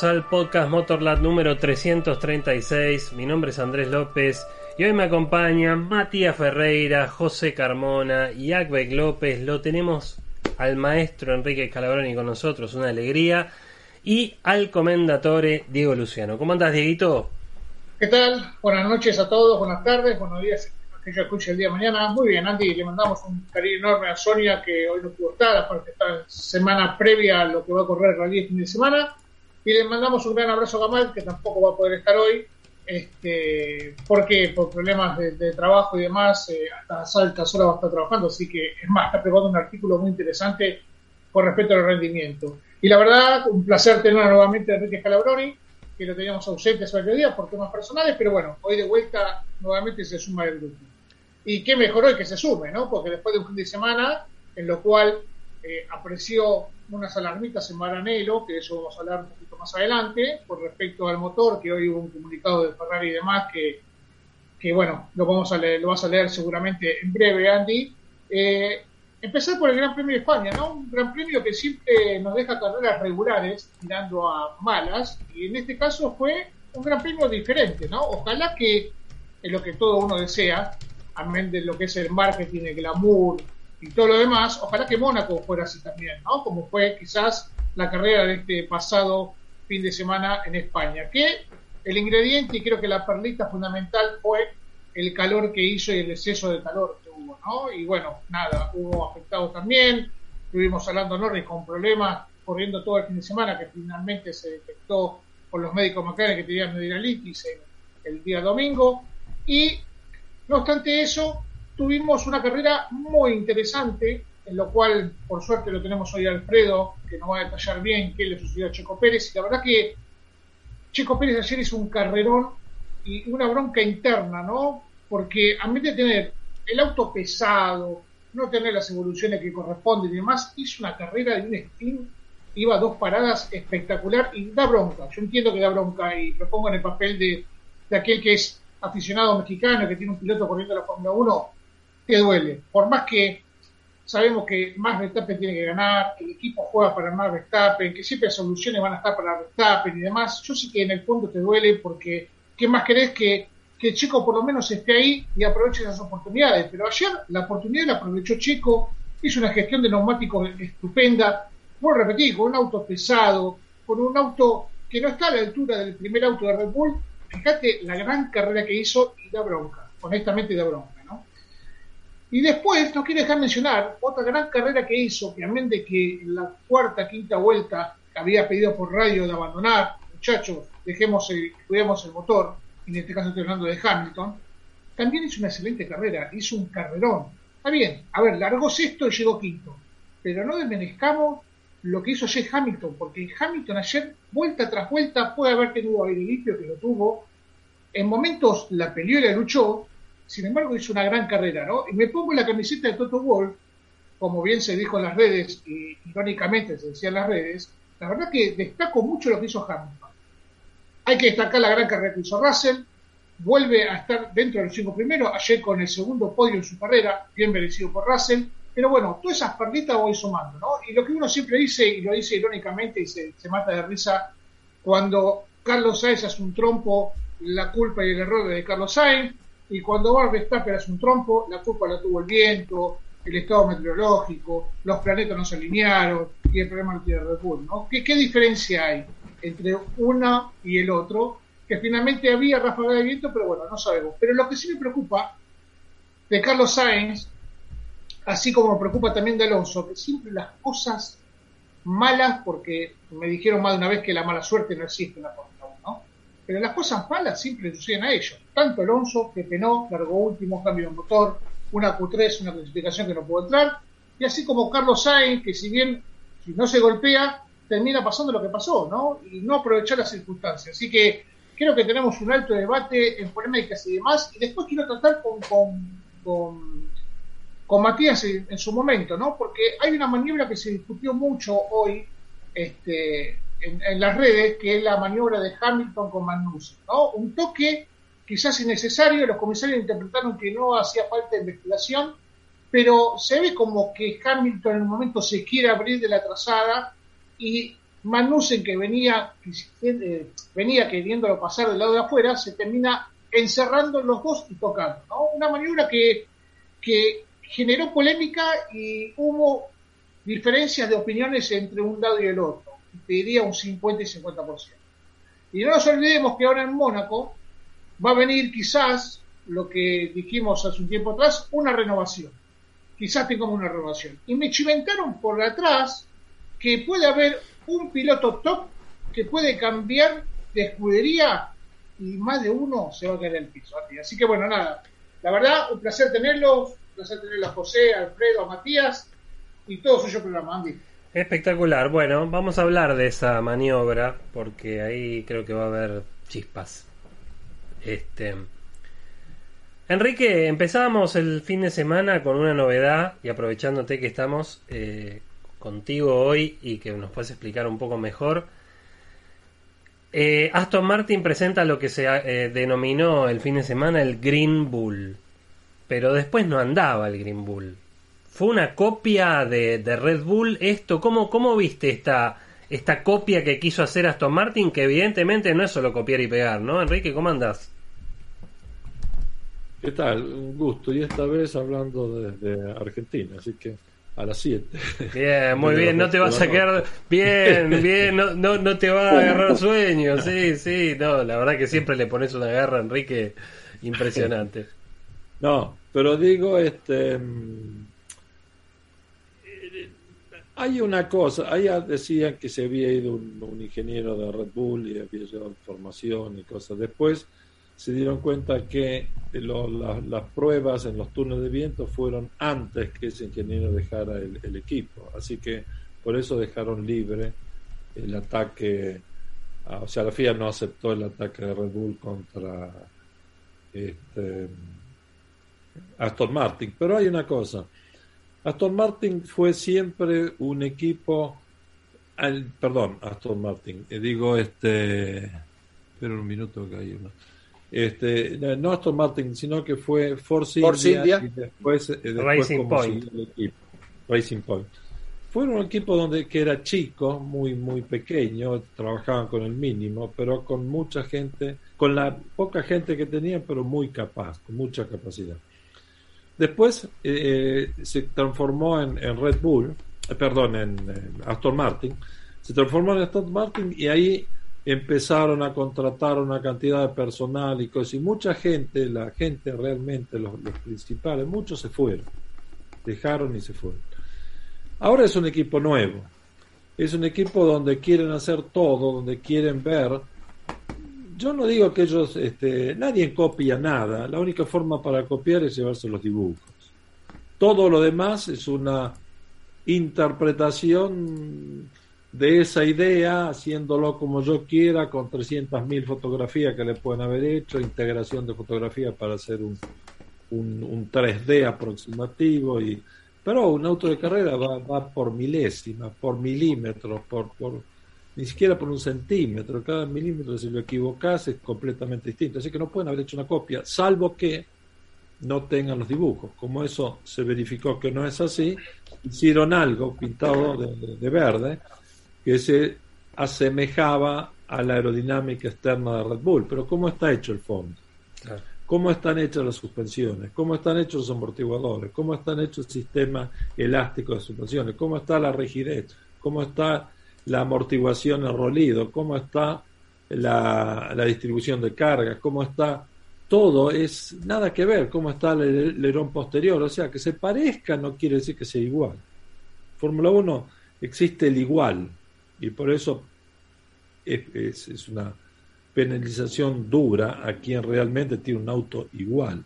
Bienvenidos al podcast Motorlab número 336. Mi nombre es Andrés López y hoy me acompañan Matías Ferreira, José Carmona y Akbek López. Lo tenemos al maestro Enrique Calabroni con nosotros, una alegría. Y al comendatore Diego Luciano. ¿Cómo andas, Dieguito? ¿Qué tal? Buenas noches a todos, buenas tardes, buenos días que yo escuche el día de mañana. Muy bien, Andy, le mandamos un cariño enorme a Sonia, que hoy no pudo estar, aparte esta semana previa a lo que va a correr el rally fin de semana. Y le mandamos un gran abrazo a Gamal, que tampoco va a poder estar hoy, este, porque por problemas de, trabajo y demás, eh, hasta las altas horas va a estar trabajando, así que es más, está preparando un artículo muy interesante con respecto al rendimiento. Y la verdad, un placer tener nuevamente a Enrique Calabroni, que lo teníamos ausente hace varios días por temas personales, pero bueno, hoy de vuelta nuevamente se suma el grupo. Y qué mejor hoy que se sume, ¿no? Porque después de un fin de semana en lo cual eh, apreció unas alarmitas en Maranello, que de eso vamos a hablar un poquito más adelante, por respecto al motor, que hoy hubo un comunicado de Ferrari y demás que, que bueno, lo vamos a leer, lo vas a leer seguramente en breve, Andy. Eh, empezar por el Gran Premio de España, ¿no? Un Gran Premio que siempre nos deja carreras regulares, tirando a malas, y en este caso fue un Gran Premio diferente, ¿no? Ojalá que es lo que todo uno desea, amén de lo que es el marketing, el glamour y todo lo demás, ojalá que Mónaco fuera así también, ¿no? Como fue quizás la carrera de este pasado fin de semana en España, que el ingrediente y creo que la perlita fundamental fue el calor que hizo y el exceso de calor y bueno, nada, hubo afectados también, estuvimos hablando Norris con problemas corriendo todo el fin de semana que finalmente se detectó por los médicos McLaren que tenían medialitis el, el día domingo y no obstante eso tuvimos una carrera muy interesante en lo cual por suerte lo tenemos hoy Alfredo que nos va a detallar bien qué le sucedió a Checo Pérez y la verdad que Checo Pérez ayer hizo un carrerón y una bronca interna, ¿no? Porque a mí de tener el auto pesado, no tener las evoluciones que corresponden y demás, hizo una carrera de un Steam, iba a dos paradas espectacular y da bronca. Yo entiendo que da bronca y lo pongo en el papel de, aquel que es aficionado mexicano, que tiene un piloto corriendo la Fórmula 1, te duele. Por más que sabemos que más Verstappen tiene que ganar, que el equipo juega para más Verstappen, que siempre las soluciones van a estar para Verstappen y demás, yo sí que en el fondo te duele porque ¿qué más querés que que Chico por lo menos esté ahí y aproveche esas oportunidades. Pero ayer la oportunidad la aprovechó Chico, hizo una gestión de neumáticos estupenda, por repetir, con un auto pesado, con un auto que no está a la altura del primer auto de Red Bull. Fíjate la gran carrera que hizo y da bronca, honestamente da bronca. Y después, no quiero dejar mencionar otra gran carrera que hizo, de que en la cuarta, quinta vuelta había pedido por radio de abandonar, muchachos, dejemos el, cuidemos el motor, en este caso estoy hablando de Hamilton, también hizo una excelente carrera, hizo un carrerón. Está bien, a ver, largó sexto y llegó quinto, pero no desmenezcamos lo que hizo ayer Hamilton, porque Hamilton ayer, vuelta tras vuelta, puede haber tenido aire limpio, que lo tuvo, en momentos la peleó y la luchó, sin embargo hizo una gran carrera, ¿no? Y me pongo la camiseta de Toto Wolff, como bien se dijo en las redes, y irónicamente se decía en las redes, la verdad que destaco mucho lo que hizo Hamilton. Hay que destacar la gran carrera que hizo Russell, vuelve a estar dentro de los cinco primeros, ayer con el segundo podio en su carrera, bien merecido por Russell, pero bueno, todas esas perditas voy sumando, ¿no? Y lo que uno siempre dice, y lo dice irónicamente y se, mata de risa, cuando Carlos Sainz hace un trompo, la culpa y el error de Carlos Sainz, y cuando Bar Verstappen hace un trompo, la culpa la tuvo el viento, el estado meteorológico, los planetas no se alinearon, y el problema no tiene Red ¿no? ¿Qué, diferencia hay? entre una y el otro, que finalmente había ráfaga de viento, pero bueno, no sabemos. Pero lo que sí me preocupa de Carlos Sainz, así como me preocupa también de Alonso, que siempre las cosas malas, porque me dijeron más de una vez que la mala suerte no existe en la Fórmula 1, pero las cosas malas siempre suceden a ellos. Tanto Alonso, que penó, largó último, cambio de motor, una Q3, una clasificación que no pudo entrar, y así como Carlos Sainz, que si bien si no se golpea, termina pasando lo que pasó, ¿no? Y no aprovechar las circunstancias. Así que creo que tenemos un alto debate en polémicas y demás. Y después quiero tratar con, con, con, Matías en, su momento, ¿no? Porque hay una maniobra que se discutió mucho hoy este, en, las redes, que es la maniobra de Hamilton con Magnussen, ¿no? Un toque quizás innecesario, los comisarios interpretaron que no hacía falta investigación, pero se ve como que Hamilton en un momento se quiere abrir de la trazada y Magnussen que venía, eh, venía queriéndolo pasar del lado de afuera, se termina encerrando los dos y tocando. Una maniobra que, que generó polémica y hubo diferencias de opiniones entre un lado y el otro. Te diría un 50 y 50%. Y no nos olvidemos que ahora en Mónaco va a venir quizás lo que dijimos hace un tiempo atrás, una renovación. Quizás tengamos una renovación. Y me chiventaron por atrás que puede haber un piloto top que puede cambiar de escudería y más de uno se va a caer en el piso. Así que bueno, nada. La verdad, un placer tenerlo, un placer tenerlo a José, a Alfredo, a Matías y todo suyo programa, Andy. Espectacular. Bueno, vamos a hablar de esa maniobra porque ahí creo que va a haber chispas. Este. Enrique, empezábamos el fin de semana con una novedad y aprovechándote que estamos eh, contigo hoy y que nos puedes explicar un poco mejor. Eh, Aston Martin presenta lo que se eh, denominó el fin de semana el Green Bull, pero después no andaba el Green Bull. Fue una copia de, Red Bull. Esto, ¿cómo, cómo viste esta, esta copia que quiso hacer Aston Martin? Que evidentemente no es solo copiar y pegar, ¿no? Enrique, ¿cómo andás? ¿Qué tal? Un gusto. Y esta vez hablando desde Argentina, así que a las 7. Bien, muy bien, no te vas a quedar. Bien, bien, no, no, no te va a agarrar sueño. Sí, sí, no, la verdad que siempre le pones una garra, Enrique, impresionante. No, pero digo, este. Hay una cosa, allá decían que se había ido un, ingeniero de Red Bull y había llevado información y cosas. Después se dieron cuenta que las pruebas en los turnos de viento fueron antes que ese ingeniero dejara el, equipo. Así que por eso dejaron libre el ataque. o sea, la FIA no aceptó el ataque de Red Bull contra este, Aston Martin. Pero hay una cosa. Aston Martin fue siempre un equipo. Al, perdón, Aston Martin. Eh, digo, este. Espera un minuto que hay uno este, no Aston Martin, sino que fue Force, India, y después, eh, Racing Point. Racing Point. Fue un equipo donde que era chico, muy muy pequeño, trabajaban con el mínimo, pero con mucha gente, con la poca gente que tenían, pero muy capaz, con mucha capacidad. Después eh, eh, se transformó en, Red Bull, perdón, en, en Aston Martin, se transformó en Aston Martin y ahí empezaron a contratar una cantidad de personal y cosas, y mucha gente, la gente realmente, los, principales, muchos se fueron, dejaron y se fueron. Ahora es un equipo nuevo, es un equipo donde quieren hacer todo, donde quieren ver. Yo no digo que ellos, este, nadie copia nada, la única forma para copiar es llevarse los dibujos. Todo lo demás es una interpretación de esa idea, haciéndolo como yo quiera, con 300.000 fotografías que le pueden haber hecho, integración de fotografía para hacer un, un, 3D aproximativo. Y, pero un auto de carrera va, va por milésimas, por milímetros, por, por, ni siquiera por un centímetro. Cada milímetro, si lo equivocas, es completamente distinto. Así que no pueden haber hecho una copia, salvo que no tengan los dibujos. Como eso se verificó que no es así, hicieron algo pintado de verde que se asemejaba a la aerodinámica externa de Red Bull. Pero ¿cómo está hecho el fondo? ¿Cómo están hechas las suspensiones? ¿Cómo están hechos los amortiguadores? ¿Cómo están hechos el sistema elástico de suspensiones? ¿Cómo está la rigidez? ¿Cómo está la amortiguación en rolido? ¿Cómo está la, distribución de cargas? ¿Cómo está todo? Es nada que ver. ¿Cómo está el alerón posterior? O sea, que se parezca no quiere decir que sea igual. Fórmula 1 existe el igual, y por eso es, es, una penalización dura a quien realmente tiene un auto igual.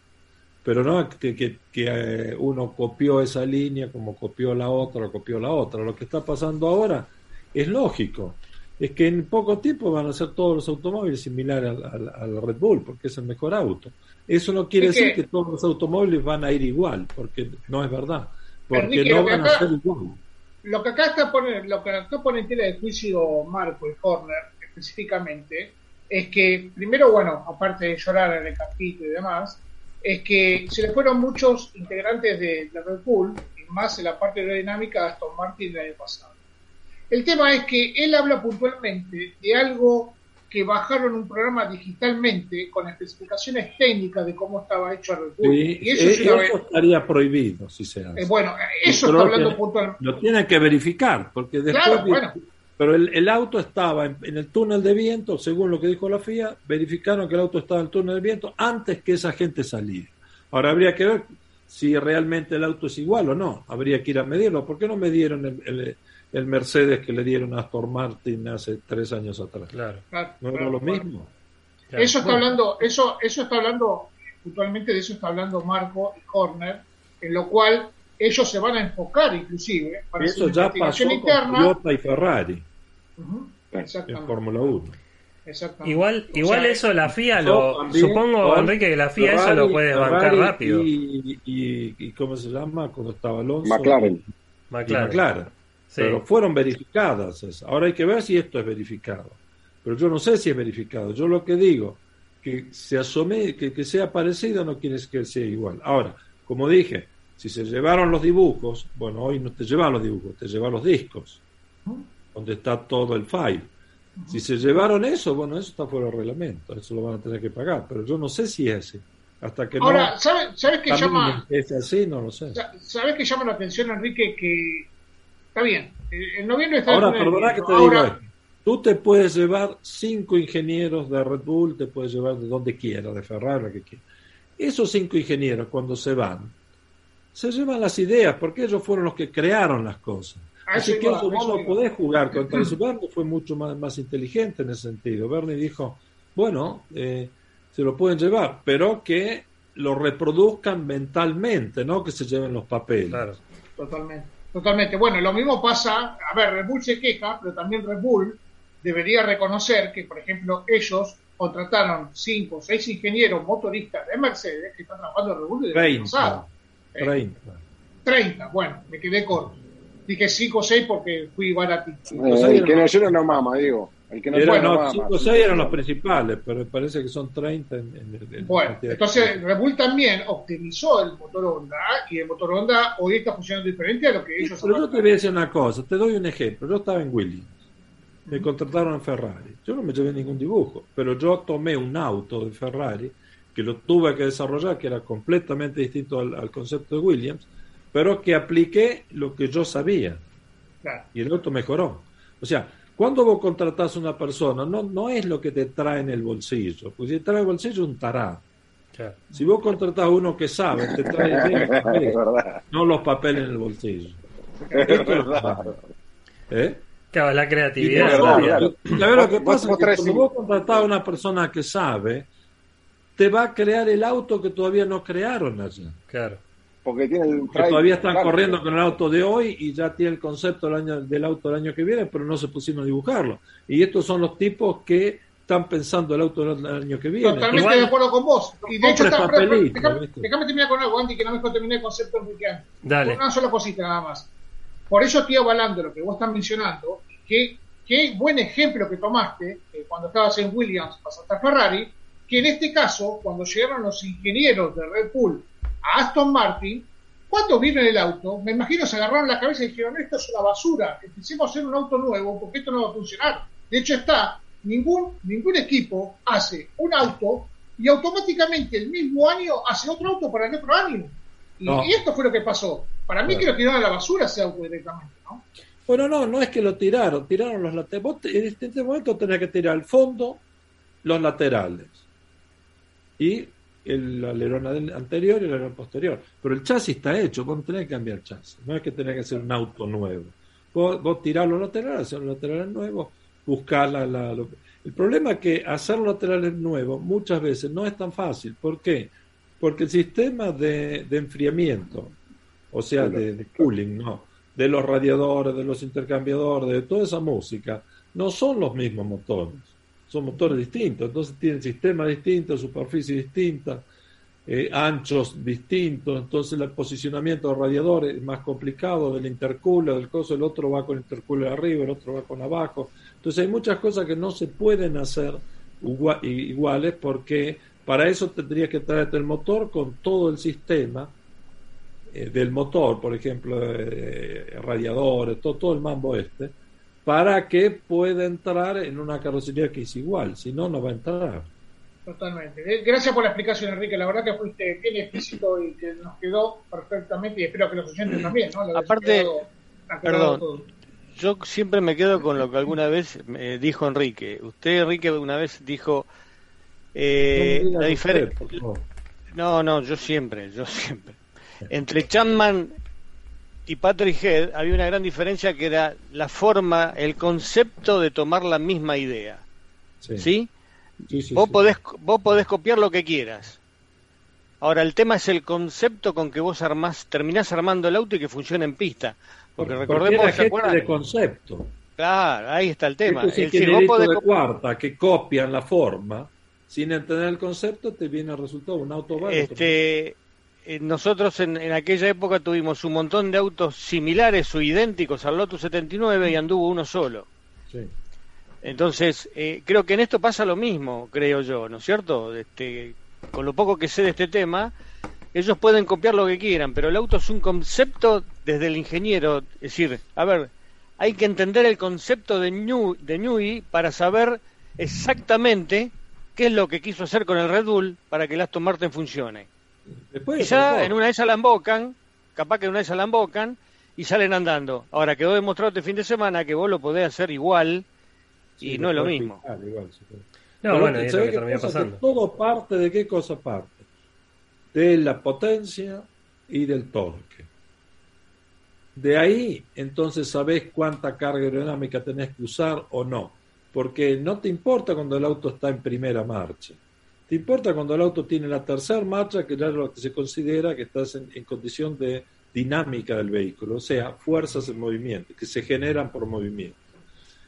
Pero no que, que, eh, uno copió esa línea como copió la otra o copió la otra. Lo que está pasando ahora es lógico. Es que en poco tiempo van a ser todos los automóviles similares al, Red Bull, porque es el mejor auto. Eso no quiere decir que, todos los automóviles van a ir igual, porque no es verdad. Porque no van a ser igual lo que acá está pone, lo que acá pone en tela de juicio Marco y Horner específicamente es que primero bueno aparte de llorar en el capítulo y demás es que se le fueron muchos integrantes de, Red Bull y más en la parte aerodinámica de Aston Martin del año pasado El tema es que él habla puntualmente de algo que bajaron un programa digitalmente con especificaciones técnicas de cómo estaba hecho el Bull. y eso, eh, estaría prohibido si se hace. Eh, bueno, eso está hablando puntualmente. Lo tienen que verificar, porque después. bueno. Pero el, auto estaba en, el túnel de viento, según lo que dijo la FIA, verificaron que el auto estaba en el túnel de viento antes que esa gente saliera. Ahora habría que ver si realmente el auto es igual o no. Habría que ir a medirlo. ¿Por qué no medieron el, el, Mercedes que le dieron a Aston Martin hace tres años atrás? Claro. ¿No era lo mismo? Eso está hablando, eso, eso está hablando, puntualmente de eso está hablando Marco y Horner, en lo cual ellos se van a enfocar inclusive para eso ya pasó interna. con Toyota y Ferrari en Fórmula 1. Igual, igual eso la FIA lo. supongo, Enrique, que la FIA eso lo puede bancar rápido. Y, y, ¿cómo se llama? Cuando estaba Alonso. McLaren. McLaren. Pero fueron verificadas. Ahora hay que ver si esto es verificado. Pero yo no sé si es verificado. Yo lo que digo, que se asome, que, que sea parecido no quiere que sea igual. Ahora, como dije, si se llevaron los dibujos, bueno, hoy no te lleva los dibujos, te lleva los discos donde está todo el file. Si se llevaron eso, bueno, eso está fuera del reglamento, eso lo van a tener que pagar, pero yo no sé si es así. Hasta que Ahora, ¿sabes, ¿sabes qué llama? Es así, no lo sé. ¿Sabes qué llama la atención, Enrique? Que está bien, en noviembre está Ahora, perdona que te diga Tú te puedes llevar cinco ingenieros de Red Bull, te puedes llevar de donde quieras, de Ferrari, que quieras. Esos cinco ingenieros, cuando se van, se llevan las ideas, porque ellos fueron los que crearon las cosas. Así que eso no lo podés jugar contra eso. Bernie fue mucho más, más inteligente en ese sentido. Bernie dijo, bueno, eh, se lo pueden llevar, pero que lo reproduzcan mentalmente, no que se lleven los papeles. Claro. Totalmente. Totalmente. Bueno, lo mismo pasa, a ver, Red Bull se queja, pero también Red Bull debería reconocer que, por ejemplo, ellos contrataron cinco o seis ingenieros motoristas de Mercedes que están trabajando en Red Bull desde 30, 30. 30, bueno, me quedé corto. Dije 5 o 6 porque fui baratito. Eh, el que no llena no mama, digo. El que no Era, no, 5 o 6 eran los principales, pero parece que son 30 en, en, en Bueno, entonces Red Bull también optimizó el motor Honda y el motor Honda hoy está funcionando diferente a lo que ellos Pero yo te voy a decir una cosa, te doy un ejemplo. Yo estaba en Williams, me contrataron en Ferrari. Yo no me llevé ningún dibujo, pero yo tomé un auto de Ferrari que lo tuve que desarrollar, que era completamente distinto al, al concepto de Williams pero que apliqué lo que yo sabía. Y el otro mejoró. O sea, cuando vos contratás a una persona, no, no es lo que te trae en el bolsillo, pues si te trae en el bolsillo es un tarado. Si vos contratás a uno que sabe, te trae bien, no los papeles en el bolsillo. ¿Eh? Claro, la creatividad. Claro, lo que pasa es que cuando vos contratás a una persona que sabe, te va a crear el auto que todavía no crearon allá. Claro porque tiene el todavía están corriendo con el auto de hoy y ya tiene el concepto del, año, del auto del año que viene, pero no se pusieron a dibujarlo. Y estos son los tipos que están pensando el auto del año que viene. Totalmente de acuerdo con vos. Y de hecho, está, déjame, terminar con algo, Andy, que no me terminé el concepto Enrique Dale. Una sola cosita nada más. Por eso estoy avalando lo que vos estás mencionando, que qué buen ejemplo que tomaste eh, cuando estabas en Williams para Ferrari, que en este caso, cuando llegaron los ingenieros de Red Bull a Aston Martin, cuando vino el auto, me imagino se agarraron la cabeza y dijeron, esto es una basura, empecemos a hacer un auto nuevo porque esto no va a funcionar. De hecho está, ningún, ningún equipo hace un auto y automáticamente el mismo año hace otro auto para el otro año. Y, esto fue lo que pasó. Para mí que lo tiraron a la basura ese auto directamente, ¿no? Bueno, no, no es que lo tiraron, tiraron los laterales. En este momento tenía que tirar al fondo los laterales. Y el alerón anterior y el alerón posterior. Pero el chasis está hecho, vos no tenés que cambiar el chasis, no es que tenés que hacer un auto nuevo. Vos, vos tirás los laterales, hacer los laterales nuevos, buscar la, El problema es que hacer los laterales nuevos muchas veces no es tan fácil. ¿Por qué? Porque el sistema de, enfriamiento, o sea, de, de cooling, ¿no? de los radiadores, de los intercambiadores, de toda esa música, no son los mismos motores son motores distintos, entonces tienen sistemas distintos, superficie distinta, eh, anchos distintos, entonces el posicionamiento del radiador es más complicado, del intercooler, del coso, el otro va con intercooler arriba, el otro va con abajo, entonces hay muchas cosas que no se pueden hacer iguales porque para eso tendría que traerte el motor con todo el sistema eh, del motor, por ejemplo, eh, radiadores, todo, todo el mambo este, para que pueda entrar en una carrocería que es igual, si no, no va a entrar. Totalmente. Eh, Gracias por la explicación, Enrique. La verdad que fuiste bien explícito y que nos quedó perfectamente y espero que los oyentes también. ¿no? Aparte, quedado- perdón. todo. Yo siempre me quedo con lo que alguna vez me dijo Enrique. Usted, Enrique, una vez dijo eh, No la diferencia. No, no, yo siempre, yo siempre. Entre Chapman y Patrick Head había una gran diferencia que era la forma, el concepto de tomar la misma idea. Sí, ¿Sí? sí, sí, vos. Podés, vos podés copiar lo que quieras. Ahora, el tema es el concepto con que vos armás, terminás armando el auto y que funcione en pista. Porque Porque recordemos, era ¿se gente acuerdan? de concepto. Claro, ahí está el tema. Es decir, vos podés de cuarta que copian la forma sin entender el concepto, te viene el resultado, un auto bárbaro. Este, nosotros en, en aquella época tuvimos un montón de autos similares o idénticos al Lotus 79 y anduvo uno solo. Sí. Entonces, eh, creo que en esto pasa lo mismo, creo yo, ¿no es cierto? Este, con lo poco que sé de este tema, ellos pueden copiar lo que quieran, pero el auto es un concepto desde el ingeniero. Es decir, a ver, hay que entender el concepto de, New, de Newey para saber exactamente qué es lo que quiso hacer con el Red Bull para que el Aston Martin funcione. Después, otra en una de esas la embocan, capaz que en una de esas la embocan y salen andando. Ahora quedó demostrado este fin de semana que vos lo podés hacer igual y Sí, no es lo mismo. igual, sí. No, Pero bueno, es lo ¿sabe que termina pasando. todo parte de qué cosa parte? De la potencia y del torque. De ahí, entonces, sabés cuánta carga aerodinámica tenés que usar o no. Porque no te importa cuando el auto está en primera marcha. Te importa cuando el auto tiene la tercera marcha, que ya es lo que se considera que estás en, en condición de dinámica del vehículo, o sea, fuerzas en movimiento, que se generan por movimiento.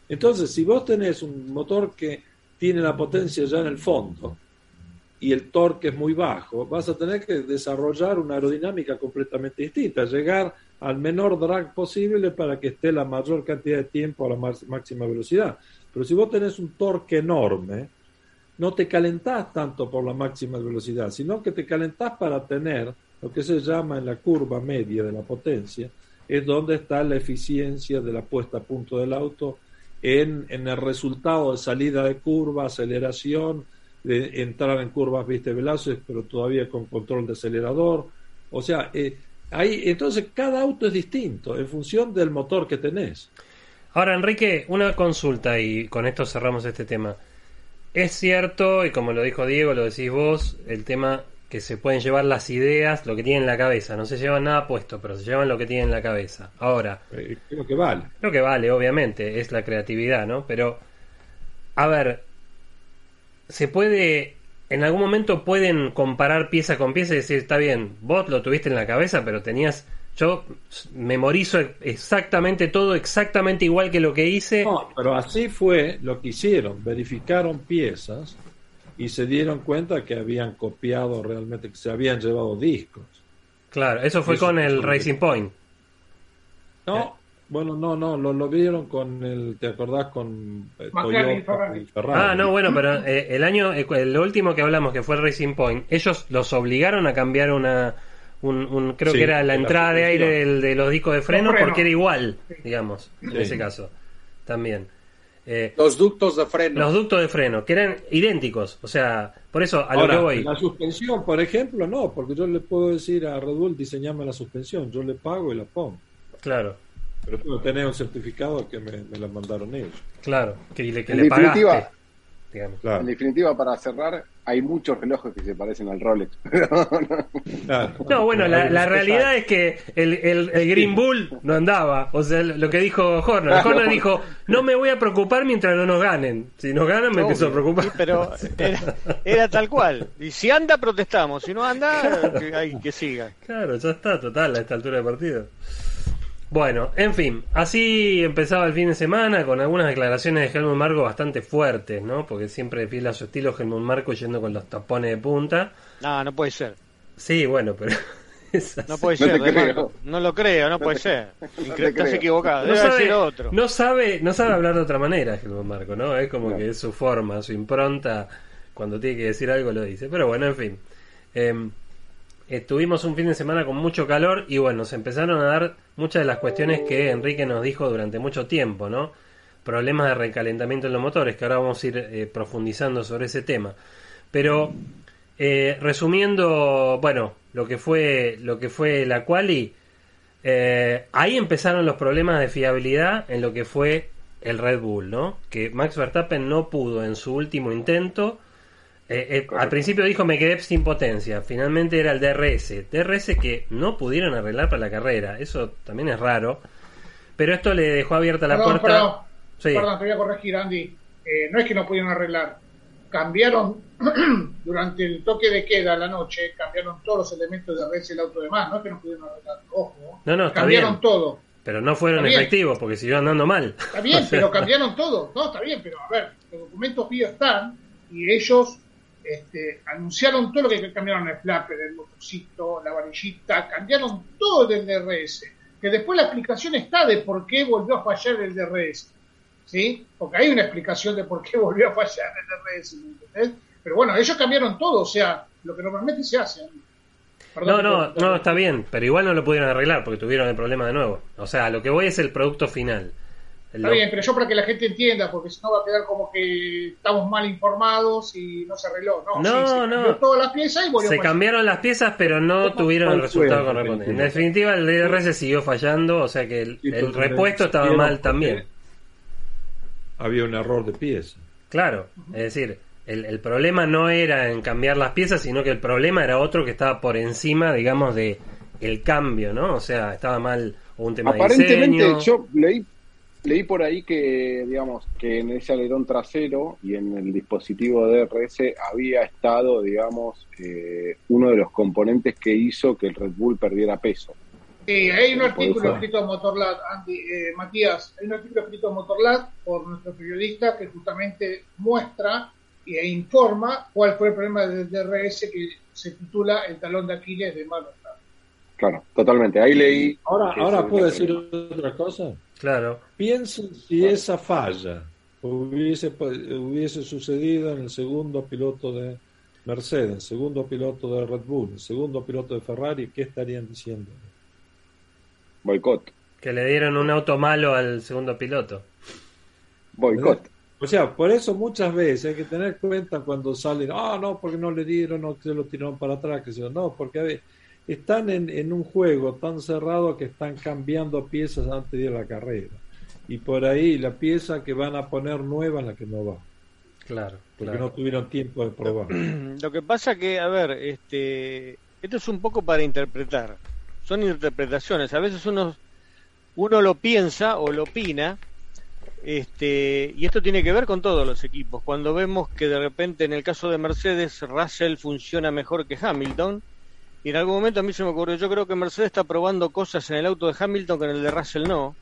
Entonces, si vos tenés un motor que tiene la potencia ya en el fondo y el torque es muy bajo, vas a tener que desarrollar una aerodinámica completamente distinta, llegar al menor drag posible para que esté la mayor cantidad de tiempo a la máxima velocidad. Pero si vos tenés un torque enorme, no te calentás tanto por la máxima velocidad, sino que te calentás para tener lo que se llama en la curva media de la potencia, es donde está la eficiencia de la puesta a punto del auto en, en el resultado de salida de curva, aceleración, de entrar en curvas, viste, veloces, pero todavía con control de acelerador. O sea, eh, ahí, entonces cada auto es distinto en función del motor que tenés. Ahora, Enrique, una consulta y con esto cerramos este tema. Es cierto, y como lo dijo Diego, lo decís vos, el tema que se pueden llevar las ideas, lo que tienen en la cabeza. No se llevan nada puesto, pero se llevan lo que tienen en la cabeza. Ahora, Eh, creo que vale. lo que vale, obviamente, es la creatividad, ¿no? Pero, a ver, se puede, en algún momento pueden comparar pieza con pieza y decir, está bien, vos lo tuviste en la cabeza, pero tenías, yo memorizo exactamente todo, exactamente igual que lo que hice. No, pero así fue lo que hicieron. Verificaron piezas y se dieron cuenta que habían copiado realmente, que se habían llevado discos. Claro, eso fue Eso con el Racing Point. No, bueno, no, no, lo, lo vieron con el, ¿te acordás? Con eh, Ferrari. y Ferrari. Ah, no, bueno, pero eh, el año, eh, el último que hablamos, que fue el Racing Point, ellos los obligaron a cambiar una, un, un- creo Sí, que era la la entrada de aire del- de los discos de freno, porque era igual, digamos, en Sí. ese caso, también. Eh, Los ductos de freno. los ductos de freno, que eran idénticos, o sea, por eso a lo que voy. la suspensión, por ejemplo, no, porque yo le puedo decir a Red Bull, diseñame la suspensión, yo le pago y la pongo. Claro, Pero tengo que tener un certificado que me, me la mandaron ellos. claro, que le, que En le pagaste, En Claro, definitiva, para cerrar, hay muchos relojes que se parecen al Rolex. claro. No, bueno, la, la realidad es que el, el, el Green Bull no andaba. O sea, lo que dijo Horner. Horner dijo, no me voy a preocupar mientras no nos ganen. Si nos ganan me empiezo a preocupar. Sí, pero era, era tal cual. Y si anda, protestamos. Si no anda, que, hay que siga. Claro, ya está, total, a esta altura del partido. Bueno, en fin, así empezaba el fin de semana con algunas declaraciones de Helmut Marco bastante fuertes, ¿no? Porque siempre fiel a su estilo Helmut Marco yendo con los tapones de punta. No, no puede ser. Sí, bueno, pero... es así. No puede No ser. te de creo. Marco. No lo creo, no puede ser. Incre- te Estás creo. equivocado. no Debe sabe, otro. no sabe, no sabe hablar de otra manera, Helmut Marco, ¿no? Es como No. que es su forma, su impronta, cuando tiene que decir algo lo dice. Pero bueno, en fin. Eh, estuvimos un fin de semana con mucho calor y bueno, se empezaron a dar muchas de las cuestiones que Enrique nos dijo durante mucho tiempo, ¿no? problemas de recalentamiento en los motores, que ahora vamos a ir eh, profundizando sobre ese tema. Pero eh, resumiendo, bueno, lo que fue lo que fue la quali, eh, ahí empezaron los problemas de fiabilidad en lo que fue el Red Bull, ¿no? Que Max Verstappen no pudo en su último intento. Eh, eh, al principio dijo me quedé sin potencia, finalmente era el DRS, DRS que no pudieron arreglar para la carrera, eso también es raro, pero esto le dejó abierta la Perdón, puerta. perdón, Sí. perdón, te voy a corregir, Andy. Eh, no es que no pudieron arreglar. Cambiaron durante el toque de queda la noche, cambiaron todos los elementos de y el auto de más. No es que no pudieron arreglar. Ojo. No, no, está cambiaron bien. todo. Pero no fueron Está bien. efectivos porque siguió andando mal. Está bien, O sea, pero cambiaron todo. No, está bien, pero a ver, los documentos BIO están y ellos este, anunciaron todo lo que cambiaron el flapper, el motorcito, la varillita, cambiaron todo del DRS. Que después la explicación está de por qué volvió a fallar el DRS. ¿Sí? Porque hay una explicación de por qué volvió a fallar el DRS. Pero bueno, ellos cambiaron todo, o sea, lo que normalmente se hace. No, Perdón, no, perdón. no, está bien, pero igual no lo pudieron arreglar porque tuvieron el problema de nuevo. O sea, lo que voy es el producto final. Está bien, pero yo para que la gente entienda, porque si no va a quedar como que estamos mal informados y no se arregló. No, No, sí, se no. cambió todas las piezas y volvió Se cambiaron las piezas, pero no ¿Cómo tuvieron el resultado en correspondiente. En definitiva? el DRS siguió fallando, o sea que el, repuesto estaba mal también. Había un error de pieza. Claro, es decir, el, el problema no era en cambiar las piezas, sino que el problema era otro que estaba por encima, digamos, de el cambio, ¿no? O sea, estaba mal o un tema de Aparentemente, diseño. yo leí, leí por ahí que, digamos, que en ese alerón trasero y en el dispositivo DRS había estado, digamos, eh, uno de los componentes que hizo que el Red Bull perdiera peso. Sí, hay un artículo eso. escrito en Motorlab, Andy, eh, Matías, hay un artículo escrito en Motorlab por nuestro periodista que justamente muestra e informa cuál fue el problema del DRS que se titula El talón de Aquiles de Manuel. Claro, totalmente. Ahí leí. Ahora, ahora puedo decir otra cosa. Claro, Piensen si esa falla hubiese, hubiese sucedido en el segundo piloto de Mercedes, el segundo piloto de Red Bull, segundo piloto de Ferrari, ¿qué estarían diciendo? Boicot. que le dieron un auto malo al segundo piloto. Boicot. O sea, por eso muchas veces hay que tener cuenta cuando salen, ah, no, porque no le dieron, no, se lo tiraron para atrás, que se no, porque a ver, están en, en un juego tan cerrado que están cambiando piezas antes de ir a la carrera. Y por ahí la pieza que van a poner nueva es la que no va, Claro, porque claro. no tuvieron tiempo de probar. Lo que pasa que, a ver, este, esto es un poco para interpretar. Son interpretaciones. A veces uno, uno lo piensa o lo opina, este, y esto tiene que ver con todos los equipos. Cuando vemos que de repente en el caso de Mercedes, Russell funciona mejor que Hamilton, y en algún momento a mí se me ocurrió, yo creo que Mercedes está probando cosas en el auto de Hamilton que en el de Russell no,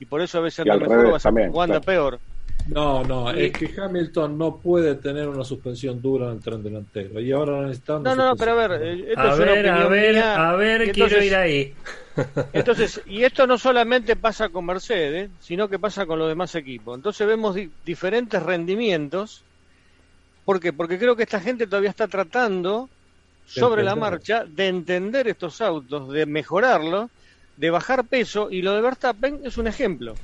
y por eso a veces anda mejor revés o, a- también, anda claro. peor. No, no, es que Hamilton no puede tener una suspensión dura en el tren delantero. Y ahora necesitan No, una no, pero a ver, eh, esto A es una ver, a opinión ver, mía, a ver, y quiero entonces- ir ahí. Entonces, y esto no solamente pasa con Mercedes, sino que pasa con los demás equipos. Entonces vemos di- diferentes rendimientos. ¿Por qué? Porque creo que esta gente todavía está tratando sobre la marcha de entender estos autos, de mejorarlos, de bajar peso, y lo de Verstappen es un ejemplo.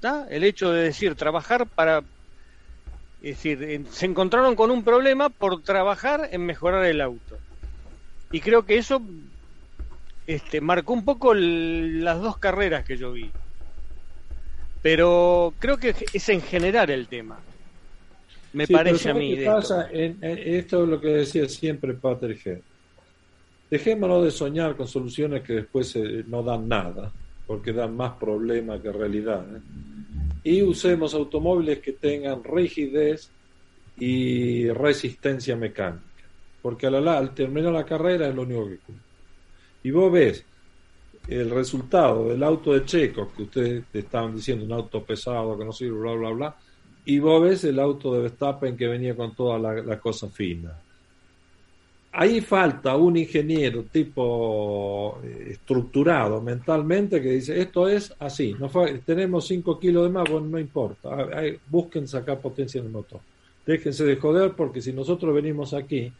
¿tá? El hecho de decir, trabajar para... Es decir, se encontraron con un problema por trabajar en mejorar el auto. Y creo que eso este, marcó un poco el- las dos carreras que yo vi. Pero creo que es en general el tema. Me Sí, parece a ¿sabes mí. qué de pasa? esto. En- en- esto es lo que decía siempre Patrick Head. Dejémonos de soñar con soluciones que después eh, no dan nada, porque dan más problemas que realidad. ¿eh? Y usemos automóviles que tengan rigidez y resistencia mecánica, porque a la, la- al terminar la carrera es lo único que cuenta. Y vos ves el resultado del auto de Checo, que ustedes te estaban diciendo, un auto pesado, que no sirve, bla, bla, bla, y vos ves el auto de Verstappen que venía con toda la, la cosa fina. Ahí falta un ingeniero tipo eh, estructurado mentalmente que dice, esto es así, no tenemos 5 kilos de más, bueno, no importa, Ah, busquen sacar potencia en el motor. Déjense de joder porque si nosotros venimos aquí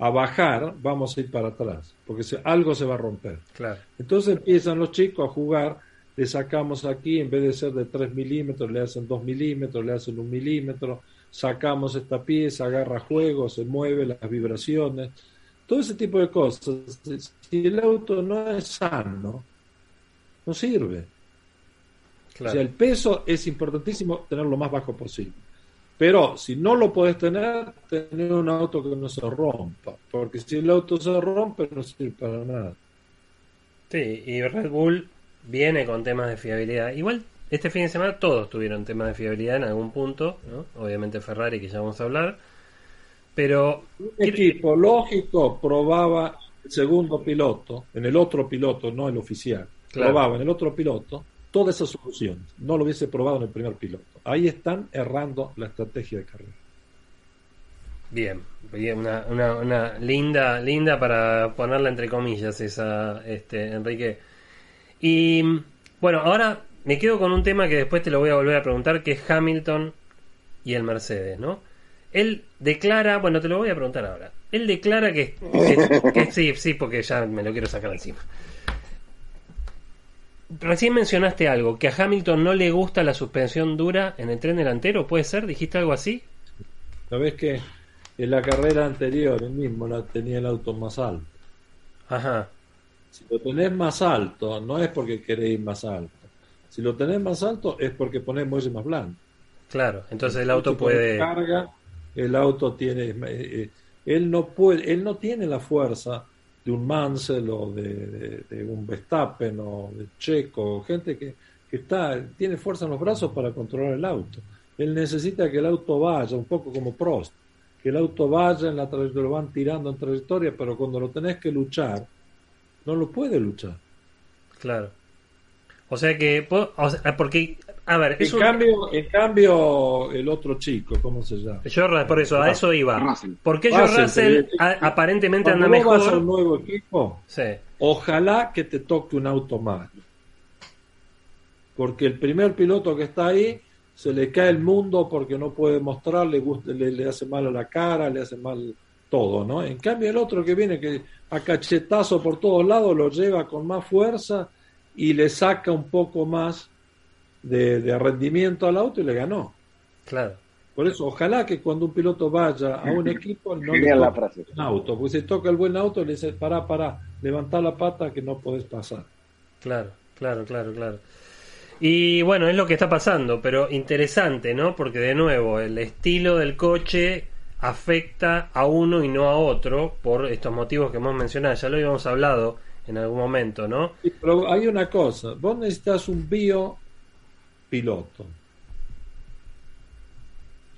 a bajar, vamos a ir para atrás, porque se- algo se va a romper. Claro. Entonces empiezan los chicos a jugar le sacamos aquí, en vez de ser de 3 milímetros, le hacen 2 milímetros, le hacen 1 milímetro, sacamos esta pieza, agarra juego, se mueve, las vibraciones, todo ese tipo de cosas. Si el auto no es sano, no sirve. O sea, el peso es importantísimo tenerlo lo más bajo posible. Pero si no lo puedes tener, tener un auto que no se rompa. Porque si el auto se rompe, no sirve para nada. Sí, y Red Bull viene con temas de fiabilidad. Igual este fin de semana todos tuvieron temas de fiabilidad en algún punto, ¿no? Obviamente Ferrari, que ya vamos a hablar. Pero. Un equipo lógico probaba el segundo piloto, en el otro piloto, no el oficial. Probaba en el otro piloto toda esa solución. No lo hubiese probado en el primer piloto. Ahí están errando la estrategia de carrera. Bien, una, una, linda, linda para ponerla entre comillas esa, este, Enrique. Y bueno, ahora me quedo con un tema que después te lo voy a volver a preguntar, que es Hamilton y el Mercedes, ¿no? Él declara, bueno, te lo voy a preguntar ahora. Él declara que, que sí, sí, porque ya me lo quiero sacar encima. Recién mencionaste algo, que a Hamilton no le gusta la suspensión dura en el tren delantero, ¿puede ser? ¿Dijiste algo así? ¿Sabes que en la carrera anterior él mismo la tenía el auto más alto? Ajá. Si lo tenés más alto, no es porque queréis más alto. Si lo tenés más alto es porque ponés muelle más blando. Claro, entonces el auto puede... Carga, el auto tiene... Eh, eh, él no puede, él no tiene la fuerza de un Mansell o de, un Verstappen o de Checo, gente que, está, tiene fuerza en los brazos para controlar el auto. Él necesita que el auto vaya, un poco como Prost, que el auto vaya en la trayectoria, lo van tirando en trayectoria, pero cuando lo tenés que luchar, no lo puede luchar. Claro. O sea que, porque a ver, en, cambio, en cambio, el otro chico, ¿cómo se llama? por eso, a eso iba. Porque George Russell, aparentemente anda mejor. Vas a un nuevo equipo, ojalá que te toque un auto más. Porque el primer piloto que está ahí se le cae el mundo porque no puede mostrar, le, le, le hace mal a la cara, le hace mal todo, ¿no? En cambio, el otro que viene que a cachetazo por todos lados lo lleva con más fuerza y le saca un poco más de, rendimiento al auto y le ganó. Claro. Por eso, ojalá que cuando un piloto vaya a un equipo no le la frase. un auto, porque si toca el buen auto le dice, para, para, levanta la pata que no puedes pasar. Claro, claro, claro, claro. Y bueno, es lo que está pasando, pero interesante, ¿no? Porque de nuevo, el estilo del coche afecta a uno y no a otro por estos motivos que hemos mencionado. Ya lo habíamos hablado en algún momento, ¿no? pero hay una cosa, vos necesitas un bio piloto.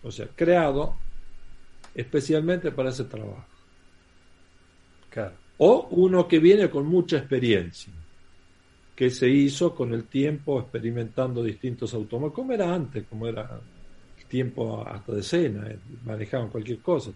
O sea, creado especialmente para ese trabajo. O uno que viene con mucha experiencia, que se hizo con el tiempo experimentando distintos automóviles, como era antes, como era el tiempo hasta de cena, eh, manejaban cualquier cosa.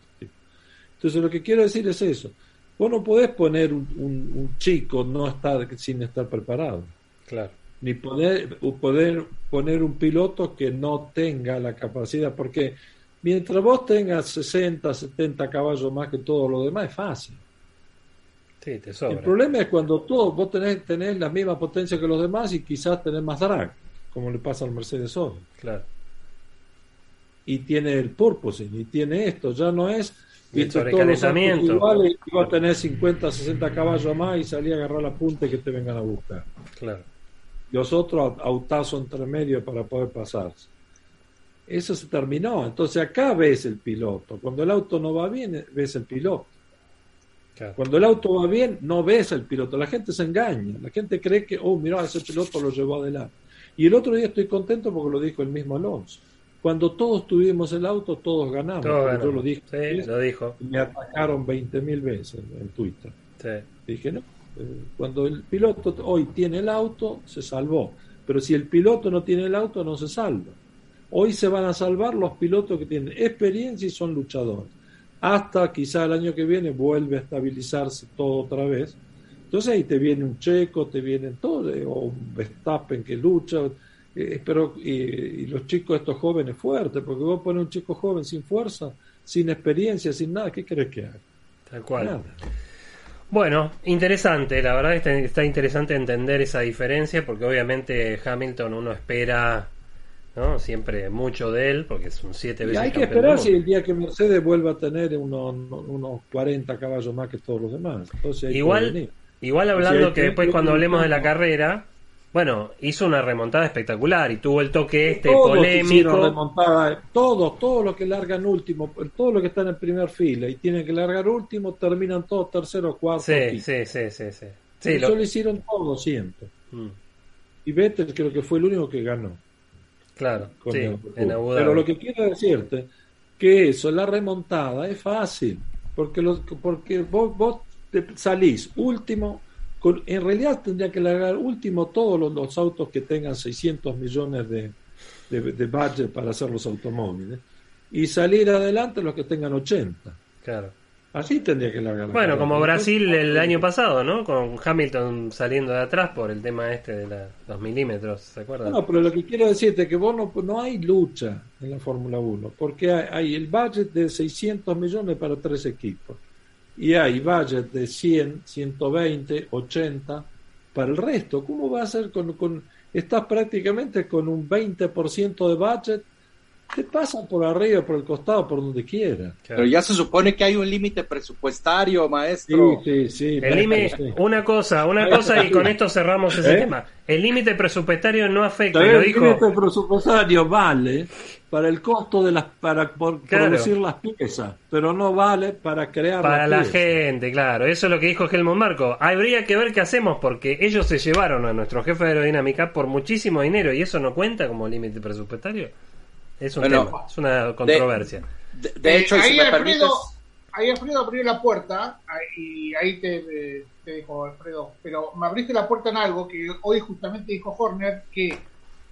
Entonces lo que quiero decir es eso. Vos no podés poner un, un chico no estar sin estar preparado. Claro ni poder, poder poner un piloto que no tenga la capacidad, porque mientras vos tengas 60, 70 caballos más que todo lo demás, es fácil. Sí, te sobra. El problema es cuando tú, vos tenés, tenés la misma potencia que los demás y quizás tenés más drag, como le pasa al Mercedes hoy. Claro. Y tiene el purpose, y tiene esto, ya no es y el sobrecalentamiento. Igual, y vos tenés 50, 60 caballos más y salí a agarrar la punta y que te vengan a buscar. Claro los otros autazo entre medio para poder pasarse. Eso se terminó. Entonces acá ves el piloto. Cuando el auto no va bien, ves el piloto. Cuando el auto va bien, no ves el piloto. La gente se engaña. La gente cree que, oh, mira, ese piloto lo llevó adelante. Y el otro día estoy contento porque lo dijo el mismo Alonso. Cuando todos tuvimos el auto, todos ganamos. Yo lo dije. Sí, lo dijo. Me atacaron 20.000 veces en, Twitter. Sí. Dije, no, eh, cuando el piloto hoy tiene el auto, se salvó. Pero si el piloto no tiene el auto, no se salva. Hoy se van a salvar los pilotos que tienen experiencia y son luchadores. Hasta quizá el año que viene vuelve a estabilizarse todo otra vez. Entonces ahí te viene un checo, te vienen todos, eh, o un Verstappen que lucha. Eh, pero, y, los chicos, estos jóvenes fuertes, porque vos pones un chico joven sin fuerza, sin experiencia, sin nada, ¿qué crees que haga? Tal cual. Bueno, interesante, la verdad está, está interesante entender esa diferencia porque obviamente Hamilton uno espera ¿no? siempre mucho de él porque es un siete Y veces hay que esperar si el día que Mercedes vuelva a tener unos, unos 40 caballos más que todos los demás. Entonces Igual, igual O sea, hablando que que- después cuando hablemos de la carrera, bueno, hizo una remontada espectacular y tuvo el toque este Todos polémico. remontada, todos, todos los que largan último, todos los que están en primer fila y tienen que largar último, terminan todos tercero, cuarto. Sí, quinto. sí, sí, sí, sí. Sí, Eso lo- lo hicieron todos, siento. Mm, Y Vettel creo que fue el único que ganó. claro, con sí, el- en Abu Dhabi. Pero lo que quiero decirte que eso, la remontada es fácil, porque los, porque vos, vos te salís último, con, en realidad tendría que largar último todos los, los autos que tengan 600 millones de, de, de budget para hacer los automóviles y salir adelante los que tengan 80. Claro. Así tendría que largar. la Bueno, carrera. como Brasil Entonces, el año pasado, ¿no? Con Hamilton saliendo de atrás por el tema este de la- los milímetros, ¿se acuerdan? No, pero lo que quiero decirte es que vos no, no hay lucha en la Fórmula 1, porque hay, hay el budget de 600 millones para tres equipos, y hay budget de 100, 120, 80 para el resto. ¿Cómo va a ser con, con estás prácticamente con un 20% de budget? Te pasan por arriba, por el costado, por donde quiera. Pero ya se supone que hay un límite presupuestario, maestro. Sí, sí, sí. El límite, sí. una cosa, una cosa y con esto cerramos ese ¿Eh? tema. El límite presupuestario no afecta, lo el dijo. límite presupuestario vale para el costo de las para por- Claro. producir las piezas, pero no vale para crear Para la gente, claro. Eso es lo que dijo Helmut Marco. Habría que ver qué hacemos porque ellos se llevaron a nuestro jefe de aerodinámica por muchísimo dinero y eso no cuenta como límite presupuestario. Es un Bueno, tema, es una controversia. De, de hecho, y Eh, ahí si me Alfredo, permites, ahí Alfredo abrió la puerta ahí- y ahí te, eh, te dijo Alfredo, pero me abriste la puerta en algo que hoy justamente dijo Horner, que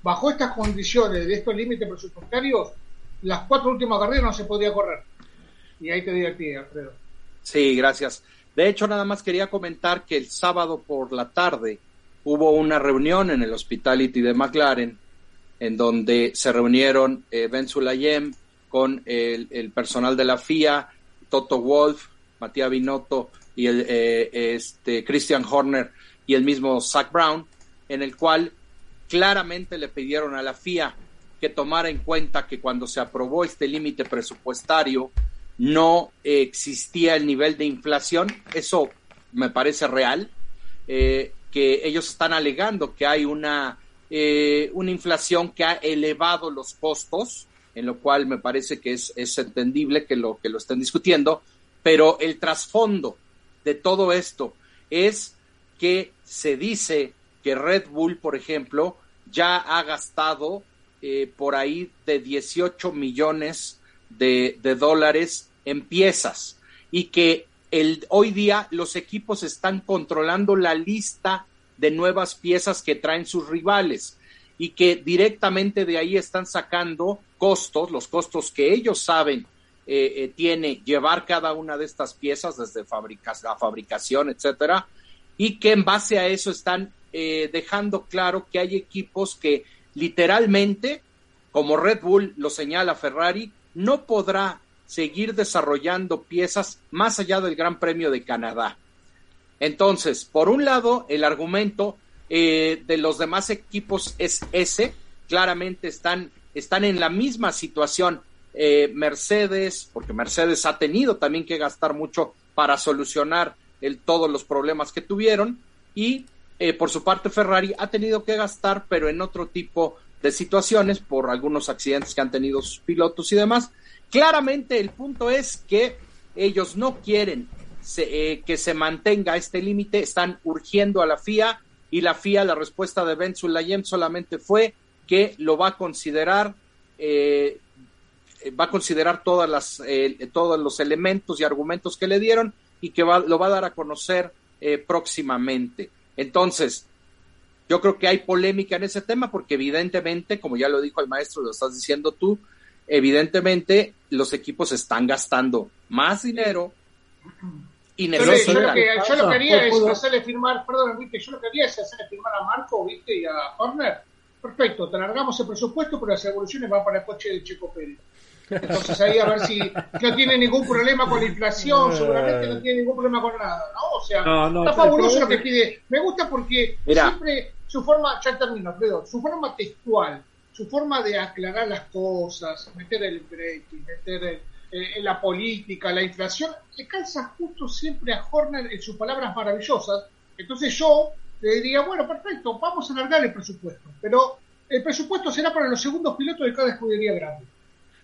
bajo estas condiciones de estos límites presupuestarios, las cuatro últimas carreras no se podía correr. Y ahí te di el pie, Alfredo. Sí, gracias. De hecho, nada más quería comentar que el sábado por la tarde hubo una reunión en el Hospitality de McLaren, en donde se reunieron eh, Ben Sulayem con el, personal de la FIA, Toto Wolf, Matías Binotto y el eh, este Christian Horner y el mismo Zach Brown, en el cual claramente le pidieron a la FIA que tomara en cuenta que cuando se aprobó este límite presupuestario no existía el nivel de inflación, eso me parece real, eh, que ellos están alegando que hay una, eh, una inflación que ha elevado los costos, en lo cual me parece que es, entendible que lo, que lo estén discutiendo, pero el trasfondo de todo esto es que se dice que Red Bull, por ejemplo, ya ha gastado eh, por ahí de 18 millones de, de dólares en piezas y que el, hoy día los equipos están controlando la lista de nuevas piezas que traen sus rivales y que directamente de ahí están sacando costos, los costos que ellos saben eh, eh, tiene llevar cada una de estas piezas desde fabrica la fabricación, etcétera, y que en base a eso están eh, dejando claro que hay equipos que literalmente, como Red Bull lo señala Ferrari, no podrá seguir desarrollando piezas más allá del Gran Premio de Canadá. Entonces, por un lado, el argumento eh, de los demás equipos es ese, claramente están, están en la misma situación. Eh, Mercedes, porque Mercedes ha tenido también que gastar mucho para solucionar todos los problemas que tuvieron, y eh, por su parte Ferrari ha tenido que gastar, pero en otro tipo de situaciones, por algunos accidentes que han tenido sus pilotos y demás. Claramente el punto es que ellos no quieren se, eh, que se mantenga este límite, están urgiendo a la FIA y la FIA, la respuesta de Ben Sulayem solamente fue que lo va a considerar, eh, va a considerar todas las, eh, todos los elementos y argumentos que le dieron y que va, lo va a dar a conocer eh, próximamente. Entonces, yo creo que hay polémica en ese tema porque evidentemente, como ya lo dijo el maestro, lo estás diciendo tú, evidentemente los equipos están gastando más dinero y Yo, lo que, yo lo que haría es hacerle firmar, perdón, ¿viste? yo lo que haría es hacerle firmar a Marco ¿viste? y a Horner. Perfecto, te largamos el presupuesto, pero las evoluciones van para el coche de Checo Pérez. Entonces ahí a ver si no tiene ningún problema con la inflación, seguramente no tiene ningún problema con nada, ¿no? O sea, está fabuloso lo que pide. Me gusta porque siempre su forma, ya termino, Pedro, su forma textual, su forma de aclarar las cosas, meter el breaking, meter en la política, la inflación, le calza justo siempre a Horner en sus palabras maravillosas. Entonces yo le diría, bueno, perfecto, vamos a alargar el presupuesto, pero el presupuesto será para los segundos pilotos de cada escudería grande.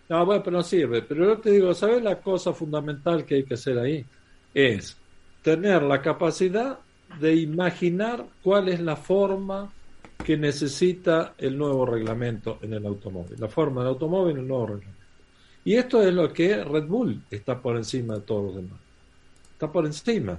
No, bueno, pero no sirve. Pero yo te digo, ¿sabes la cosa fundamental que hay que hacer ahí? Es tener la capacidad de imaginar cuál es la forma que necesita el nuevo reglamento en el automóvil, la forma del automóvil en el nuevo reglamento. Y esto es lo que Red Bull está por encima de todos los demás. Está por encima.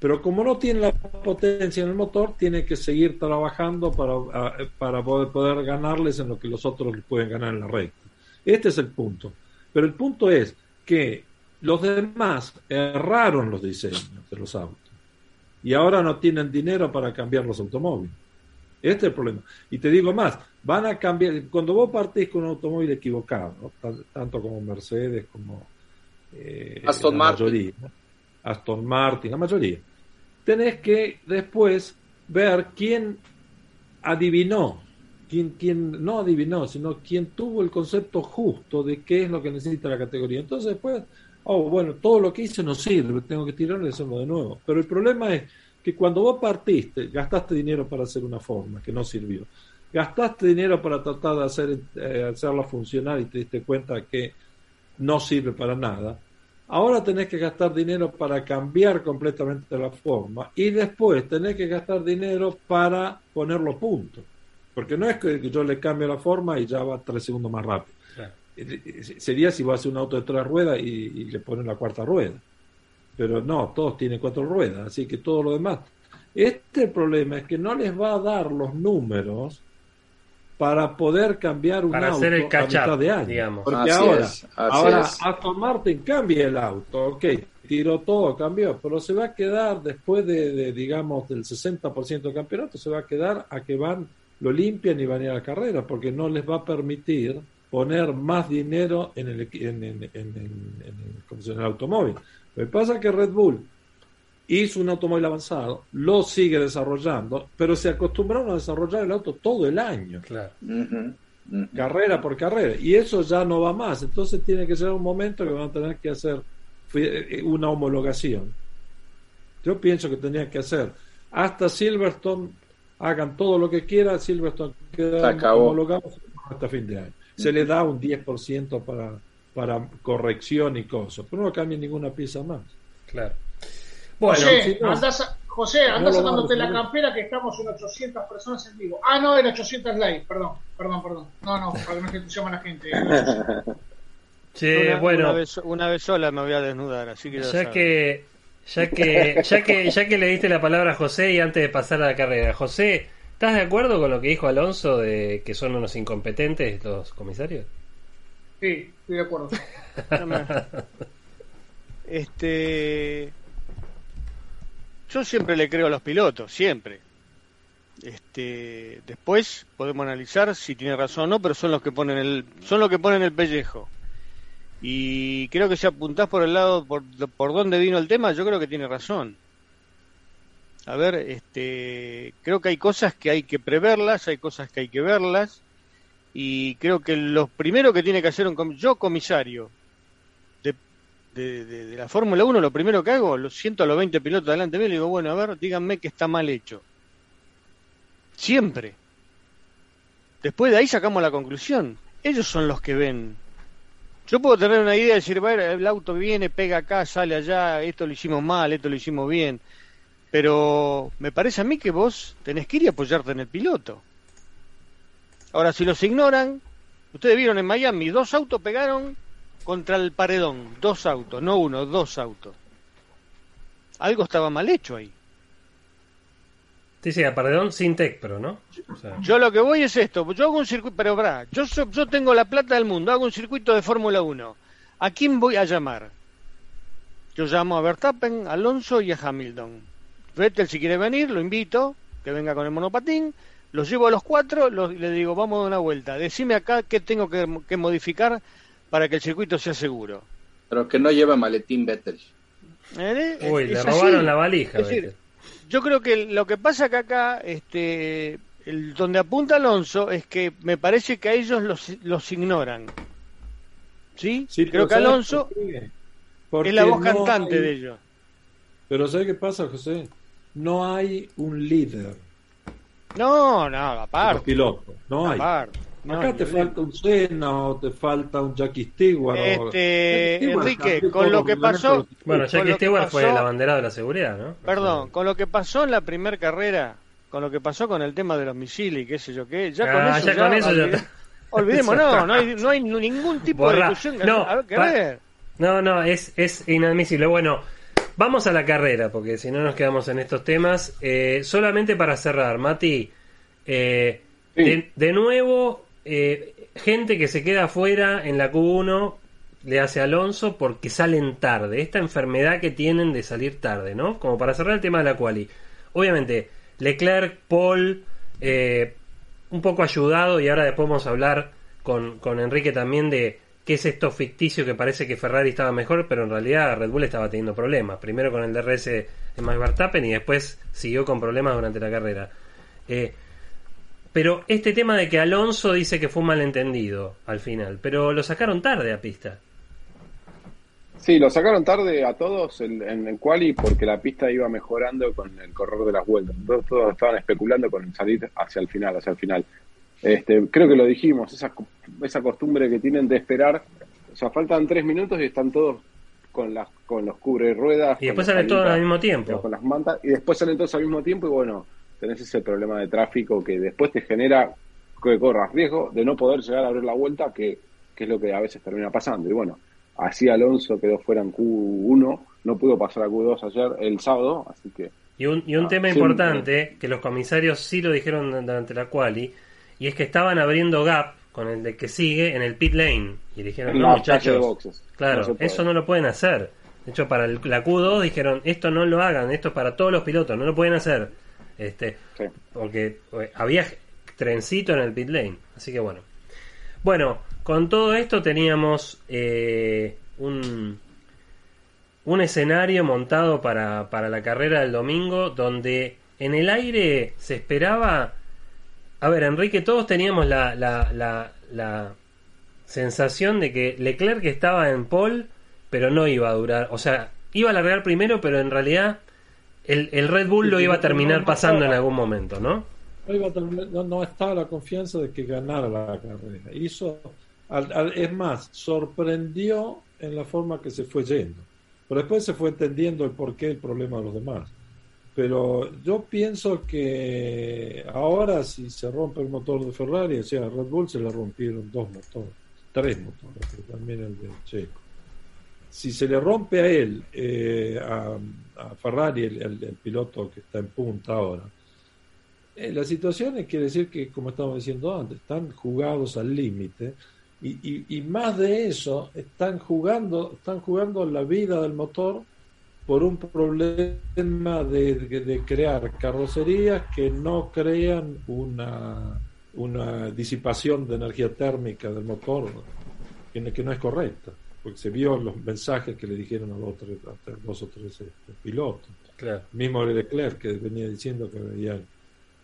Pero como no tiene la potencia en el motor, tiene que seguir trabajando para, para poder, poder ganarles en lo que los otros pueden ganar en la recta. Este es el punto. Pero el punto es que los demás erraron los diseños de los autos y ahora no tienen dinero para cambiar los automóviles. Este es el problema. Y te digo más, van a cambiar, cuando vos partís con un automóvil equivocado, tanto como Mercedes como eh, Aston Martin. Aston Martin, la mayoría, tenés que después ver quién adivinó, quién, quién no adivinó, sino quién tuvo el concepto justo de qué es lo que necesita la categoría. Entonces después, oh, bueno, todo lo que hice no sirve, tengo que tirarlo y hacerlo de nuevo. Pero el problema es que cuando vos partiste, gastaste dinero para hacer una forma que no sirvió. Gastaste dinero para tratar de hacer, eh, hacerla funcionar y te diste cuenta que no sirve para nada Ahora tenés que gastar dinero para cambiar completamente la forma y después tenés que gastar dinero para ponerlo punto. Porque no es que yo le cambie la forma y ya va tres segundos más rápido. Eh, eh, sería si va a hacer un auto de tres ruedas y, le ponen la cuarta rueda. Pero no, todos tienen cuatro ruedas, así que todo lo demás. Este problema es que no les va a dar los números para poder cambiar un auto el a mitad de año. Digamos. Porque ahora, ahora Aston Martin cambia el auto, ok, tiró todo, cambió, pero se va a quedar después de, digamos, del 60% del campeonato, se va a quedar a que van, lo limpian y van a ir a la carrera, porque no les va a permitir poner más dinero en el, en, en, en el automóvil. Lo que pasa es que Red Bull hizo un automóvil avanzado, lo sigue desarrollando, pero se acostumbraron a desarrollar el auto todo el año. Carrera por carrera. Y eso ya no va más. Entonces tiene que ser un momento que van a tener que hacer eh, una homologación. Yo pienso que tenían que hacer hasta Silverstone, hagan todo lo que quieran, Silverstone queda homologado hasta fin de año. Se le da un 10% para, para corrección y cosas, pero no cambia ninguna pieza más. Claro. José, andas, José, andas sacándote la campera que estamos en 800 personas en vivo. Ah, no, en 800 likes, perdón, perdón, perdón. No, no, para que no se entusiasme la gente. Sí, bueno. Una vez, sola me voy a desnudar, así que ya, que ya que ya que ya que le diste la palabra a José y antes de pasar a la carrera, José, ¿estás de acuerdo con lo que dijo Alonso de que son unos incompetentes los comisarios? Sí, estoy de acuerdo. este yo siempre le creo a los pilotos, siempre. Este, después podemos analizar si tiene razón o no, pero son los que ponen el, son los que ponen el pellejo. Y creo que si apuntás por el lado por, por dónde vino el tema, yo creo que tiene razón. A ver, este, creo que hay cosas que hay que preverlas, hay cosas que hay que verlas, y creo que lo primero que tiene que hacer un yo comisario de, la Fórmula 1, lo primero que hago, lo siento a los 20 pilotos delante mío y le digo, bueno, a ver, díganme que está mal hecho. Siempre. Después de ahí sacamos la conclusión. Ellos son los que ven. Yo puedo tener una idea de decir, ver, el auto viene, pega acá, sale allá, esto lo hicimos mal, esto lo hicimos bien. Pero me parece a mí que vos tenés que ir y apoyarte en el piloto. Ahora, si los ignoran, ustedes vieron en Miami, dos autos pegaron contra el paredón, dos autos, no uno, dos autos. Algo estaba mal hecho ahí. Sí, sí, a paredón sin tech, pero no. Yo lo que voy es esto, yo hago un circuito, pero bra, yo, yo tengo la plata del mundo, hago un circuito de Fórmula 1. ¿A quién voy a llamar? Yo llamo a Verstappen, Alonso y a Hamilton. Vettel si quiere venir, lo invito, que venga con el monopatín, los llevo a los cuatro, los, le digo, vamos a dar una vuelta, decime acá qué tengo que, que modificar para que el circuito sea seguro. Pero que no lleve maletín Vettel. ¿Eh? Uy, Es- le así. robaron la valija. Es decir. Yo creo que lo que pasa que acá, este, el, donde apunta Alonso es que me parece que a ellos los, los ignoran. ¿Sí? Sí, creo que ¿sabes Alonso es la voz no cantante hay- de ellos. Pero ¿sabes qué pasa, José? No hay un líder No, no, los aparte. pilotos. No hay. aparte. No, Acá te falta un Senna o te falta un Jackie Stewart. o- Este, Stewart Enrique, con lo que pasó- los- Bueno, Jackie Stewart fue el abanderado de la seguridad, ¿no? Perdón, con lo que pasó en la primera carrera, con lo que pasó con el tema de los misiles y qué sé yo qué, ya con Ah, eso ya con eso ya está. Olvidemos, no, no hay, no hay ningún tipo Borra. de discusión que, No, a ver, que pa- ver. No, no, es, es inadmisible. Bueno, vamos a la carrera, porque si no nos quedamos en estos temas. Eh, solamente para cerrar, Mati, eh, Sí. de, de nuevo, eh, gente que se queda afuera en la Q1 le hace Alonso porque salen tarde. Esta enfermedad que tienen de salir tarde, ¿no? Como para cerrar el tema de la quali. Obviamente, Leclerc, Paul, eh, un poco ayudado y ahora después vamos a hablar con, con Enrique también de qué es esto ficticio que parece que Ferrari estaba mejor, pero en realidad Red Bull estaba teniendo problemas. Primero con el DRS de Max Verstappen y después siguió con problemas durante la carrera. Eh, pero este tema de que Alonso dice que fue un malentendido al final, pero lo sacaron tarde a pista. Sí, lo sacaron tarde a todos en, el quali porque la pista iba mejorando con el correr de las vueltas. Todos, todos estaban especulando con salir hacia el final, hacia el final. Este, creo que lo dijimos, esa, esa costumbre que tienen de esperar. O sea, faltan tres minutos y están todos con las con los cubre ruedas. Y después salen todos al mismo tiempo. Con las mantas y después salen todos al mismo tiempo y bueno, tenés ese problema de tráfico que después te genera que corras riesgo de no poder llegar a abrir la vuelta, que, que es lo que a veces termina pasando. Y bueno, así Alonso quedó fuera en Q1, no pudo pasar a Q2 ayer, el sábado, así que Y un, y un Ah, tema sí, importante, que los comisarios sí lo dijeron durante la quali, y es que estaban abriendo gap con el de que sigue en el pit lane. Y dijeron, no muchachos, claro, no eso no lo pueden hacer. De hecho, para el- la Q2 dijeron, esto no lo hagan, esto es para todos los pilotos, no lo pueden hacer. Este, Sí. porque eh, había trencito en el pit lane. Así que bueno. Bueno, con todo esto teníamos eh, un, un escenario montado para, para la carrera del domingo donde en el aire se esperaba... A ver, Enrique, todos teníamos la, la, la, la sensación de que Leclerc estaba en pole, pero no iba a durar. O sea, iba a largar primero, pero en realidad el, el Red Bull lo iba a terminar pasando en algún momento, ¿no? no, iba a terminar- no, estaba la confianza de que ganara la carrera. Hizo, al- al- es más, sorprendió en la forma que se fue yendo. Pero después se fue entendiendo el porqué del problema de los demás. Pero yo pienso que ahora si se rompe el motor de Ferrari, o sea, a Red Bull se le rompieron dos motores, tres motores, pero también el de Checo. Si se le rompe a él, eh, a, Ferrari, el, piloto que está en punta ahora, eh, la situación quiere decir que, como estamos diciendo antes, están jugados al límite y, y- y más de eso, están jugando, están jugando la vida del motor por un problema de, de- crear carrocerías que no crean una, una disipación de energía térmica del motor que, no- que no es correcta, porque se vio los mensajes que le dijeron a los, tres- a dos o tres este, pilotos Claro. mismo Leclerc que venía diciendo que había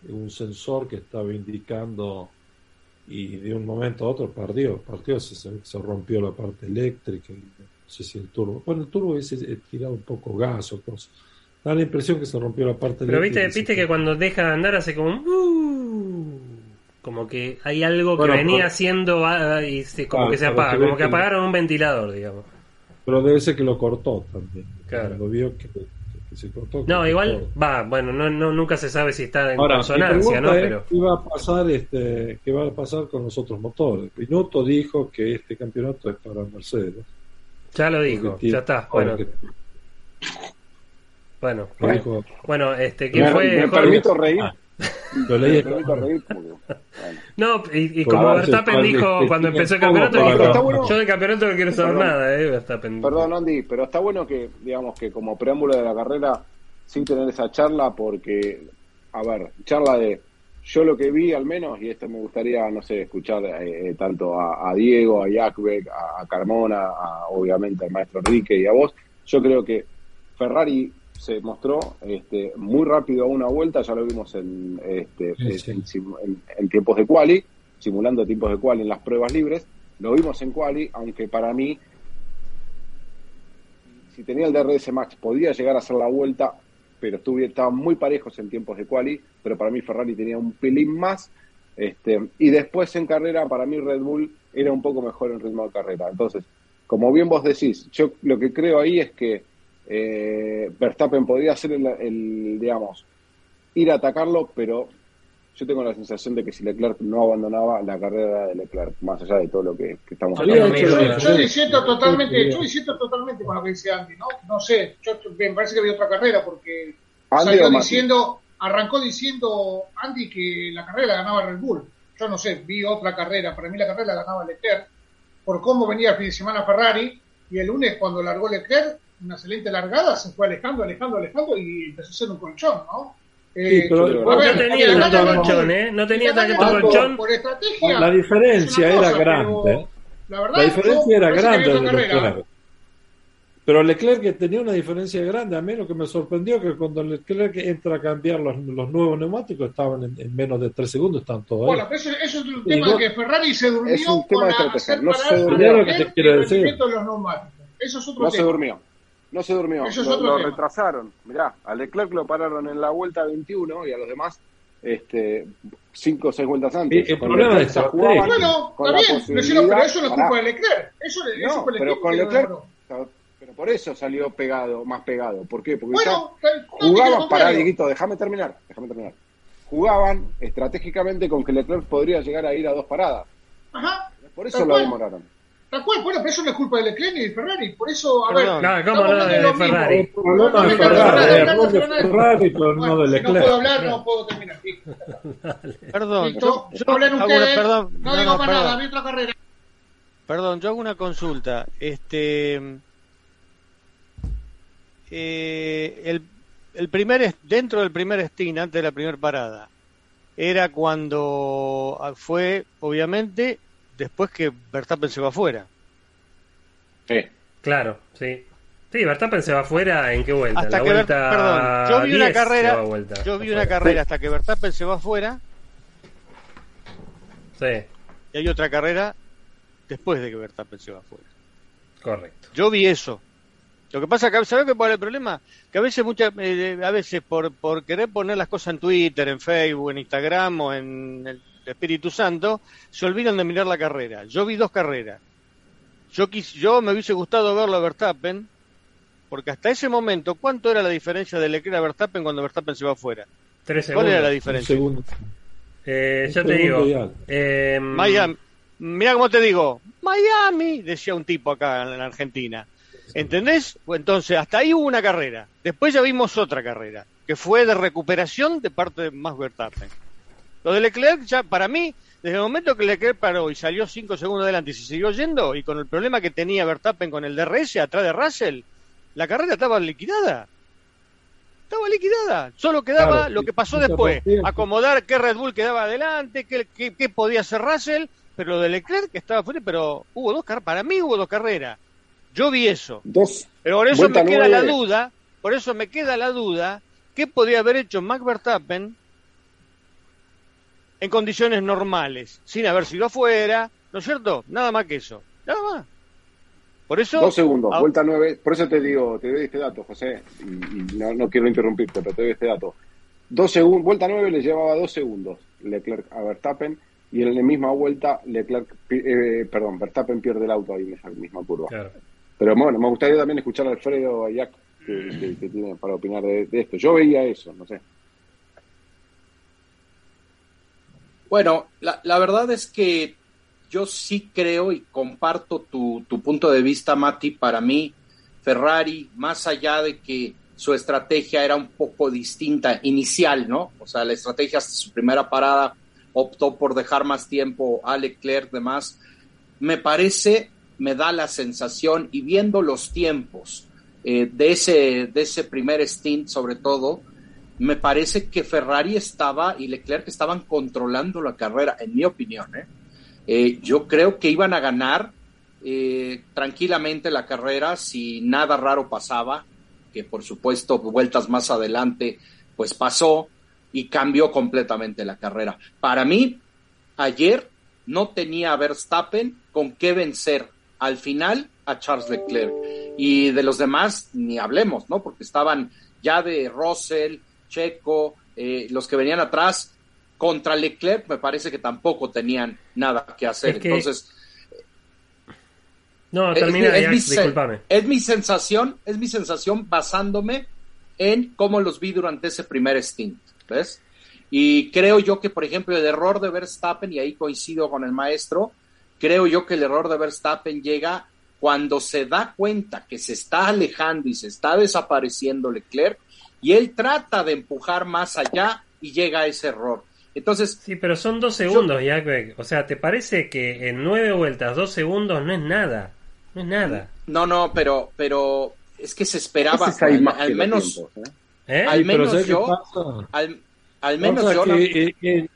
un sensor que estaba indicando y de un momento a otro partió, partió, se, se- rompió la parte eléctrica, y si el turbo, bueno el turbo ese eh, tiraba un poco gas o cosas, da la impresión que se rompió la parte Pero viste, y viste que cuando deja de andar hace como un... "Uh", como que hay algo que Bueno, venía haciendo ah, y se- como Ah, que se pero apaga, como que apagaron un ventilador, digamos. Pero debe ser que lo cortó también, Claro. cuando vio que, que se cortó. No, igual, todo. va, bueno, no, no, nunca se sabe si está en Ahora, consonancia, ¿no? es, Pero ¿qué va a pasar este, qué va a pasar con los otros motores? Pinotto dijo que este campeonato es para Mercedes. Ya lo dijo, ya está. Bueno, bueno, lo bueno, este, ¿quién Me, fue? me Jorge? permito reír. Ah, lo leí me permito reír porque, bueno. No, y, como Verstappen dijo cuando empezó el campeonato, dijo, Pero está bueno. yo del campeonato no quiero saber Perdón. nada, eh, Verstappen. Perdón, Andy, pero está bueno que, digamos, que como preámbulo de la carrera, sin tener esa charla, porque, a ver, charla de yo lo que vi al menos, y esto me gustaría, no sé, escuchar eh, tanto a, Diego, a Jakbeck, a, Carmona, a, obviamente al maestro Enrique y a vos, yo creo que Ferrari se mostró este, muy rápido a una vuelta, ya lo vimos en, este, En, tiempos de quali, simulando tiempos de quali en las pruebas libres, lo vimos en quali, aunque para mí, si tenía el DRS Max, podía llegar a hacer la vuelta, pero estuve, estaban muy parejos en tiempos de quali, pero para mí Ferrari tenía un pelín más, este, y después en carrera, para mí Red Bull era un poco mejor en ritmo de carrera. Entonces, como bien vos decís, yo lo que creo ahí es que eh, Verstappen podría hacer el, digamos, ir a atacarlo, pero yo tengo la sensación de que si Leclerc no abandonaba la carrera de Leclerc, más allá de todo lo que, estamos hablando. Yo, yo, diciendo totalmente, yo diciendo totalmente con lo que dice Andy, ¿no? No sé, yo, me parece que había otra carrera porque salió diciendo, arrancó diciendo Andy que la carrera la ganaba Red Bull. Yo no sé, vi otra carrera, para mí la carrera la ganaba Leclerc, por cómo venía el fin de semana Ferrari, y el lunes cuando largó Leclerc, una excelente largada, se fue alejando, alejando, alejando y empezó a ser un colchón, ¿no? Eh, pero, no tenía tanto colchón, ¿eh? No tenía tanto colchón. Por, estrategia. La diferencia era grande. la, verdad, la, diferencia era grande. Pero Leclerc que tenía una diferencia grande. A mí lo que me sorprendió que cuando Leclerc entra a cambiar los, los nuevos neumáticos estaban en, menos de 3 segundos, están todos Bueno, eso, eso, es un tema que Ferrari se durmió es un tema con de estrategia. No se durmió. Lo que te quiero decir. Los neumáticos. Eso es otro no tema. se durmió. No se durmió, lo, retrasaron. Mirá, a Leclerc lo pararon en la vuelta 21 y a los demás este, cinco o seis vueltas antes. el problema es jugaban Bueno, está bien, pero, pero, eso no es culpa de Leclerc. Eso, no, eso fue pero con Leclerc, pero por eso salió pegado, más pegado. ¿Por qué? Porque bueno, jugaban, pará, Dieguito, déjame terminar, déjame terminar. Jugaban estratégicamente con que Leclerc podría llegar a ir a dos paradas. Ajá. Por eso lo demoraron. Tal cual, bueno, pero eso no es culpa de Leclerc ni de Ferrari. Por eso, a ver. No, ¿cómo no de Ferrari? No, no, de Ferrari, de Ferrari, pero no de Leclerc. No puedo hablar, no puedo terminar. Perdón, yo, yo hablen ustedes, perdón, no, digo para nada, mi otra carrera. Perdón, yo hago una consulta. Este. Eh, el, el primer dentro del primer stint antes de la primera parada era cuando fue obviamente después que Verstappen se va afuera. Sí. Claro, sí. Sí, Verstappen se va afuera en qué vuelta? Hasta la que vuelta perdón, yo vi una carrera, yo vi una carrera hasta que Verstappen se va afuera. Sí. Y hay otra carrera después de que Verstappen se va afuera. Correcto. Yo vi eso. Lo que pasa que, ¿sabes cuál es el problema? Que a veces, muchas, eh, a veces por, por querer poner las cosas en Twitter, en Facebook, en Instagram o en el Espíritu Santo, se olvidan de mirar la carrera. Yo vi dos carreras. Yo, quis, yo me hubiese gustado verlo a Verstappen, porque hasta ese momento, ¿cuánto era la diferencia de Leclerc a Verstappen cuando Verstappen se va afuera? Tres segundos. ¿Cuál era la diferencia? Eh, ya te digo. Eh, Miami. Mira cómo te digo. Miami, decía un tipo acá en Argentina. ¿Entendés? Entonces, hasta ahí hubo una carrera. Después ya vimos otra carrera, que fue de recuperación de parte de Max Verstappen. Lo de Leclerc, ya para mí, desde el momento que Leclerc paró y salió 5 segundos adelante y se siguió yendo, y con el problema que tenía Verstappen con el DRS atrás de Russell, la carrera estaba liquidada. Estaba liquidada. Solo quedaba lo que pasó después. Acomodar qué Red Bull quedaba adelante, qué, qué, podía hacer Russell, pero lo de Leclerc que estaba fuera, pero hubo dos carreras. Para mí hubo dos carreras. Yo vi eso. Dos. Pero por eso me queda la duda, por eso me queda la duda, ¿qué podía haber hecho Max Verstappen en condiciones normales, sin haber sido afuera, ¿no es cierto? Nada más que eso, nada más. Por eso. Dos segundos, vuelta nueve. Por eso te digo, te doy este dato, José, y, no, quiero interrumpirte, pero te doy este dato. Dos segundos, vuelta nueve le llevaba dos segundos Leclerc a Verstappen y en la misma vuelta Leclerc, eh, perdón, Verstappen pierde el auto ahí en esa misma curva. Pero bueno, me gustaría también escuchar a Alfredo y que, que, tiene para opinar de esto. Yo veía eso, no sé. Bueno, la, la, verdad es que yo sí creo y comparto tu, tu punto de vista, Mati. Para mí, Ferrari, más allá de que su estrategia era un poco distinta inicial, ¿no? O sea, la estrategia hasta su primera parada optó por dejar más tiempo a Leclerc, demás. Me parece, me da la sensación, y viendo los tiempos eh, de, ese, de ese primer stint, sobre todo, me parece que Ferrari estaba y Leclerc estaban controlando la carrera, en mi opinión. ¿eh? Eh, yo creo que iban a ganar eh, tranquilamente la carrera si nada raro pasaba, que por supuesto vueltas más adelante pues pasó y cambió completamente la carrera. Para mí, ayer no tenía a Verstappen con qué vencer al final a Charles Leclerc. Y de los demás ni hablemos, ¿no? Porque estaban ya de Russell, Checo, eh, los que venían atrás contra Leclerc, me parece que tampoco tenían nada que hacer. Entonces, no, termina, es, mi, es mi sensación, es mi sensación basándome en cómo los vi durante ese primer stint, ¿ves? Y creo yo que, por ejemplo, el error de Verstappen, y ahí coincido con el maestro, creo yo que el error de Verstappen llega cuando se da cuenta que se está alejando y se está desapareciendo Leclerc, y él trata de empujar más allá y llega a ese error. Entonces. Sí, pero son dos segundos, ya, O sea, ¿te parece que en nueve vueltas, dos segundos no es nada? No es nada. No, no, pero, pero es que se esperaba. al, menos, ¿eh? ¿Eh? al menos yo, al, menos yo. Eh,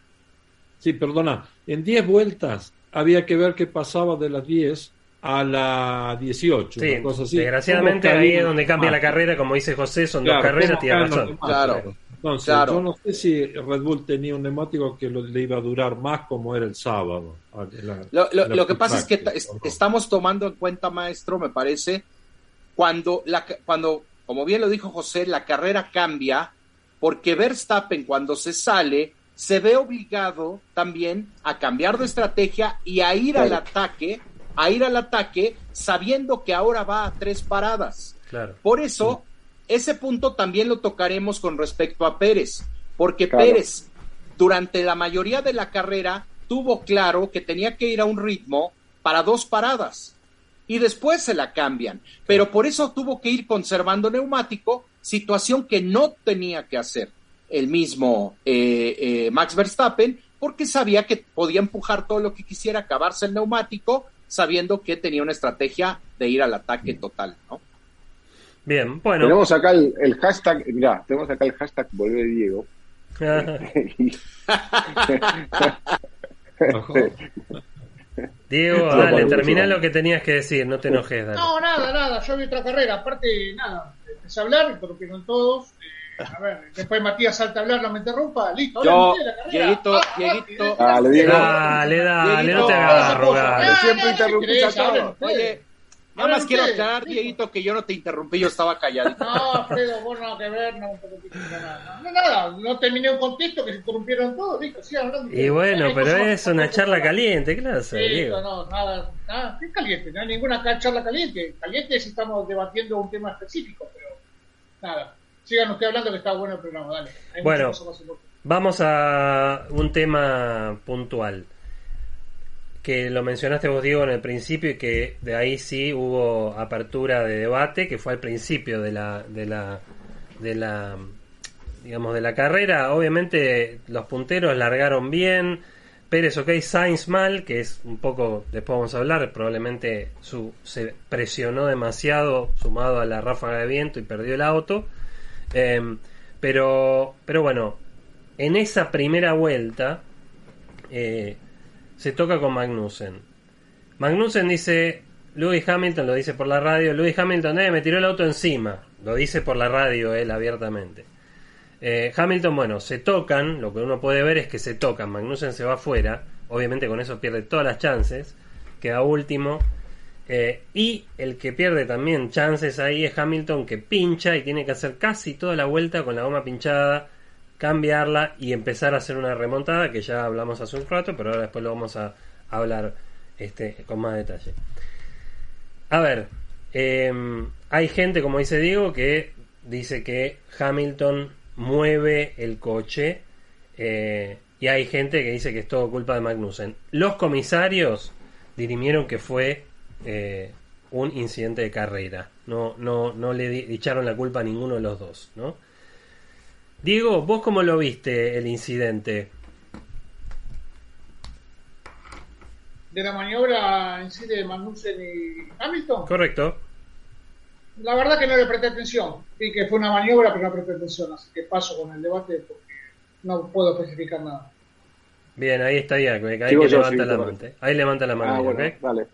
sí, perdona. En 10 vueltas había que ver qué pasaba de las 10 a la 18. Sí, así. Desgraciadamente ahí es donde cambia la carrera, como dice José, son dos carreras, tiene razón. Claro. Entonces, yo no sé si Red Bull tenía un neumático que le iba a durar más como era el sábado. lo, que pasa es que estamos tomando en cuenta, maestro, me parece, cuando, la, cuando, como bien lo dijo José, la carrera cambia, porque Verstappen cuando se sale, se ve obligado también a cambiar de estrategia y a ir al ataque, a ir al ataque sabiendo que ahora va a tres paradas. Claro. Por eso, ese punto también lo tocaremos con respecto a Pérez, porque Pérez durante la mayoría de la carrera tuvo claro que tenía que ir a un ritmo para dos paradas y después se la cambian, pero por eso tuvo que ir conservando neumático, situación que no tenía que hacer el mismo eh, eh, Max Verstappen, porque sabía que podía empujar todo lo que quisiera, acabarse el neumático, sabiendo que tenía una estrategia de ir al ataque total, ¿no? Bien, bueno. Tenemos acá el, hashtag, mira, tenemos acá el hashtag Vuelve Diego. Diego, dale, termina lo que tenías que decir, no te enojes. Dale. No, nada, nada, yo vi otra carrera, aparte, nada, empecé a hablar, interrumpieron todos. A ver, después Matías salta a hablar, no me interrumpa, listo. Yo, Dieguito, ah, Dieguito. Dale, Diego. Dale, dale, no te hagas rogar. Siempre interrumpís a todos. Oye, Nada más quiero aclarar, Dieguito, que yo no te interrumpí, yo estaba callado. No, Alfredo, vos no que ver, no, nada. No, nada, no terminé un contexto que se interrumpieron todos, ¿viste? Sí, hablando. Y bueno, pero es una charla caliente, claro. Sí, Diego. no, nada, nada, ¿qué caliente? No hay ninguna charla caliente. Caliente si estamos debatiendo un tema específico, pero nada. Sigan usted hablando que está bueno el programa, dale. bueno, vamos a un tema puntual que lo mencionaste vos, Diego, en el principio y que de ahí sí hubo apertura de debate, que fue al principio de la, de la, de la, digamos, de la carrera. Obviamente los punteros largaron bien, Pérez ok, Sainz mal, que es un poco, después vamos a hablar, probablemente su, se presionó demasiado sumado a la ráfaga de viento y perdió el auto. Em, pero, pero bueno, en esa primera vuelta, eh, se toca con Magnussen. Magnussen dice, Lewis Hamilton lo dice por la radio, Lewis Hamilton eh, me tiró el auto encima, lo dice por la radio él abiertamente. Eh, Hamilton, bueno, se tocan, lo que uno puede ver es que se tocan, Magnussen se va afuera, obviamente con eso pierde todas las chances, queda último, eh, y el que pierde también chances ahí es Hamilton que pincha y tiene que hacer casi toda la vuelta con la goma pinchada cambiarla y empezar a hacer una remontada que ya hablamos hace un rato, pero ahora después lo vamos a, hablar este, con más detalle. A ver, em, hay gente, como dice Diego, que dice que Hamilton mueve el coche eh, y hay gente que dice que es todo culpa de Magnussen. Los comisarios dirimieron que fue eh, un incidente de carrera. No, no, no le echaron la culpa a ninguno de los dos, ¿no? Diego, ¿vos cómo lo viste el incidente? ¿De la maniobra en sí de Magnussen y Hamilton? Correcto. la verdad que no le presté atención. Vi que fue una maniobra, pero no presté atención. Así que paso con el debate porque no puedo especificar nada. Bien, ahí está ya, ahí levanta la mano. Ahí levanta la mano. dale.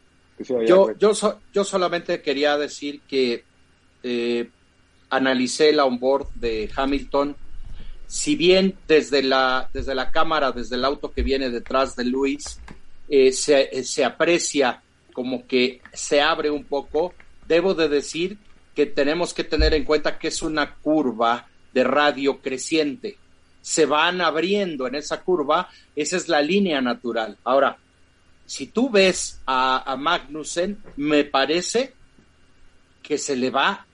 Yo, yo, yo solamente quería decir que eh, analicé la onboard de Hamilton. Si bien desde la, desde la cámara, desde el auto que viene detrás de Luis, eh, se, se aprecia como que se abre un poco, debo de decir que tenemos que tener en cuenta que es una curva de radio creciente. Se van abriendo en esa curva, esa es la línea natural. Ahora, si tú ves a, a Magnussen, me parece que se le va,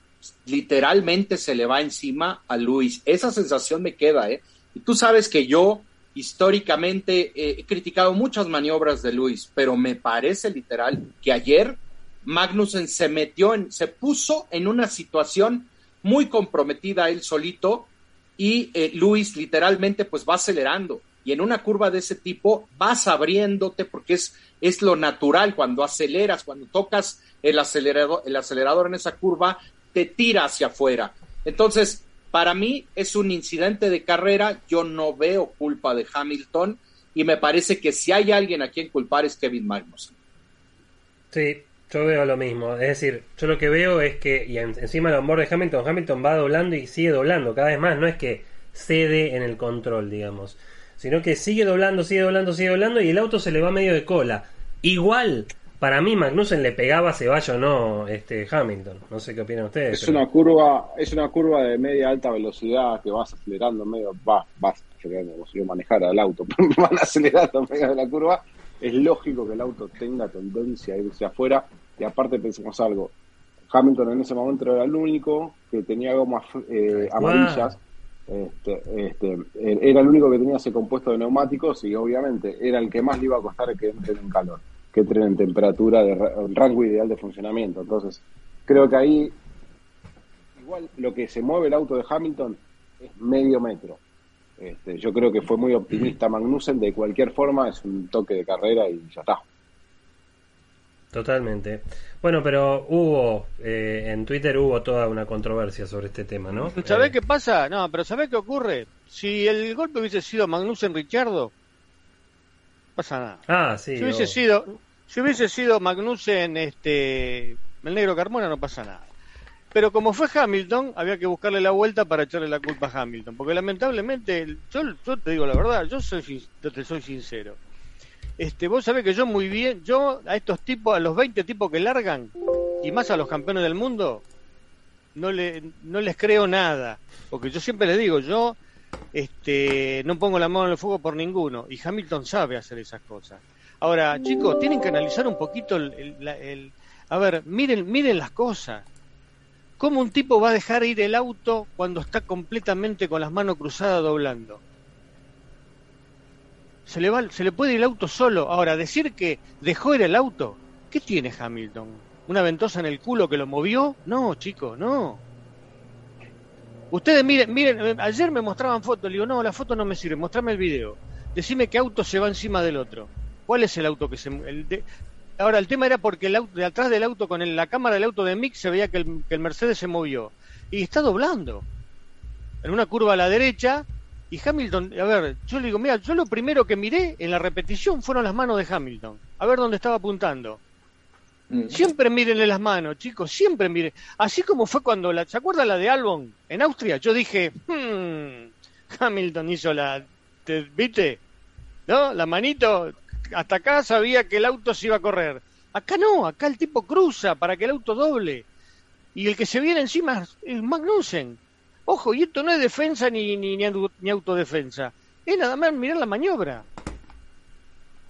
literalmente se le va encima a Luis. Esa sensación me queda, ¿eh? Y tú sabes que yo históricamente he criticado muchas maniobras de Luis, pero me parece literal que ayer Magnussen se metió en, se puso en una situación muy comprometida él solito y eh, Luis literalmente pues va acelerando y en una curva de ese tipo vas abriéndote porque es, es lo natural cuando aceleras, cuando tocas el acelerador, el acelerador en esa curva, te tira hacia afuera. Entonces, para mí es un incidente de carrera, yo no veo culpa de Hamilton y me parece que si hay alguien a quien culpar es Kevin Magnussen. Sí, yo veo lo mismo. Es decir, yo lo que veo es que, y encima el onboard de Hamilton, Hamilton va doblando y sigue doblando cada vez más. No es que cede en el control, digamos, sino que sigue doblando, sigue doblando, sigue doblando y el auto se le va medio de cola. Igual para mí Magnussen le pegaba se vaya o no este Hamilton. No sé qué opinan ustedes. Es una curva, es una curva de media alta velocidad que vas acelerando medio, va, vas acelerando como si yo manejara el auto, van acelerando medio de la curva. Es lógico que el auto tenga tendencia a irse afuera. Y aparte pensemos algo, Hamilton en ese momento era el único que tenía gomas eh, amarillas. Este, este, era el único que tenía ese compuesto de neumáticos y obviamente era el que más le iba a costar que entre en calor que entren en temperatura de rango ideal de funcionamiento. Entonces, creo que ahí, igual lo que se mueve el auto de Hamilton es medio metro. Este, yo creo que fue muy optimista Magnussen, de cualquier forma es un toque de carrera y ya está. Totalmente. Bueno, pero hubo, eh, en Twitter hubo toda una controversia sobre este tema, ¿no? ¿Sabés eh, qué pasa? No, pero ¿sabés qué ocurre? Si el golpe hubiese sido Magnussen-Richardo, pasa nada. Ah, sí. Si hubiese sido, si hubiese sido Magnussen, este, el negro Carmona, no pasa nada. Pero como fue Hamilton, había que buscarle la vuelta para echarle la culpa a Hamilton. Porque lamentablemente, yo, yo te digo la verdad, yo soy, te soy sincero. Este, vos sabés que yo muy bien, yo a estos tipos, a los 20 tipos que largan, y más a los campeones del mundo, no, le, no les creo nada. Porque yo siempre les digo, yo este, no pongo la mano en el fuego por ninguno. Y Hamilton sabe hacer esas cosas. Ahora, chicos, tienen que analizar un poquito el, a ver, miren, miren las cosas. ¿Cómo un tipo va a dejar ir el auto cuando está completamente con las manos cruzadas doblando? Se le, va, se le puede ir el auto solo. Ahora, decir que dejó ir el auto, ¿qué tiene Hamilton? ¿Una ventosa en el culo que lo movió? No, chicos, no. Ustedes miren, miren, ayer me mostraban fotos, le digo, no, la foto no me sirve, mostrame el video. Decime qué auto se va encima del otro. ¿Cuál es el auto que se... El Ahora, el tema era porque el auto, de atrás del auto, con la cámara del auto de Mick, se veía que el, Mercedes se movió. Y está doblando. En una curva a la derecha. Y Hamilton, a ver, yo le digo, mira, yo lo primero que miré en la repetición fueron las manos de Hamilton. A ver dónde estaba apuntando. Mm. Siempre mírenle las manos, chicos, siempre miren. Así como fue cuando la, ¿se acuerda la de Albon en Austria? Yo dije, hmm, Hamilton hizo la, ¿viste? ¿No? La manito, hasta acá sabía que el auto se iba a correr. Acá no, acá el tipo cruza para que el auto doble. Y el que se viene encima es Magnussen. Ojo, y esto no es defensa ni, ni, ni autodefensa. Es nada más mirar la maniobra.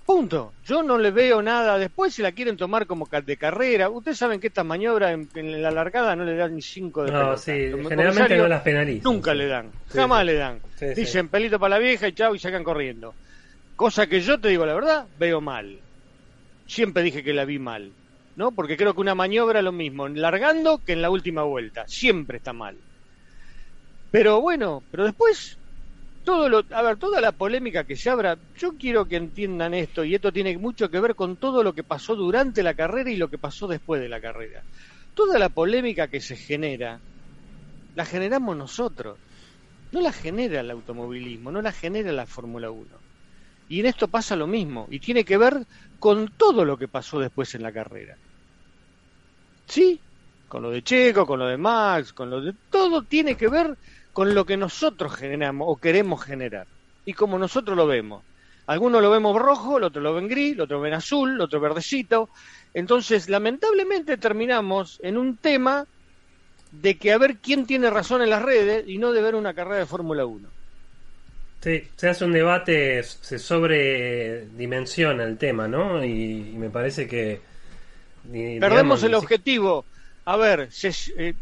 Punto. Yo no le veo nada. Después, si la quieren tomar como de carrera, ustedes saben que esta maniobra en, la largada no le dan ni cinco de No, sí, generalmente no las penalizan. Nunca le dan, jamás le dan. Dicen pelito para la vieja y chao y sacan corriendo. Cosa que yo te digo la verdad, veo mal. Siempre dije que la vi mal, ¿no? Porque creo que una maniobra es lo mismo, largando que en la última vuelta. Siempre está mal. Pero bueno, pero después, todo lo, a ver, toda la polémica que se abra, yo quiero que entiendan esto, y esto tiene mucho que ver con todo lo que pasó durante la carrera y lo que pasó después de la carrera. toda la polémica que se genera, la generamos nosotros. No la genera el automovilismo, no la genera la Fórmula 1. Y en esto pasa lo mismo, y tiene que ver con todo lo que pasó después en la carrera. ¿Sí? Con lo de Checo, con lo de Max, con lo de... Todo tiene que ver con lo que nosotros generamos o queremos generar. Y como nosotros lo vemos. Algunos lo vemos rojo, el otro lo ven gris, el otro ven azul, el otro verdecito. Entonces, lamentablemente terminamos en un tema de que a ver quién tiene razón en las redes y no de ver una carrera de Fórmula 1. Sí, se hace un debate, se sobredimensiona el tema, ¿no? Y, me parece que... Perdemos el objetivo. A ver, eh,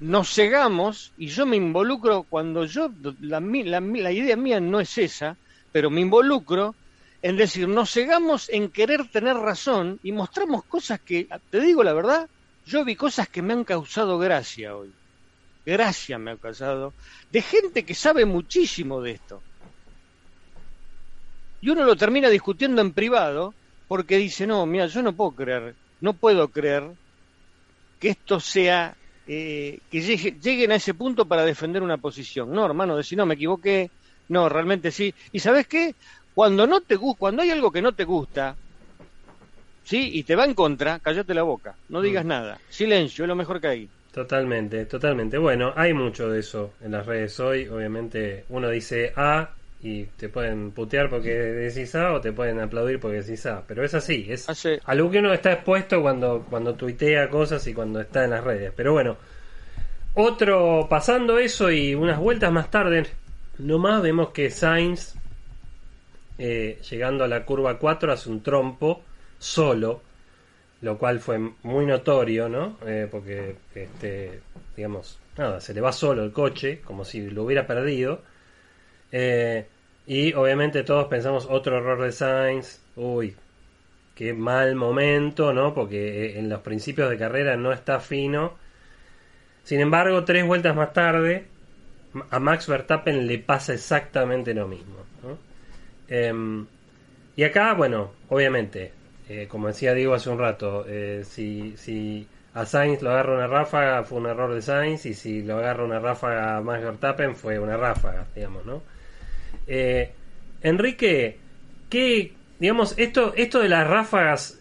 nos cegamos y yo me involucro cuando yo, la, la, la idea mía no es esa, pero me involucro en decir, nos cegamos en querer tener razón y mostramos cosas que, te digo la verdad, yo vi cosas que me han causado gracia hoy. Gracia me ha causado. De gente que sabe muchísimo de esto. Y uno lo termina discutiendo en privado porque dice, no, mira, yo no puedo creer, no puedo creer que esto sea, eh, que lleguen a ese punto para defender una posición. No, hermano, decir, no, me equivoqué, no, realmente sí. ¿Y sabes qué? Cuando no te cuando hay algo que no te gusta, ¿sí? Y te va en contra, cállate la boca, no digas mm. nada. Silencio, es lo mejor que hay. Totalmente, totalmente. Bueno, hay mucho de eso en las redes hoy. Obviamente, uno dice A y te pueden putear porque decís A o te pueden aplaudir porque decís A. Pero es así, es algo que uno está expuesto cuando, cuando tuitea cosas y cuando está en las redes. Pero bueno, otro, pasando eso y unas vueltas más tarde, nomás vemos que Sainz, eh, llegando a la curva 4, hace un trompo solo, lo cual fue muy notorio, ¿no? Eh, porque, este, digamos, nada, se le va solo el coche, como si lo hubiera perdido. Eh, y obviamente todos pensamos otro error de Sainz, uy, qué mal momento, ¿no? Porque eh, en los principios de carrera no está fino. Sin embargo, tres vueltas más tarde, a Max Verstappen le pasa exactamente lo mismo. Em, y acá, bueno, obviamente, eh, como decía Diego hace un rato, si, si a Sainz lo agarra una ráfaga fue un error de Sainz y si lo agarra una ráfaga a Max Verstappen fue una ráfaga, digamos, ¿no? Eh, Enrique, ¿qué, digamos, esto, esto de las ráfagas,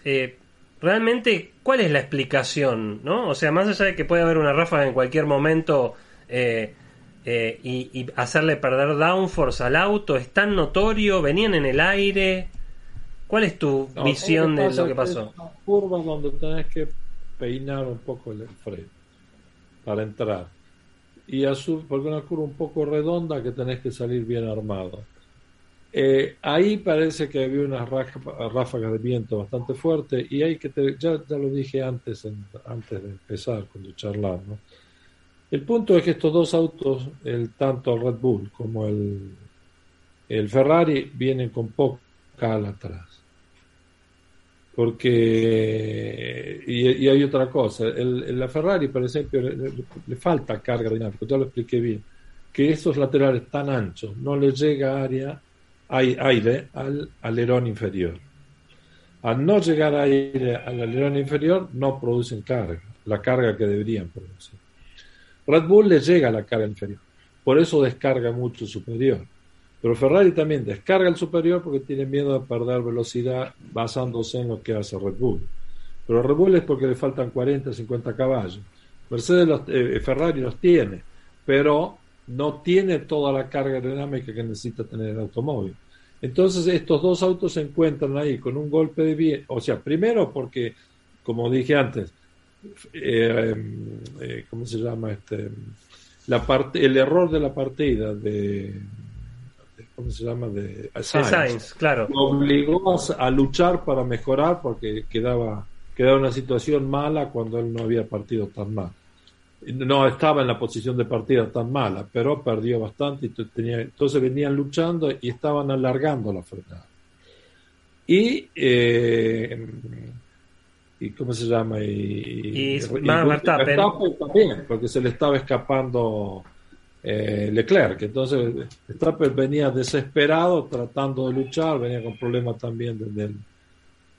realmente, cuál es la explicación, ¿no? O sea, más allá de que puede haber una ráfaga en cualquier momento y, y, hacerle perder downforce al auto, ¿es tan notorio? ¿Venían en el aire? ¿Cuál es tu visión de lo que pasó? Una curva donde tenés que peinar un poco el freno para entrar. Y a su, porque una curva un poco redonda que tenés que salir bien armado. Eh, ahí parece que había unas ráfagas de viento bastante fuertes y hay que ya, ya lo dije antes antes de empezar cuando charlar el punto es que estos dos autos el tanto el Red Bull como el el Ferrari vienen con poca ala atrás porque y, hay otra cosa el, la Ferrari por ejemplo le, falta carga dinámica ya lo expliqué bien que esos laterales tan anchos no le llega aire al alerón inferior. Al no llegar aire al alerón inferior no producen carga la carga que deberían producir. Red Bull le llega la carga inferior por eso descarga mucho superior pero Ferrari también descarga el superior porque tiene miedo de perder velocidad basándose en lo que hace Red Bull. Pero Red Bull es porque le faltan 40, 50 caballos. Mercedes, los, eh, Ferrari los tiene, pero no tiene toda la carga dinámica que necesita tener el automóvil. Entonces estos dos autos se encuentran ahí con un golpe de viento. O sea, primero porque, como dije antes, eh, eh, ¿cómo se llama? este la parte, El error de la partida de ¿cómo se llama? De, Science, claro. Lo obligó a, luchar para mejorar porque quedaba, quedaba una situación mala cuando él no había partido tan mal. No estaba en la posición de partida tan mala, pero perdió bastante y tenía, entonces venían luchando y estaban alargando la frenada. Y, eh, y ¿cómo se llama? Y, y, también, porque se le estaba escapando eh, Leclerc. Entonces, Verstappen venía desesperado tratando de luchar, venía con problemas también del,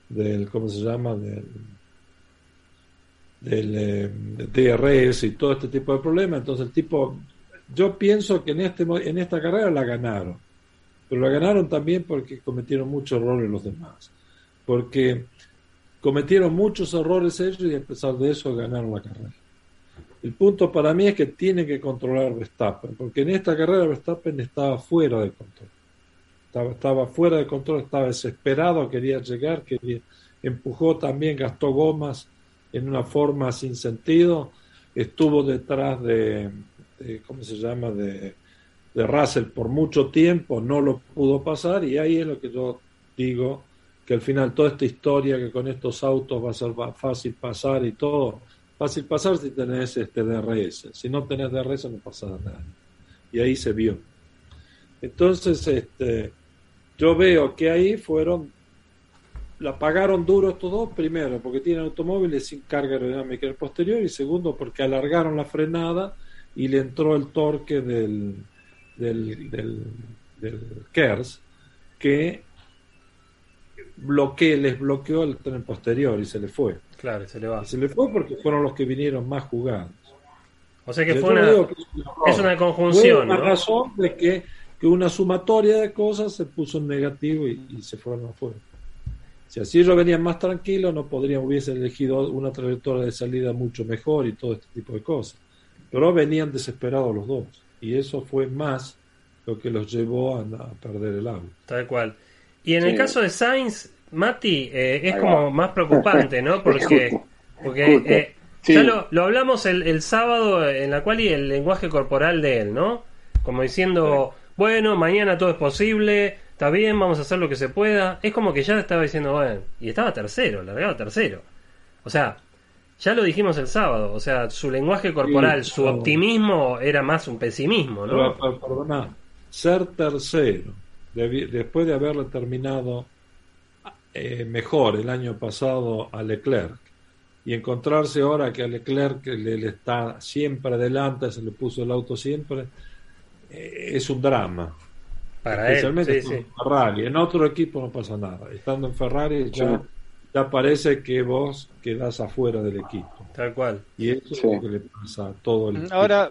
del ¿cómo se llama? Del, del eh, DRS y todo este tipo de problemas. Entonces el tipo, yo pienso que en, este, en esta carrera la ganaron, pero la ganaron también porque cometieron muchos errores los demás, porque cometieron muchos errores ellos y a pesar de eso ganaron la carrera. El punto para mí es que tiene que controlar Verstappen, porque en esta carrera Verstappen estaba fuera de control. Estaba, fuera de control, estaba desesperado, quería llegar, quería, empujó también, gastó gomas en una forma sin sentido, estuvo detrás de, ¿cómo se llama?, de, de Russell por mucho tiempo, no lo pudo pasar y ahí es lo que yo digo, que al final toda esta historia que con estos autos va a ser fácil pasar y todo, fácil pasar si tenés este DRS, si no tenés DRS no pasa nada. Y ahí se vio. Entonces, este, yo veo que ahí fueron la pagaron duro estos dos, primero porque tienen automóviles sin carga aerodinámica en el posterior y segundo porque alargaron la frenada y le entró el torque del, del, del, KERS que bloqueó, les bloqueó el tren posterior y se le fue. Claro, se le va. se le fue porque fueron los que vinieron más jugados. O sea que fue una, es, una conjunción. Fue una razón de que, que, una sumatoria de cosas se puso en negativo y, y se fueron afuera. Si así ellos venían más tranquilos, no podrían hubiese elegido una trayectoria de salida mucho mejor y todo este tipo de cosas. Pero venían desesperados los dos. Y eso fue más lo que los llevó a, perder el agua. Tal cual. Y en el caso de Sainz, Mati, eh, es como más preocupante, ¿no? Porque, porque eh, ya lo, lo hablamos el, el, sábado, en la cual y el lenguaje corporal de él, ¿no? Como diciendo, bueno, mañana todo es posible, está bien, vamos a hacer lo que se pueda. Es como que ya estaba diciendo, bueno, y estaba tercero, largado tercero. O sea, ya lo dijimos el sábado, o sea, su lenguaje corporal, su optimismo era más un pesimismo, ¿no? perdona, ser tercero, después de haberle terminado eh, mejor el año pasado a Leclerc, y encontrarse ahora que a Leclerc le, le está siempre adelante, se le puso el auto siempre, eh, es un drama. Para Especialmente en Ferrari. En otro equipo no pasa nada. Estando en Ferrari ya, ya parece que vos quedás afuera del equipo. Tal cual. Y eso es lo que le pasa a todo el Ahora,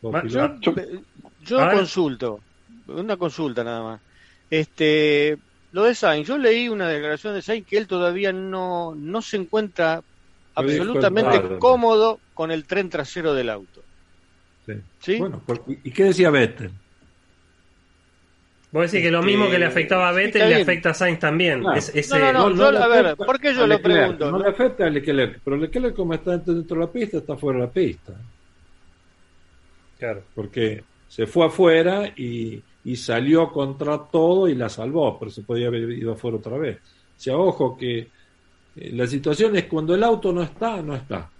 yo, consulto, una consulta nada más. Este, lo de Sainz, yo leí una declaración de Sainz que él todavía no, no se encuentra absolutamente cómodo con el tren trasero del auto. Sí. Bueno, ¿y qué decía Vettel? Vos decís que lo mismo que le este, afectaba a Vettel le afecta a Sainz también. No, no, no, a ver, ¿por qué yo lo pregunto? No le afecta a Leclerc, pero Leclerc como está dentro de la pista, está fuera de la pista. Claro. Porque se fue afuera y, y salió contra todo y la salvó, pero se podía haber ido afuera otra vez. O sea, ojo que eh, la situación es cuando el auto no está, no está.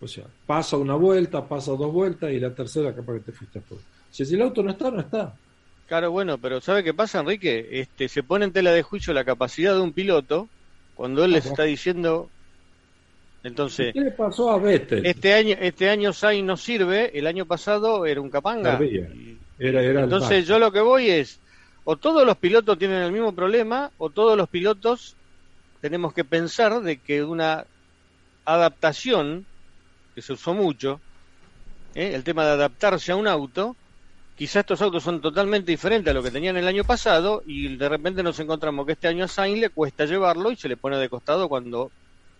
O sea, pasa una vuelta, pasa dos vueltas y la tercera capaz que te fuiste afuera. O sea, si el auto no está, no está. Claro, bueno, pero ¿sabe qué pasa, Enrique? Este, se pone en tela de juicio la capacidad de un piloto cuando él les está diciendo. Entonces, ¿qué le pasó a Vettel? Este año, este año Sainz no sirve, el año pasado era un capanga. Era, era Entonces, yo lo que voy es: o todos los pilotos tienen el mismo problema, o todos los pilotos tenemos que pensar de que una adaptación, que se usó mucho, ¿eh? el tema de adaptarse a un auto, quizá estos autos son totalmente diferentes a lo que tenían el año pasado y de repente nos encontramos que este año a Sainz le cuesta llevarlo y se le pone de costado cuando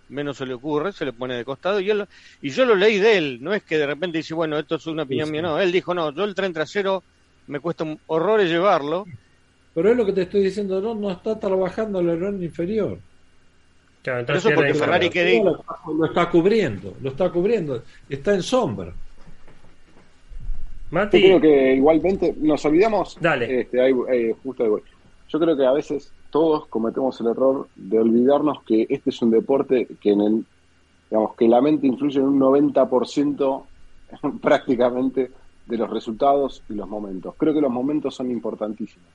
menos se le ocurre, se le pone de costado y él y yo lo leí de él, no es que de repente dice, bueno, esto es una opinión mía, no, él dijo, no, yo el tren trasero me cuesta horrores llevarlo. Pero es lo que te estoy diciendo, no, no está trabajando el error inferior. Claro, Eso porque Ferrari lo está cubriendo, lo está cubriendo, está en sombra. Yo creo que igualmente nos olvidamos. Dale. Este, eh, justo Yo creo que a veces todos cometemos el error de olvidarnos que este es un deporte que en el, digamos, que la mente influye en un 90% prácticamente de los resultados y los momentos. Creo que los momentos son importantísimos.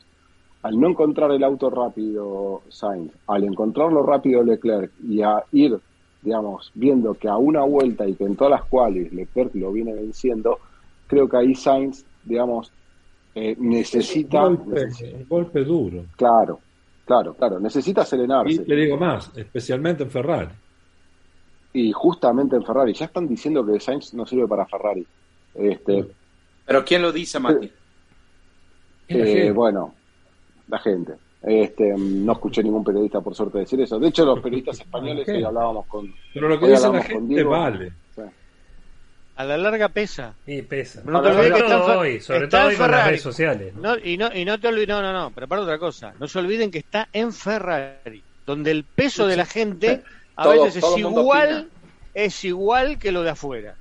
Al no encontrar el auto rápido Sainz, al encontrarlo rápido Leclerc y a ir, digamos, viendo que a una vuelta y que en todas las cuales Leclerc lo viene venciendo, creo que ahí Sainz, digamos, eh, necesita... Un golpe, duro. Claro, claro, claro, necesita serenarse. Y te digo más, especialmente en Ferrari. Y justamente en Ferrari, ya están diciendo que Sainz no sirve para Ferrari. Este, Pero ¿quién lo dice, Mati? eh, bueno, la gente. Este, no escuché ningún periodista por suerte decir eso. De hecho, los periodistas españoles hoy hablábamos con. Pero lo que dice la gente Diego. vale. Sí. A la larga pesa. Y pesa. No sobre te olvides que está en todo hoy, sobre está todo en hoy con las Ferrari. redes sociales. ¿no? No, y no, y no te olvides, no, no, no, pero para otra cosa. No se olviden que está en Ferrari, donde el peso de la gente a Todo- veces es igual, opina. es igual que lo de afuera.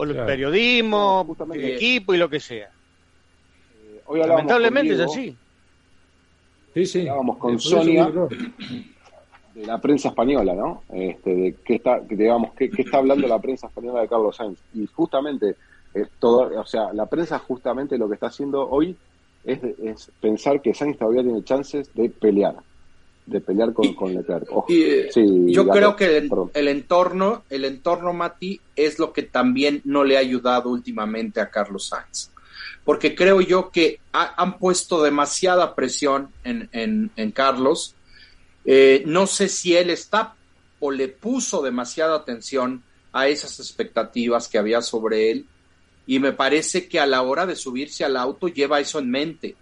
O el Claro. periodismo, No, justamente. el equipo y lo que sea. Eh, Hoy Lamentablemente es así. Sí, sí. Hablábamos con Por Sonia. de la prensa española, ¿no? Este, de qué está, digamos, qué, qué está hablando la prensa española de Carlos Sainz. Y justamente, eh, todo, o sea, la prensa justamente lo que está haciendo hoy es, es pensar que Sainz todavía tiene chances de pelear, de pelear con, con Leclerc. Y, eh, Sí, yo creo que el, el entorno, el entorno, Mati, es lo que también no le ha ayudado últimamente a Carlos Sainz. Porque creo yo que ha- han puesto demasiada presión en, en- en Carlos. Eh, no sé si él está o le puso demasiada atención a esas expectativas que había sobre él. Y me parece que a la hora de subirse al auto lleva eso en mente.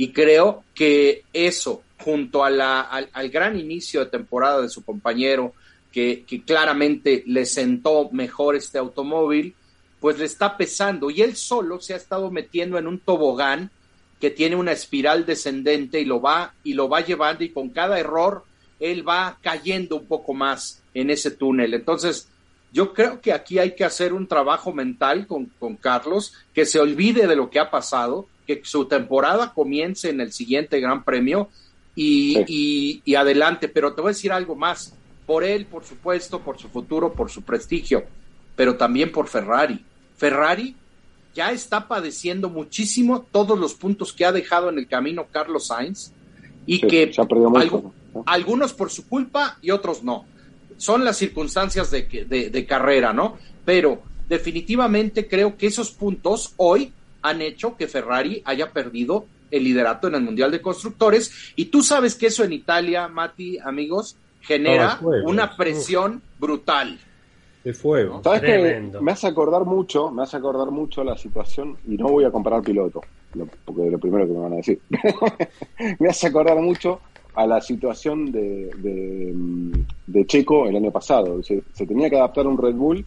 Y creo que eso, junto a al, al gran inicio de temporada de su compañero, que, que claramente le sentó mejor este automóvil, pues le está pesando. Y él solo se ha estado metiendo en un tobogán que tiene una espiral descendente y lo va, y lo va llevando, y con cada error él va cayendo un poco más en ese túnel. Entonces, yo creo que aquí hay que hacer un trabajo mental con, con Carlos, que se olvide de lo que ha pasado, que su temporada comience en el siguiente Gran Premio y, Sí. y- y adelante. Pero te voy a decir algo más, por él, por supuesto, por su futuro, por su prestigio, pero también por Ferrari. Ferrari ya está padeciendo muchísimo todos los puntos que ha dejado en el camino Carlos Sainz y Sí, que algunos por su culpa y otros no. Son las circunstancias de, de carrera, ¿no? Pero definitivamente creo que esos puntos hoy han hecho que Ferrari haya perdido el liderato en el Mundial de Constructores. Y tú sabes que eso en Italia, Mati, amigos, genera una presión brutal. De fuego. ¿Sabes Tremendo. qué? Me hace acordar mucho, me hace acordar mucho la situación, y no voy a comparar piloto, lo- porque es lo primero que me van a decir. me hace acordar mucho a la situación de, de, mm, de Checo el año pasado. Se, se tenía que adaptar un Red Bull,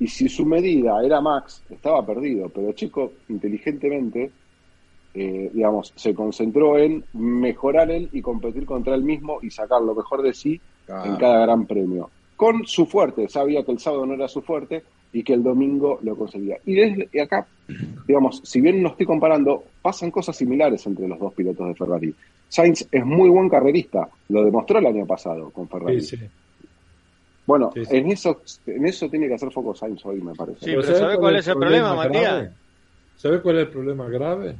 y si su medida era Max, estaba perdido, pero Checo inteligentemente, eh, digamos, se concentró en mejorar él y competir contra él mismo y sacar lo mejor de sí en cada gran premio. Con su fuerte, sabía que el sábado no era su fuerte y que el domingo lo conseguía. Y desde y acá, digamos, si bien no estoy comparando, pasan cosas similares entre los dos pilotos de Ferrari. Sainz es muy buen carrerista, lo demostró el año pasado con Ferrari. Sí, sí. Bueno, Sí, sí. en eso en eso tiene que hacer foco Sainz hoy, me parece. Sí, pero ¿sabe cuál es el problema, Matías? grave? ¿Sabe cuál es el problema grave?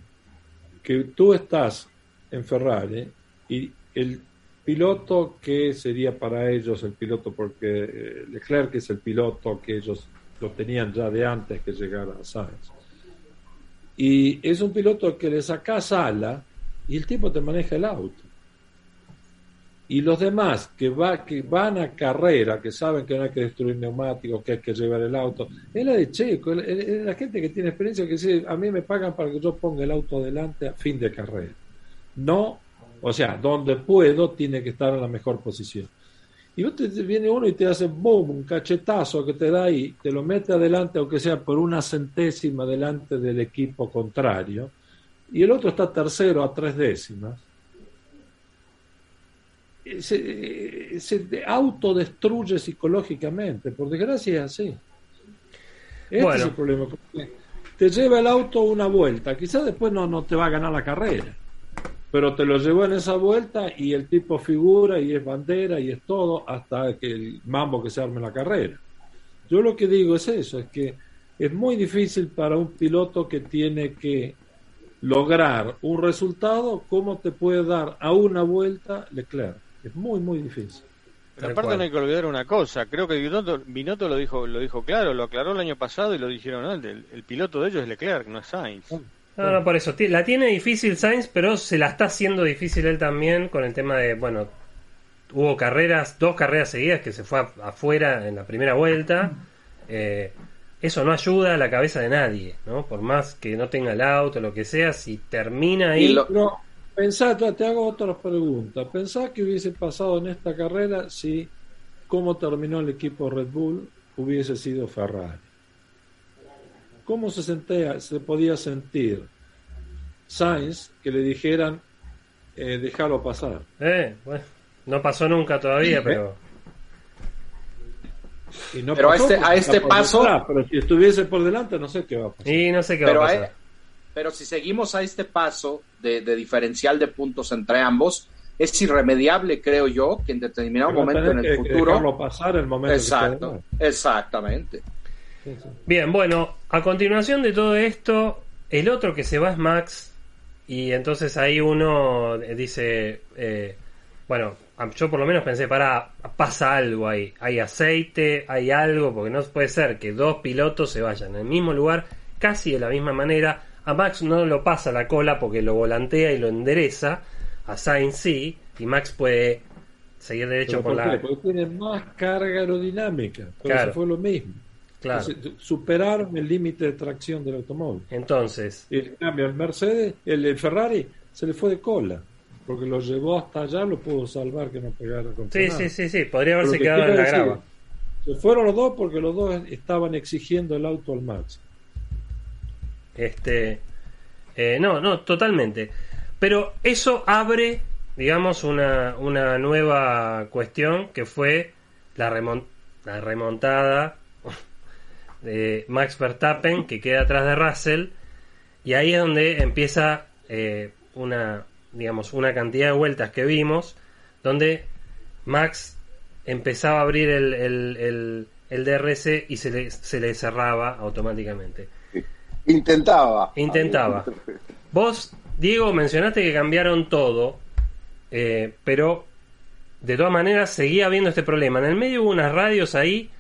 Que tú estás en Ferrari y el piloto que sería para ellos el piloto, porque eh, Leclerc es el piloto que ellos lo tenían ya de antes que llegara a Sainz. Y es un piloto que le sacas ala y el tipo te maneja el auto. Y los demás que, va, que van a carrera, que saben que no hay que destruir neumáticos, que hay que llevar el auto, es la de Checo, es- la gente que tiene experiencia que dice, a mí me pagan para que yo ponga el auto adelante a fin de carrera. No, o sea, donde puedo tiene que estar en la mejor posición. Y vos te viene uno y te hace boom, un cachetazo que te da ahí, te lo mete adelante, aunque sea por una centésima delante del equipo contrario, y el otro está tercero a tres décimas. Se, se de- autodestruye psicológicamente, por desgracia es así. Este Bueno. es el problema. porque Te lleva el auto una vuelta, quizás después no, no te va a ganar la carrera, pero te lo llevó en esa vuelta y el tipo figura y es bandera y es todo hasta que el mambo que se arme la carrera. Yo lo que digo es eso, es que es muy difícil para un piloto que tiene que lograr un resultado como te puede dar a una vuelta Leclerc. Es muy, muy difícil. Pero aparte cual. no hay que olvidar una cosa, creo que Binotto, Binotto lo dijo lo dijo claro, lo aclaró el año pasado y lo dijeron antes, el, el piloto de ellos es Leclerc, no es Sainz. No, no, por eso. La tiene difícil Sainz, pero se la está haciendo difícil él también con el tema de, bueno, hubo carreras, dos carreras seguidas que se fue afuera en la primera vuelta. Eh, eso no ayuda a la cabeza de nadie, ¿no? Por más que no tenga el auto, lo que sea, si termina ahí... Pero pensá, te hago otra pregunta. Pensá que hubiese pasado en esta carrera si cómo terminó el equipo Red Bull hubiese sido Ferrari. ¿Cómo se, sentía, se podía sentir Sainz que le dijeran eh, dejarlo pasar? Eh, bueno, no pasó nunca todavía, pero... pero a este, a este paso... pero si estuviese por delante, no sé qué va a pasar. Y no sé qué va a pasar. Pero si seguimos a este paso de, diferencial de puntos entre ambos, es irremediable, creo yo, que en determinado momento en el futuro. pasar el momento Exacto, exactamente. Bien, bueno, a continuación de todo esto, el otro que se va es Max, y entonces ahí uno dice, eh, bueno, yo por lo menos pensé, para, pasa algo ahí, hay aceite, hay algo, porque no puede ser que dos pilotos se vayan en el mismo lugar, casi de la misma manera. A Max no lo pasa la cola porque lo volantea y lo endereza, a Sainz sí, y Max puede seguir derecho por, la... Porque tiene más carga aerodinámica, pero eso fue lo mismo. Claro. superaron el límite de tracción del automóvil. Entonces. En cambio, el Mercedes, el Ferrari, se le fue de cola porque lo llevó hasta allá, lo pudo salvar que no pegara con Sí, sí, sí, sí, podría haberse quedado en la grava. Se fueron los dos porque los dos estaban exigiendo el auto al máximo. Este, eh, no, no, totalmente. Pero eso abre, digamos, una, una nueva cuestión que fue la, la remontada de Max Verstappen que queda atrás de Russell y ahí es donde empieza eh, una digamos, una cantidad de vueltas que vimos, donde Max empezaba a abrir el, el, el, DRS y se le, se le cerraba automáticamente. Intentaba. Intentaba. Vos, Diego, mencionaste que cambiaron todo, eh, pero de todas maneras seguía habiendo este problema. En el medio hubo unas radios ahí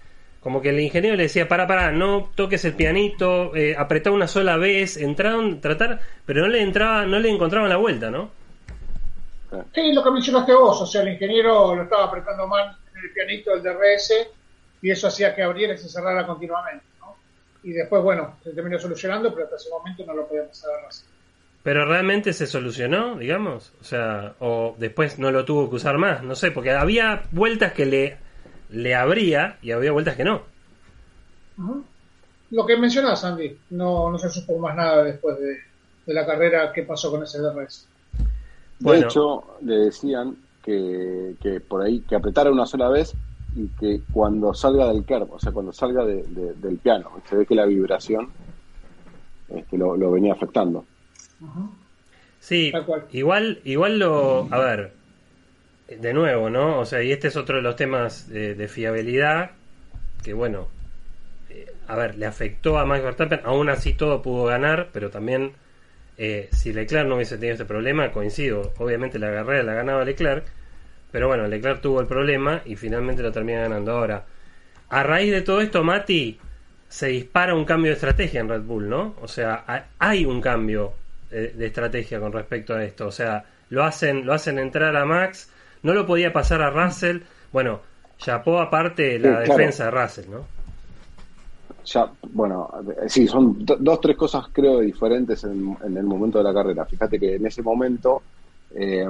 como que el ingeniero le decía, para, para, no toques el pianito, eh, apretá una sola vez, entraron, tratar, pero no le entraba, no le encontraban la vuelta, ¿no? Sí, lo que mencionaste vos, o sea, el ingeniero lo estaba apretando mal en el pianito del DRS y eso hacía que abriera y se cerrara continuamente. Y después, bueno, se terminó solucionando, pero hasta ese momento no lo podía pasar a Pero realmente se solucionó, digamos, o sea, o después no lo tuvo que usar más, no sé, porque había vueltas que le, le abría y había vueltas que no. Lo que mencionas, Andy, no, no se supo más nada después de, de la carrera qué pasó con ese DRS. De hecho, le decían que, que, por ahí, que apretara una sola vez y que cuando salga del curve, o sea, cuando salga del piano, se ve que la vibración este, lo, venía afectando. Sí, igual, igual lo, a ver, de nuevo, ¿no? O sea, y este es otro de los temas de, fiabilidad, que bueno, eh, a ver, le afectó a Max Verstappen, aún así todo pudo ganar, pero también eh, si Leclerc no hubiese tenido este problema, coincido, obviamente la carrera la ganaba Leclerc, pero bueno, Leclerc tuvo el problema y finalmente lo termina ganando ahora. A raíz de todo esto, Mati, se dispara un cambio de estrategia en Red Bull, ¿no? O sea, hay un cambio de, estrategia con respecto a esto. O sea, lo hacen, lo hacen entrar a Max, no lo podía pasar a Russell. Bueno, chapó aparte la defensa de Russell, ¿no? ya, bueno, sí, son dos, tres cosas creo diferentes en, el momento de la carrera. Fíjate que en ese momento, eh,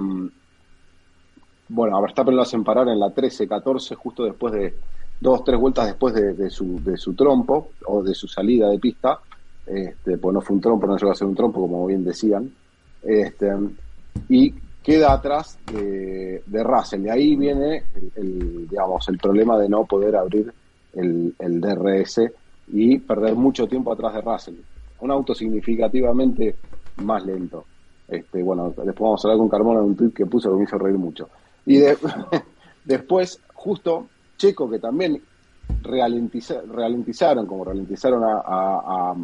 bueno, a Verstappen lo hacen parar en la 13-14, justo después de dos, tres vueltas después de, su, de su trompo o de su salida de pista. Este, pues no fue un trompo, no llegó a ser un trompo, como bien decían. Este, y queda atrás de, de Russell. Y ahí viene el, digamos, el problema de no poder abrir el, el DRS y perder mucho tiempo atrás de Russell. Un auto significativamente más lento. Este, bueno, después vamos a hablar con Carmona de un tweet que puso que me hizo reír mucho. Y después, justo Checo, que también ralentizaron, como ralentizaron a,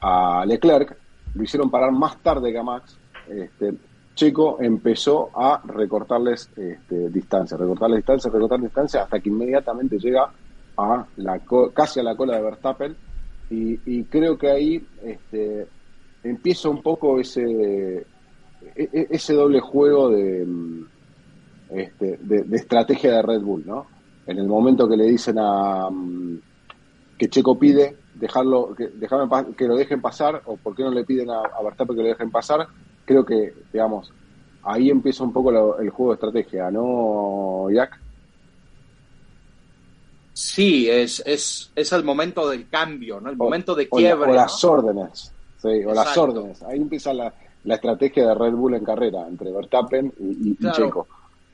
a, Leclerc, lo hicieron parar más tarde que a Max. Este, Checo empezó a recortarles este, distancia, recortarles distancia, recortar distancia, hasta que inmediatamente llega a la casi a la cola de Verstappen y, creo que ahí este, empieza un poco ese e, e, ese doble juego de este, de, estrategia de Red Bull, ¿no? En el momento que le dicen a mm, que Checo pide dejarlo, que, que lo dejen pasar, o por qué no le piden a, a Verstappen que lo dejen pasar, creo que, digamos, ahí empieza un poco el juego de estrategia, ¿no, Jack? Sí, es, es, es el momento del cambio, ¿no? El momento de quiebre. O, las órdenes, sí, o las órdenes. Ahí empieza la, la, estrategia de Red Bull en carrera, entre Verstappen y, Checo.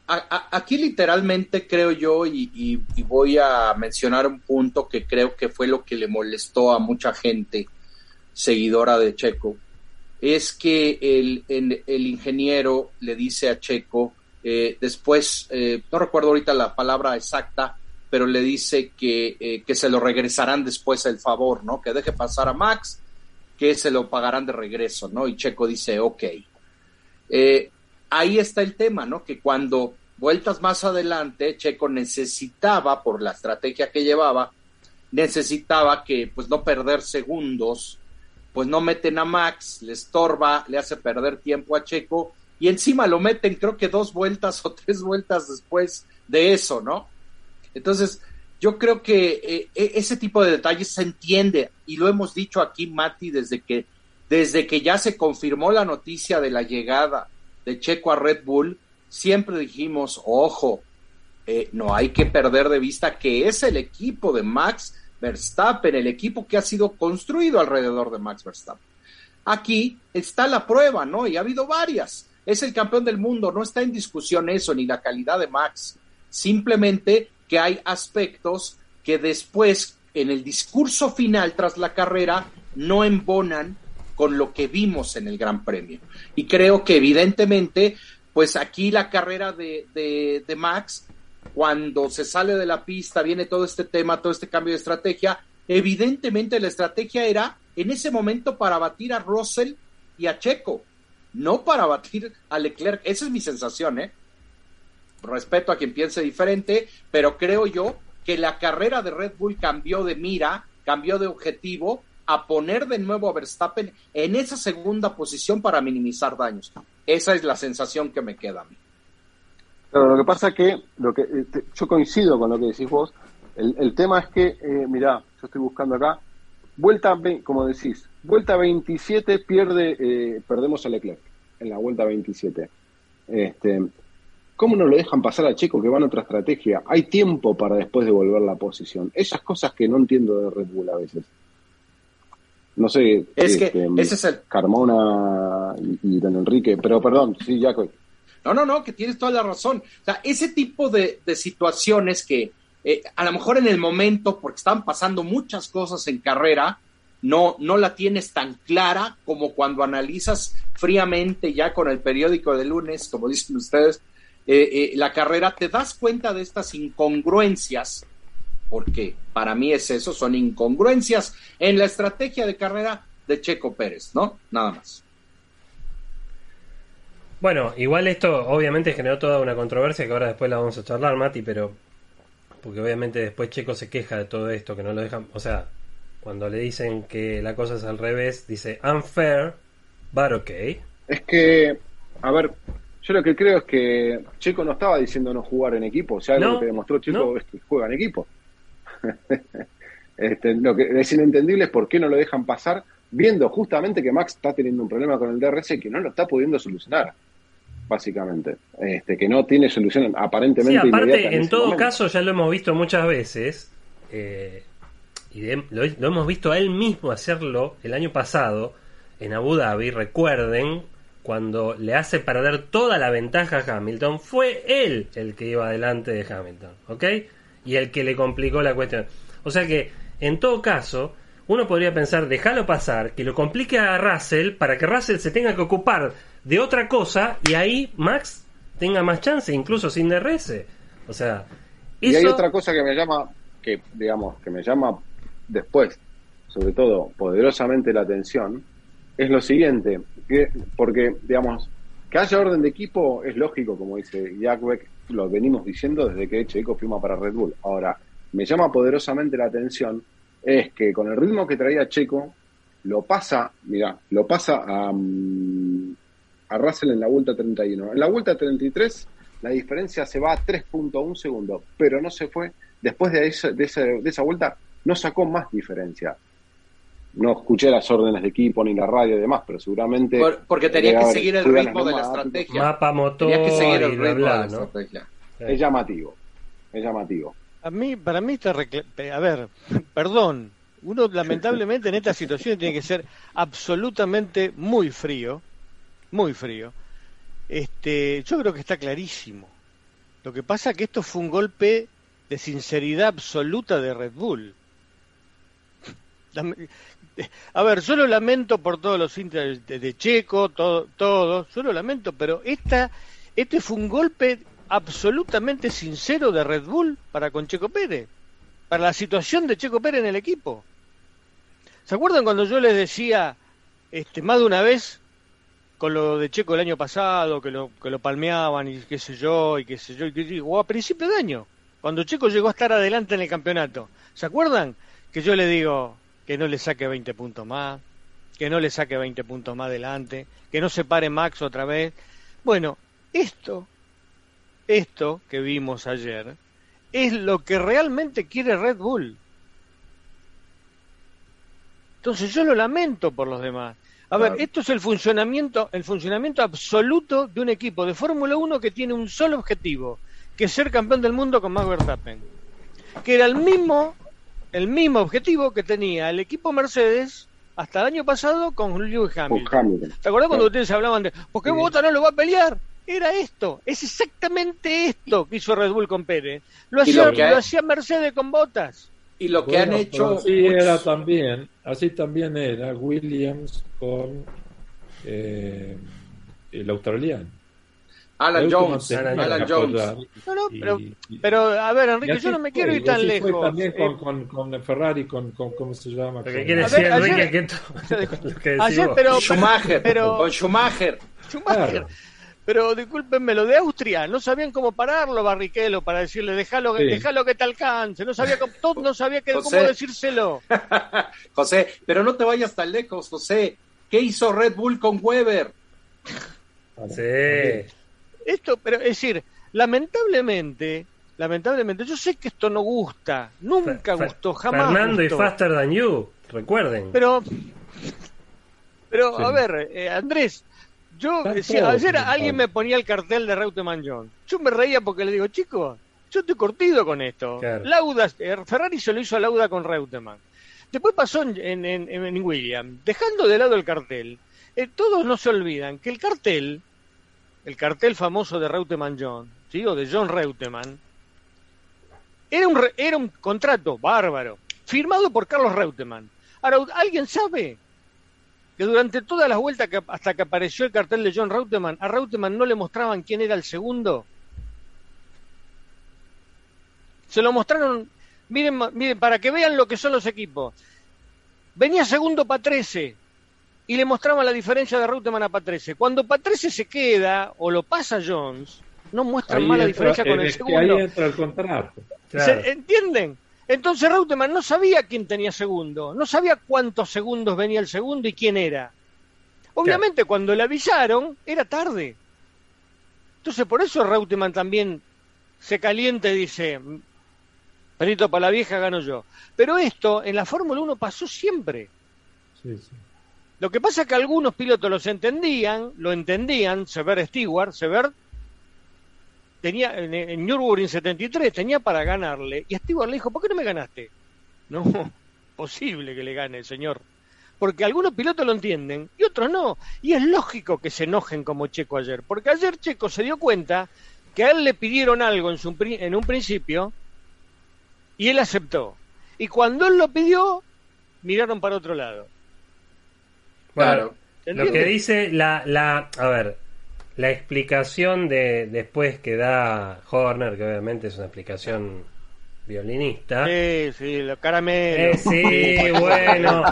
Aquí literalmente creo yo, y, voy a mencionar un punto que creo que fue lo que le molestó a mucha gente seguidora de Checo, es que el, el, ingeniero le dice a Checo, eh, después, eh, no recuerdo ahorita la palabra exacta, pero le dice que, eh, que se lo regresarán después el favor, ¿no? Que deje pasar a Max, que se lo pagarán de regreso, ¿no? Y Checo dice, ok. Ahí está el tema, ¿no? Que cuando vueltas más adelante, Checo necesitaba, por la estrategia que llevaba, necesitaba que, pues, no perder segundos pues no meten a Max, le estorba, le hace perder tiempo a Checo y encima lo meten creo que dos vueltas o tres vueltas después de eso, ¿no? Entonces, yo creo que eh, e, ese tipo de detalles se entiende y lo hemos dicho aquí, Mati, desde que, desde que ya se confirmó la noticia de la llegada de Checo a Red Bull, siempre dijimos, ojo, eh, no hay que perder de vista que es el equipo de Max Verstappen, el equipo que ha sido construido alrededor de Max Verstappen. Aquí está la prueba, ¿no? Y ha habido varias. Es el campeón del mundo, no está en discusión eso, ni la calidad de Max. Simplemente que hay aspectos que después, en el discurso final tras la carrera, no embonan con lo que vimos en el Gran Premio. Y creo que evidentemente, pues aquí la carrera de, de, Max cuando se sale de la pista, viene todo este tema, todo este cambio de estrategia, evidentemente la estrategia era en ese momento para batir a Russell y a Checo, no para batir a Leclerc. Esa es mi sensación, ¿eh? Respeto a quien piense diferente, pero creo yo que la carrera de Red Bull cambió de mira, cambió de objetivo a poner de nuevo a Verstappen en esa segunda posición para minimizar daños. Esa es la sensación que me queda a mí lo que pasa que, lo que eh, yo coincido con lo que decís vos, el, tema es que, eh, mirá, yo estoy buscando acá, vuelta, como decís, vuelta 27 pierde, eh, perdemos a Leclerc en la vuelta 27. Este, ¿Cómo no lo dejan pasar a Checo que va en otra estrategia? Hay tiempo para después devolver la posición. Esas cosas que no entiendo de Red Bull a veces. No sé, es que este, ese es el... Carmona y, Don Enrique, pero perdón, sí, Jaco. No, no, no, que tienes toda la razón. O sea, ese tipo de, situaciones que eh, a lo mejor en el momento, porque están pasando muchas cosas en carrera, no, no la tienes tan clara como cuando analizas fríamente ya con el periódico de lunes, como dicen ustedes, eh, eh, la carrera, te das cuenta de estas incongruencias, porque para mí es eso, son incongruencias en la estrategia de carrera de Checo Pérez, ¿no? Nada más. Bueno, igual esto obviamente generó toda una controversia que ahora después la vamos a charlar, Mati, pero porque obviamente después Checo se queja de todo esto, que no lo dejan, o sea, cuando le dicen que la cosa es al revés, dice unfair, but okay. Es que, a ver, yo lo que creo es que Checo no estaba diciendo no jugar en equipo, o sea, lo que demostró Checo es que juega en equipo. este, lo que es inentendible es por qué no lo dejan pasar, viendo justamente que Max está teniendo un problema con el DRS y que no lo está pudiendo solucionar básicamente, este, que no tiene solución aparentemente. Sí, aparte, en, todo caso, ya lo hemos visto muchas veces, eh, y lo, hemos visto a él mismo hacerlo el año pasado en Abu Dhabi, recuerden, cuando le hace perder toda la ventaja a Hamilton, fue él el que iba adelante de Hamilton, ¿ok? Y el que le complicó la cuestión. O sea que, en todo caso, uno podría pensar, déjalo pasar, que lo complique a Russell para que Russell se tenga que ocupar de otra cosa y ahí Max tenga más chance, incluso sin DRS. O sea, y hay otra cosa que me llama, que digamos, que me llama después, sobre todo poderosamente la atención, es lo siguiente, que, porque, digamos, que haya orden de equipo es lógico, como dice Jack lo venimos diciendo desde que Checo firma para Red Bull. Ahora, me llama poderosamente la atención es que con el ritmo que traía Checo, lo pasa, mira, lo pasa a, mm, a Russell en la vuelta 31. En la vuelta 33, la diferencia se va a 3.1 segundos, pero no se fue. Después de, esa, de, de esa vuelta, no sacó más diferencia. No escuché las órdenes de equipo ni la radio y demás, pero seguramente. Por- porque tenía que seguir el ritmo de la estrategia. Mapa motor Tenía que seguir el bla, ritmo bla, de la ¿no? estrategia. Es llamativo. Es llamativo. A mí, para mí está A ver, perdón. Uno lamentablemente en esta situación tiene que ser absolutamente muy frío, muy frío. Este, yo creo que está clarísimo. Lo que pasa es que esto fue un golpe de sinceridad absoluta de Red Bull. Lame- A ver, yo lo lamento por todos los hinchas de, Checo, todo, todos, yo lo lamento, pero esta, este fue un golpe absolutamente sincero de Red Bull para con Checo Pérez, para la situación de Checo Pérez en el equipo. ¿Se acuerdan cuando yo les decía este, más de una vez con lo de Checo el año pasado, que lo, que lo palmeaban y qué sé yo, y qué sé yo, y que digo, a principio de año, cuando Checo llegó a estar adelante en el campeonato, ¿se acuerdan? Que yo le digo que no le saque 20 puntos más, que no le saque 20 puntos más adelante, que no se pare Max otra vez. Bueno, esto, esto que vimos ayer, es lo que realmente quiere Red Bull. Entonces yo lo lamento por los demás. A ver, esto es el funcionamiento, el funcionamiento absoluto de un equipo de Fórmula 1 que tiene un solo objetivo, que es ser campeón del mundo con Max Verstappen. Que era el mismo, el mismo objetivo que tenía el equipo Mercedes hasta el año pasado con Lewis Con Hamilton. Hamilton. ¿Te acordás cuando ustedes hablaban de ¿por qué Sí. Bota no lo va a pelear? Era esto, es exactamente esto que hizo Red Bull con Pérez. Lo hacía, lo que hay- lo hacía Mercedes con Botas. Y lo que Bueno, han hecho. Así muchos- era también, así también era Williams con eh, el australiano. Alan Jones, Alan Jones. No, no, pero, pero a ver, Enrique, yo no me fue, quiero ir tan lejos. también Eh, con, con, con Ferrari, con, con, ¿cómo se llama? Lo que quiere decir ver, Enrique ayer- que esto- lo que decís Ayer, pero, Schumacher, pero- con Schumacher. Schumacher. Claro. Pero discúlpenme, lo de Austria, no sabían cómo pararlo, Barrichello, para decirle, déjalo, que- Sí. déjalo que te alcance. No sabía cómo, todo- no sabía que, cómo decírselo. José, pero no te vayas tan lejos, José. ¿Qué hizo Red Bull con Weber? Sí. Esto, pero es decir, lamentablemente, lamentablemente, yo sé que esto no gusta, nunca gustó, jamás Fernando y gustó. Faster Than You, recuerden. Pero, pero Sí. a ver, eh, Andrés, yo todos ayer alguien me ponía el cartel de Reutemann John. Yo me reía porque le digo, chico, yo estoy cortido con esto. Claro. Lauda, eh, Ferrari se lo hizo a Lauda con Reutemann. Después pasó en, en, en, en William, dejando de lado el cartel. eh, todos no se olvidan que el cartel, el cartel famoso de Reutemann John, ¿sí? o de John Reutemann, era un, re- era un contrato bárbaro, firmado por Carlos Reutemann. Ahora, ¿alguien sabe que durante todas las vueltas hasta que apareció el cartel de John Reutemann, a Reutemann no le mostraban quién era el segundo? Se lo mostraron, miren, miren, para que vean lo que son los equipos. Venía segundo Patrese y le mostraban la diferencia de Reutemann a Patrese. Cuando Patrese se queda o lo pasa Jones, no muestran Ahí más la diferencia con el segundo. ahí entra el contrato. Claro. ¿Se entienden? Entonces Reutemann no sabía quién tenía segundo, no sabía cuántos segundos venía el segundo y quién era. Obviamente cuando le avisaron era tarde. Entonces por eso Reutemann también se calienta y dice, perito para la vieja gano yo. Pero esto en la Fórmula 1 pasó siempre. Sí, sí. Lo que pasa es que algunos pilotos los entendían, lo entendían, Sever Stewart, Sever tenía en, en Nürburgring 73 tenía para ganarle y a Stewart le dijo, ¿por qué no me ganaste? No, posible que le gane el señor. Porque algunos pilotos lo entienden y otros no. Y es lógico que se enojen como Checo ayer, porque ayer Checo se dio cuenta que a él le pidieron algo en, su, en un principio y él aceptó. Y cuando él lo pidió, miraron para otro lado. Bueno, Claro. ¿Se Lo que dice la, la, a ver, la explicación de después que da Horner, que obviamente es una explicación violinista. Sí, sí, los caramelos. Eh, sí, bueno,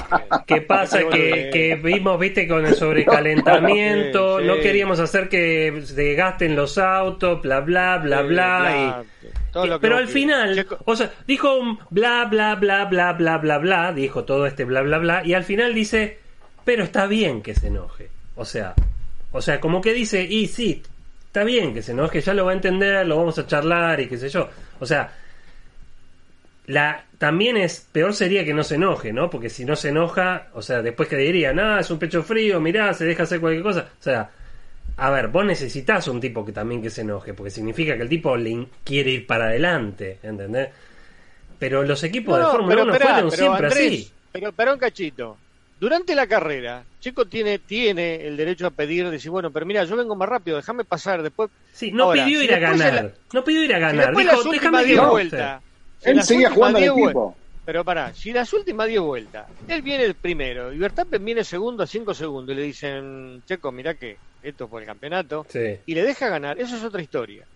¿qué pasa? Que, que vimos, viste, con el sobrecalentamiento, Sí, sí. no queríamos hacer que se gasten los autos, bla, bla, bla, Sí, bla. y- todo lo que pero al final, Checo- o sea, dijo un bla, bla, bla, bla, bla, bla, bla, dijo todo este bla, bla, bla, y al final dice, pero está bien que se enoje. O sea, o sea, como que dice, y sí, está bien que se enoje, ya lo va a entender, lo vamos a charlar y qué sé yo. O sea, la también es peor sería que no se enoje, ¿no? Porque si no se enoja, o sea, después que diría, nada, es un pecho frío, mirá, se deja hacer cualquier cosa. O sea, a ver, vos necesitas un tipo que también que se enoje, porque significa que el tipo le quiere ir para adelante, ¿entendés? Pero los equipos de Fórmula 1 fueron siempre así. Pero, pero un cachito. Durante la carrera, Chico tiene, tiene el derecho a pedir, decir, bueno, pero mira, yo vengo más rápido, déjame pasar después. Sí, no pidió ir a ganar. no pidió ir a ganar. Dijo, déjame 10 vueltas. Él seguía jugando al equipo. Pero pará, si las últimas 10 vueltas, él viene el primero y Verstappen viene segundo a 5 segundos y le dicen, Checo, mira que esto es por el campeonato, y le deja ganar, eso es otra historia.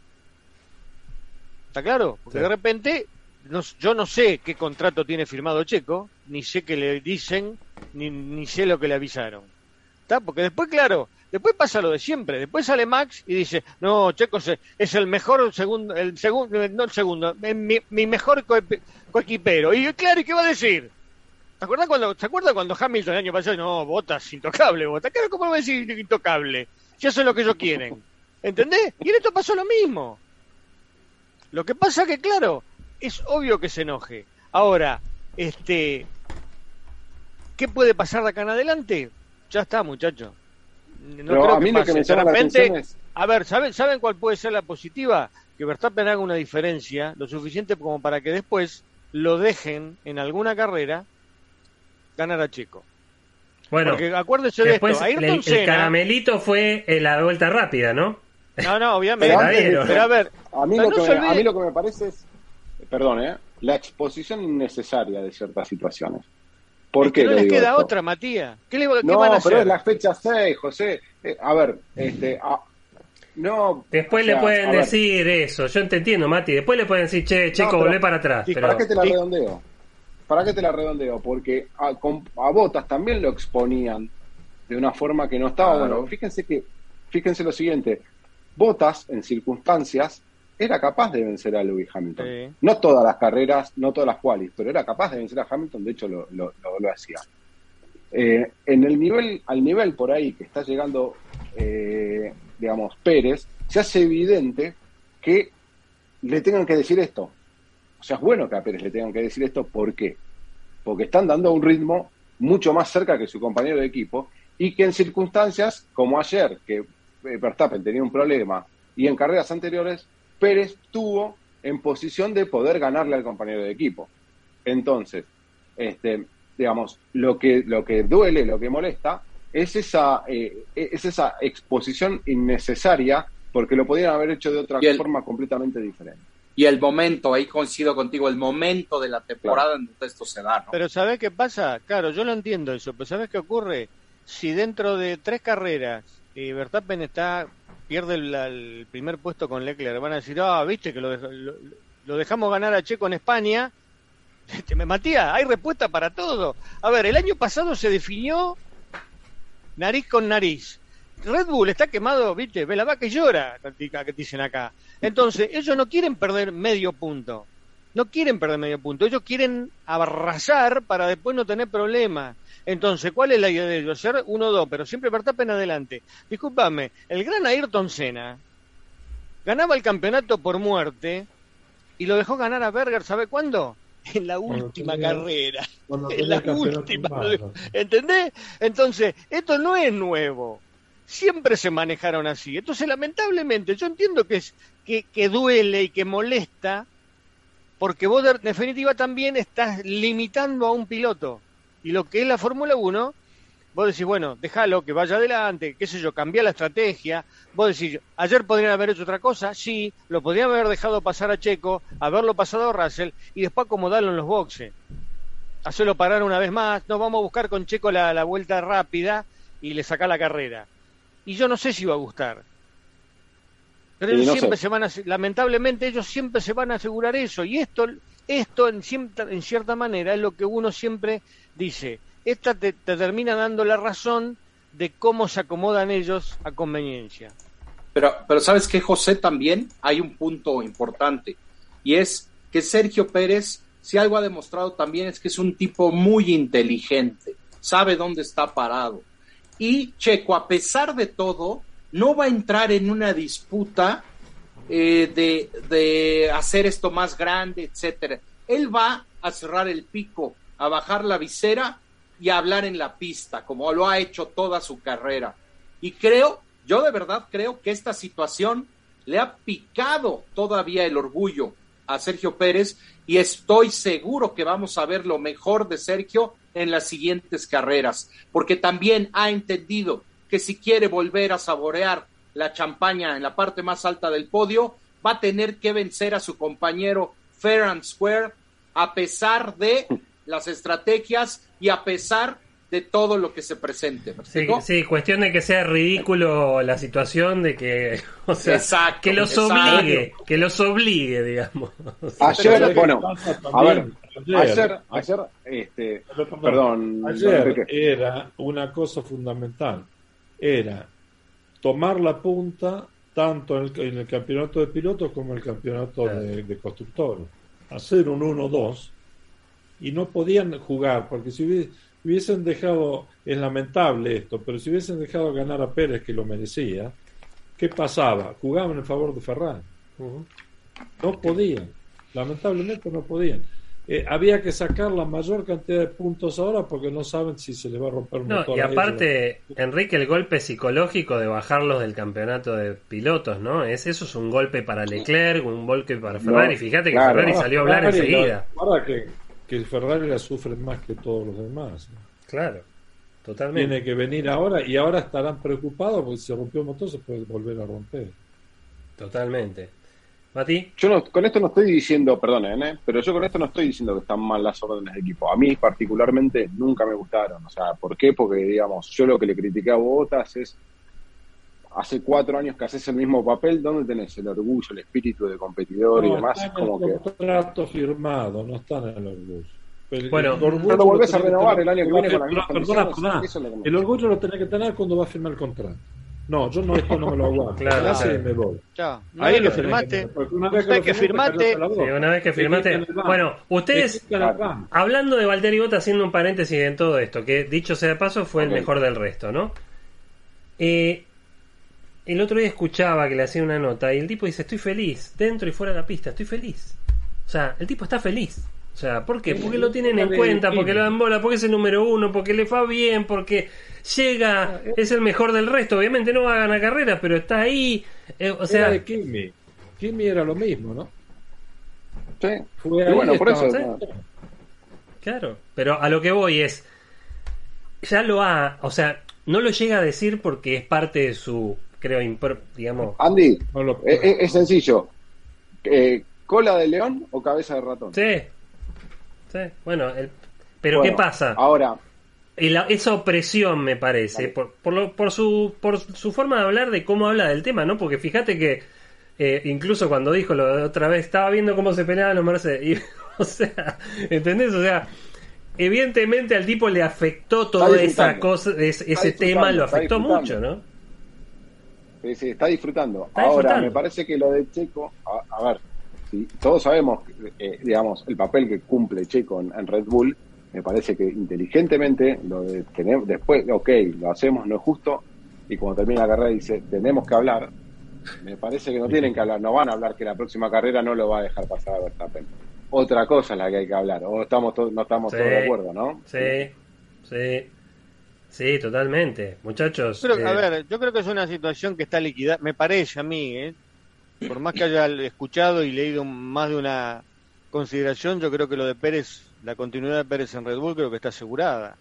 ¿Está claro? Porque de repente, yo no sé qué contrato tiene firmado Checo, ni sé qué le dicen, ni, ni sé lo que le avisaron. ¿Está? Porque después, claro, Después pasa lo de siempre. Después sale Max y dice, no, Checo es el mejor segundo, el segundo, no el segundo, mi, mi mejor coequipero. Y claro, ¿y qué va a decir? ¿Te acuerdas cuando, ¿te acuerdas cuando Hamilton el año pasado, no, botas, intocable, botas? Claro, ¿cómo va a decir intocable? Si eso es lo que ellos quieren. ¿Entendés? Y en esto pasó lo mismo. Lo que pasa que, claro, es obvio que se enoje. Ahora, este, ¿qué puede pasar de acá en adelante? Ya está, muchachos no creo a mí que, pase. que A ver, ¿saben, ¿saben cuál puede ser la positiva? Que Verstappen haga una diferencia lo suficiente como para que después lo dejen en alguna carrera ganar a Chico. Bueno, Porque acuérdese de esto. el, caramelito fue la vuelta rápida, ¿no? No, no, obviamente. Pero, a ver, a mí, lo que me, a mí lo que me parece es, perdón, ¿eh? la exposición innecesaria de ciertas situaciones. ¿Por qué no les queda otra, Matías. ¿Qué, le, no, van a pero es la fecha 6, José. Eh, a ver, este, no. Después le pueden decir eso. Yo te entiendo, Mati. Después le pueden decir, che, chico, volvé para atrás. Pero... ¿Para qué te la redondeo? ¿Para qué te la redondeo? Porque a, a Botas también lo exponían de una forma que no estaba. Bueno, fíjense que, fíjense lo siguiente. Botas, en circunstancias, era capaz de vencer a Lewis Hamilton. No todas las carreras, no todas las cuales, pero era capaz de vencer a Hamilton, de hecho lo, lo, hacía. Eh, en el nivel, al nivel por ahí que está llegando, eh, digamos, Pérez, se hace evidente que le tengan que decir esto. O sea, es bueno que a Pérez le tengan que decir esto, ¿por qué? Porque están dando un ritmo mucho más cerca que su compañero de equipo y que en circunstancias como ayer, que Verstappen tenía un problema, y en carreras anteriores, Pérez tuvo en posición de poder ganarle al compañero de equipo. Entonces, este, digamos, lo que, lo que duele, lo que molesta, es esa, eh, es esa exposición innecesaria porque lo podrían haber hecho de otra forma completamente diferente. Y el momento, ahí coincido contigo, el momento de la temporada en donde esto se da, ¿no? Pero ¿sabes qué pasa? Claro, yo lo entiendo eso, pero ¿sabes qué ocurre? Si dentro de tres carreras eh, Verstappen está pierde el, primer puesto con Leclerc, van a decir, ah, viste que lo, lo, dejamos ganar a Checo en España. Este, Matías, hay respuesta para todo. A ver, el año pasado se definió nariz con nariz. Red Bull está quemado, viste, ve la vaca y llora, que dicen acá. Entonces, ellos no quieren perder medio punto. No quieren perder medio punto. Ellos quieren arrasar para después no tener problemas. Entonces, ¿cuál es la idea de ellos? Ser 1-2, pero siempre Verstappen adelante. Discúlpame, el gran Ayrton Senna ganaba el campeonato por muerte y lo dejó ganar a Berger, ¿sabe cuándo? En la última carrera. En la última. ¿Entendés? Entonces, esto no es nuevo. Siempre se manejaron así. Entonces, lamentablemente, yo entiendo que, es, que, que duele y que molesta, porque vos, en definitiva, también estás limitando a un piloto. Y lo que es la Fórmula 1, vos decís, bueno, déjalo que vaya adelante, qué sé yo, cambia la estrategia. Vos decís, ayer podrían haber hecho otra cosa, sí, lo podrían haber dejado pasar a Checo, haberlo pasado a Russell y después acomodarlo en los boxes. Hacerlo parar una vez más, no vamos a buscar con Checo la, vuelta rápida y le saca la carrera. Y yo no sé si va a gustar. Pero ellos siempre se van a, lamentablemente ellos siempre se van a asegurar eso. Y esto, esto en, en cierta manera es lo que uno siempre dice, esta te, termina dando la razón de cómo se acomodan ellos a conveniencia. Pero, pero sabes que José también hay un punto importante y es que Sergio Pérez, si algo ha demostrado también es que es un tipo muy inteligente, sabe dónde está parado. Y Checo, a pesar de todo, no va a entrar en una disputa eh, de, de hacer esto más grande, etcétera. Él va a cerrar el pico, a bajar la visera y a hablar en la pista, como lo ha hecho toda su carrera. Y creo, yo de verdad creo que esta situación le ha picado todavía el orgullo a Sergio Pérez y estoy seguro que vamos a ver lo mejor de Sergio en las siguientes carreras, porque también ha entendido que si quiere volver a saborear la champaña en la parte más alta del podio, va a tener que vencer a su compañero Fair and Square a pesar de las estrategias y a pesar de todo lo que se presente. Sí, sí, cuestión de que sea ridículo la situación de que, o sea, que los obligue, que los obligue, digamos. ayer, bueno, a ver, ayer, ayer, este, perdón, ayer era una cosa fundamental, era tomar la punta tanto en el, en el campeonato de pilotos como en el campeonato de, de constructores, hacer un 1-2 y no podían jugar, porque si hubiesen dejado, es lamentable esto, pero si hubiesen dejado ganar a Pérez, que lo merecía, ¿qué pasaba? Jugaban en favor de Ferran. No podían, lamentablemente no podían. Eh, había que sacar la mayor cantidad de puntos ahora porque no saben si se le va a romper un no, Y aparte, Enrique, el golpe psicológico de bajarlos del campeonato de pilotos, ¿no? Es, eso es un golpe para Leclerc, un golpe para Ferrari. Fíjate que Ferrari salió a hablar enseguida. que que Ferrari la sufre más que todos los demás. Claro, totalmente. Tiene que venir ahora y ahora estarán preocupados porque si se rompió el motor se puede volver a romper. Totalmente. Mati. Yo no, con esto no estoy diciendo, perdonen, ¿eh? pero yo con esto no estoy diciendo que están mal las órdenes de equipo. A mí particularmente nunca me gustaron. O sea, ¿por qué? Porque, digamos, yo lo que le critiqué a Botas es hace cuatro años que haces el mismo papel, ¿dónde tenés el orgullo, el espíritu de competidor y demás? Está como el contrato firmado, no está en el orgullo. bueno, el orgullo lo volvés a renovar el año que viene con la misma perdona, perdona. El orgullo lo tenés que tener cuando vas a firmar el contrato. No, yo no, esto no me lo aguanto. Claro, claro. y me voy. Ya, Ahí lo firmaste. Una vez que, que firmaste. Sí, una vez que firmaste. Bueno, ustedes, hablando de Valtteri Bota, haciendo un paréntesis en todo esto, que dicho sea de paso, fue okay. el mejor del resto, ¿no? Eh, el otro día escuchaba que le hacía una nota y el tipo dice, estoy feliz, dentro y fuera de la pista, estoy feliz. O sea, el tipo está feliz. O sea, ¿por qué? Porque lo tienen en cuenta, porque lo dan bola, porque es el número uno, porque le va bien, porque llega, es el mejor del resto. Obviamente no va a ganar carreras, pero está ahí. Eh, o sea, era de Kimi. Kimi era lo mismo, ¿no? Sí. Fue bueno, por eso. ¿sí? Claro, pero a lo que voy es, ya lo ha, o sea, no lo llega a decir porque es parte de su creo, impor, digamos. Andy, no lo... es, es, sencillo. Eh, ¿Cola de león o cabeza de ratón? Sí. Sí, bueno, el... pero bueno, ¿qué pasa? Ahora. La, esa opresión me parece, por, por, lo, por, su, por su forma de hablar de cómo habla del tema, ¿no? Porque fíjate que eh, incluso cuando dijo lo de otra vez, estaba viendo cómo se peleaban los Mercedes. Y, o sea, ¿entendés? O sea, evidentemente al tipo le afectó toda esa cosa, ese tema lo afectó mucho, ¿no? Sí, sí, está disfrutando. Está Ahora, disfrutando. me parece que lo de Checo, a, a ver, si todos sabemos, eh, digamos, el papel que cumple Checo en, en, Red Bull, me parece que inteligentemente lo de tener, después, ok, lo hacemos, no es justo, y cuando termina la carrera dice, tenemos que hablar, me parece que no tienen que hablar, no van a hablar que la próxima carrera no lo va a dejar pasar a Verstappen. Otra cosa es la que hay que hablar, o estamos todos, no estamos sí, todos de acuerdo, ¿no? Sí, sí. Sí, totalmente. Muchachos. Pero, eh... A ver, yo creo que es una situación que está liquidada, me parece a mí, ¿eh? por más que haya escuchado y leído más de una consideración, yo creo que lo de Pérez, la continuidad de Pérez en Red Bull, creo que está asegurada.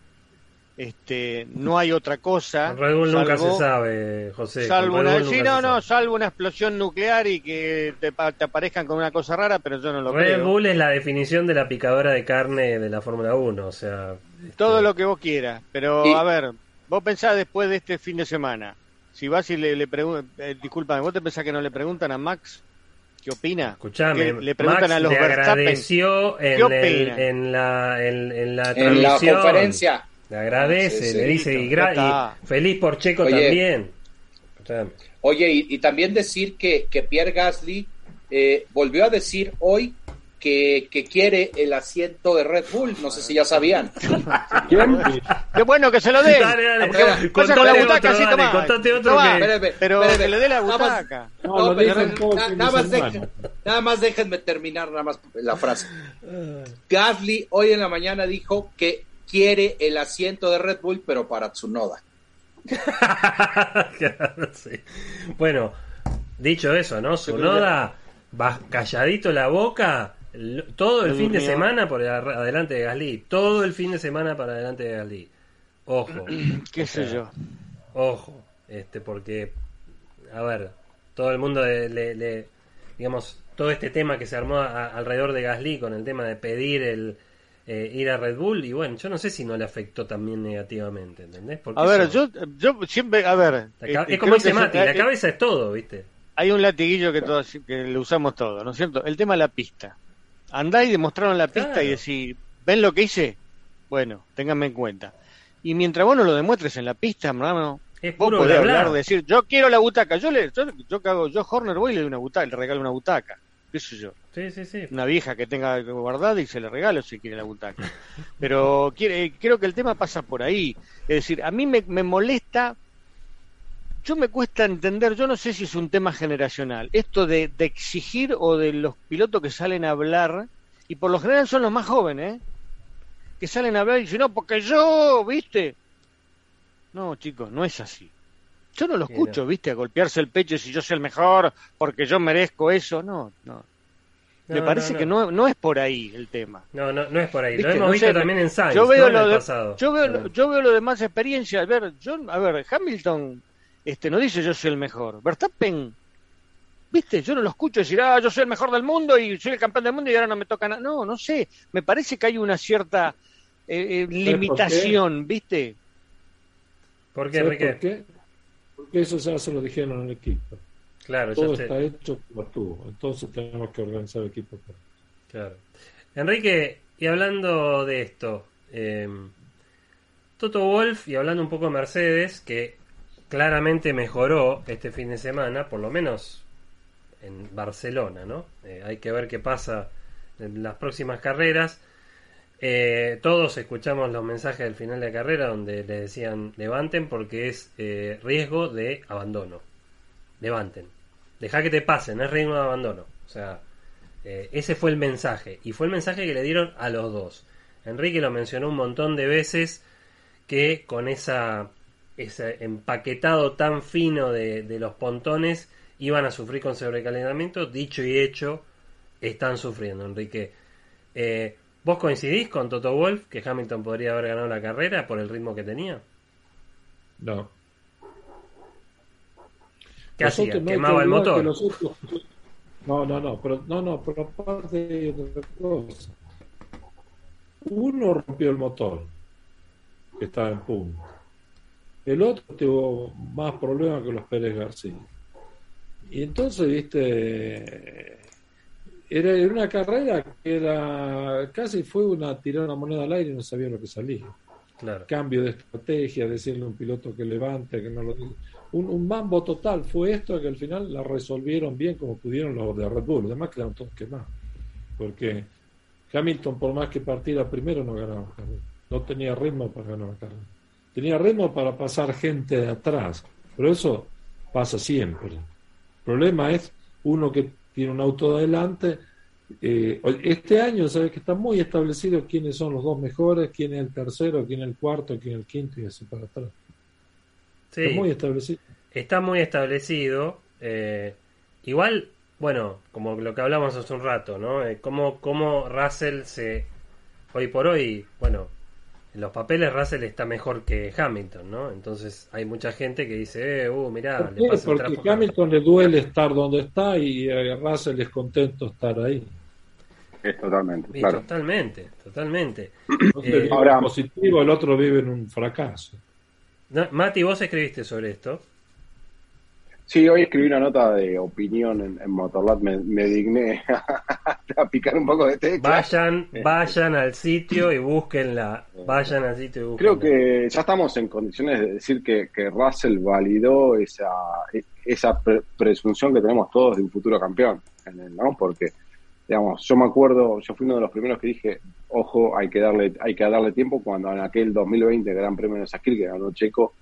Este, no hay otra cosa. Red Bull salvo, nunca se sabe, José. Salvo una, sí, no, no, salvo una explosión nuclear y que te, te, aparezcan con una cosa rara, pero yo no lo Red creo. Red Bull es la definición de la picadora de carne de la Fórmula 1, o sea. Todo lo que vos quieras, pero sí. a ver, vos pensás después de este fin de semana, si vas y le, le preguntas, eh, disculpame, vos te pensás que no le preguntan a Max qué opina? Escuchame, le preguntan Max a los le agradeció en, ¿qué opina? el, en, la, en, en la en la conferencia. Le agradece, sí, sí, le dice, y, gra y, feliz por Checo Oye, también. Oye, y, y, también decir que, que Pierre Gasly eh, volvió a decir hoy que, que quiere el asiento de Red Bull. No sé si ya sabían. ¿Quién? Qué bueno que se lo den. Dale, dale, dale, contate con la otro, butaca, así, dale, tomá. contate otro Tomá, que- Espérame, Pero espérame. que le dé la Nada más- butaca. No, pero na- nada, más semana. dejen- nada más déjenme terminar nada más la frase. Gasly hoy en la mañana dijo que quiere el asiento de Red Bull, pero para Tsunoda. Sí. Bueno, dicho eso, ¿no? Sunoda, va calladito la boca todo el fin de semana por adelante de Gasly. Todo el fin de semana para adelante de Gasly. Ojo. Qué sé sea, yo. Ojo. Este, porque, a ver, todo el mundo le, le- le- digamos, todo este tema que se armó a- alrededor de Gasly con el tema de pedir el eh, ir a Red Bull, y bueno, yo no sé si no le afectó también negativamente, ¿entendés? Porque A ver, eso- yo, yo siempre, a ver. este, es como creo dice Mati, la eh, cabeza es todo, ¿viste? Hay un latiguillo que, todos, que lo usamos todos, ¿no es cierto? El tema de la pista. Andá y demostraron la pista Claro. y decís, ¿ven lo que hice? Bueno, ténganme en cuenta. Y mientras vos no lo demuestres en la pista, hermano, Es vos puro podés bla, bla. hablar, decir, yo quiero la butaca. Yo le, yo, yo hago, yo Horner voy y le doy una butaca, le regalo una butaca. ¿Qué sé yo? Sí, sí, sí. Una vieja que tenga guardada y se le regalo si quiere la butaca. Pero quiere, creo que el tema pasa por ahí. Es decir, a mí me, me molesta yo me cuesta entender, yo no sé si es un tema generacional, esto de, de exigir o de los pilotos que salen a hablar, y por lo general son los más jóvenes, ¿eh? que salen a hablar y dicen, no, porque yo, ¿viste? No, chicos, no es así. Yo no lo escucho. ¿viste? A golpearse el pecho y si yo soy el mejor, porque yo merezco eso. No, no. me parece no, que no, no es por ahí el tema. No, no, no es por ahí. Lo hemos No visto sé, también en Sainz, yo veo lo el de, pasado. yo veo yo veo lo de más experiencia a ver yo a ver Hamilton este no dice yo soy el mejor Verstappen viste yo no lo escucho decir ah yo soy el mejor del mundo y soy el campeón del mundo y ahora no me toca nada no no sé me parece que hay una cierta eh, eh, limitación viste ¿Por qué, ¿Sabes Enrique? por qué? Porque eso ya se lo dijeron al equipo. Claro, ya Todo está hecho como estuvo. Entonces tenemos que organizar el equipo. para- Claro. Enrique, y hablando de esto, eh, Toto Wolf, y hablando un poco de Mercedes, que claramente mejoró este fin de semana, por lo menos en Barcelona, ¿no? Eh, hay que ver qué pasa en las próximas carreras. Eh, todos escuchamos los mensajes del final de carrera donde le decían levanten porque es eh, riesgo de abandono. Levanten. Deja que te pasen, es riesgo de abandono. O sea, ese fue el mensaje. Y fue el mensaje que le dieron a los dos. Enrique lo mencionó un montón de veces que con esa ese empaquetado tan fino de, de los pontones iban a sufrir con sobrecalentamiento. Dicho y hecho, están sufriendo, Enrique. Eh, ¿Vos coincidís con Toto Wolf que Hamilton podría haber ganado la carrera por el ritmo que tenía? No. ¿Qué hacía? no ¿Quemaba el motor? No, no, no, pero, no, no, pero aparte hay otra cosa. Uno rompió el motor, que estaba en punto. El otro tuvo más problemas que los Pérez García. Y entonces, viste, era una carrera que era casi fue una tirar una moneda al aire y no sabía lo que salía. Claro. cambio de estrategia, decirle a un piloto que levante, que no lo un, un mambo total. Fue esto que al final la resolvieron bien como pudieron los de Red Bull, además quedaron todos quemados, porque Hamilton por más que partiera primero no ganaba. No tenía ritmo para ganar la carrera, tenía ritmo para pasar gente de atrás, pero eso pasa siempre. El problema es uno que tiene un auto de adelante. eh, este año sabes que está muy establecido quiénes son los dos mejores, quién es el tercero, quién es el cuarto, quién es el quinto y así para atrás. Sí. Está muy establecido. está muy establecido. eh, igual, bueno, como lo que hablamos hace un rato, ¿no? Eh, cómo, cómo Russell se. Hoy por hoy, bueno, en los papeles Russell está mejor que Hamilton, ¿no? Entonces hay mucha gente que dice, eh, uh, mirá, ¿Por le pasa el Porque a Hamilton le duele estar donde está y a Russell es contento estar ahí. Es totalmente, Sí, claro. Totalmente, totalmente. Entonces, Eh, ahora- positivo, el otro vive en un fracaso. No, Mati, vos escribiste sobre esto. Sí, hoy escribí una nota de opinión en, en Motorlab, me, me digné a picar un poco de tecla. Vayan, vayan al sitio y búsquenla. Vayan al sitio y búsquenla. Creo que ya estamos en condiciones de decir que, que Russell validó esa, esa pre- presunción que tenemos todos de un futuro campeón, ¿no? Porque digamos, yo me acuerdo, yo fui uno de los primeros que dije, ojo, hay que darle, hay que darle tiempo cuando en aquel 2020 Gran Premio de Sakir, que ganó Checo,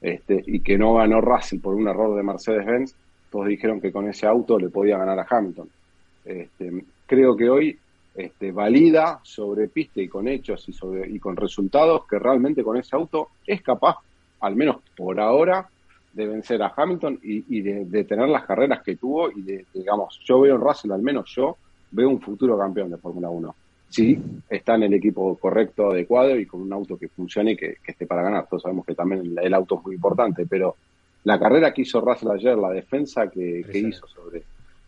este, y que no ganó Russell por un error de Mercedes-Benz, todos dijeron que con ese auto le podía ganar a Hamilton. Este, creo que hoy este, valida sobre pista y con hechos y, sobre, y con resultados que realmente con ese auto es capaz, al menos por ahora, de vencer a Hamilton y, de, tener las carreras que tuvo y de, digamos, yo veo en Russell, al menos yo, veo un futuro campeón de Fórmula 1. Sí, está en el equipo correcto, adecuado y con un auto que funcione y que, esté para ganar. Todos sabemos que también el, auto es muy importante, pero la carrera que hizo Russell ayer, la defensa que, hizo sobre,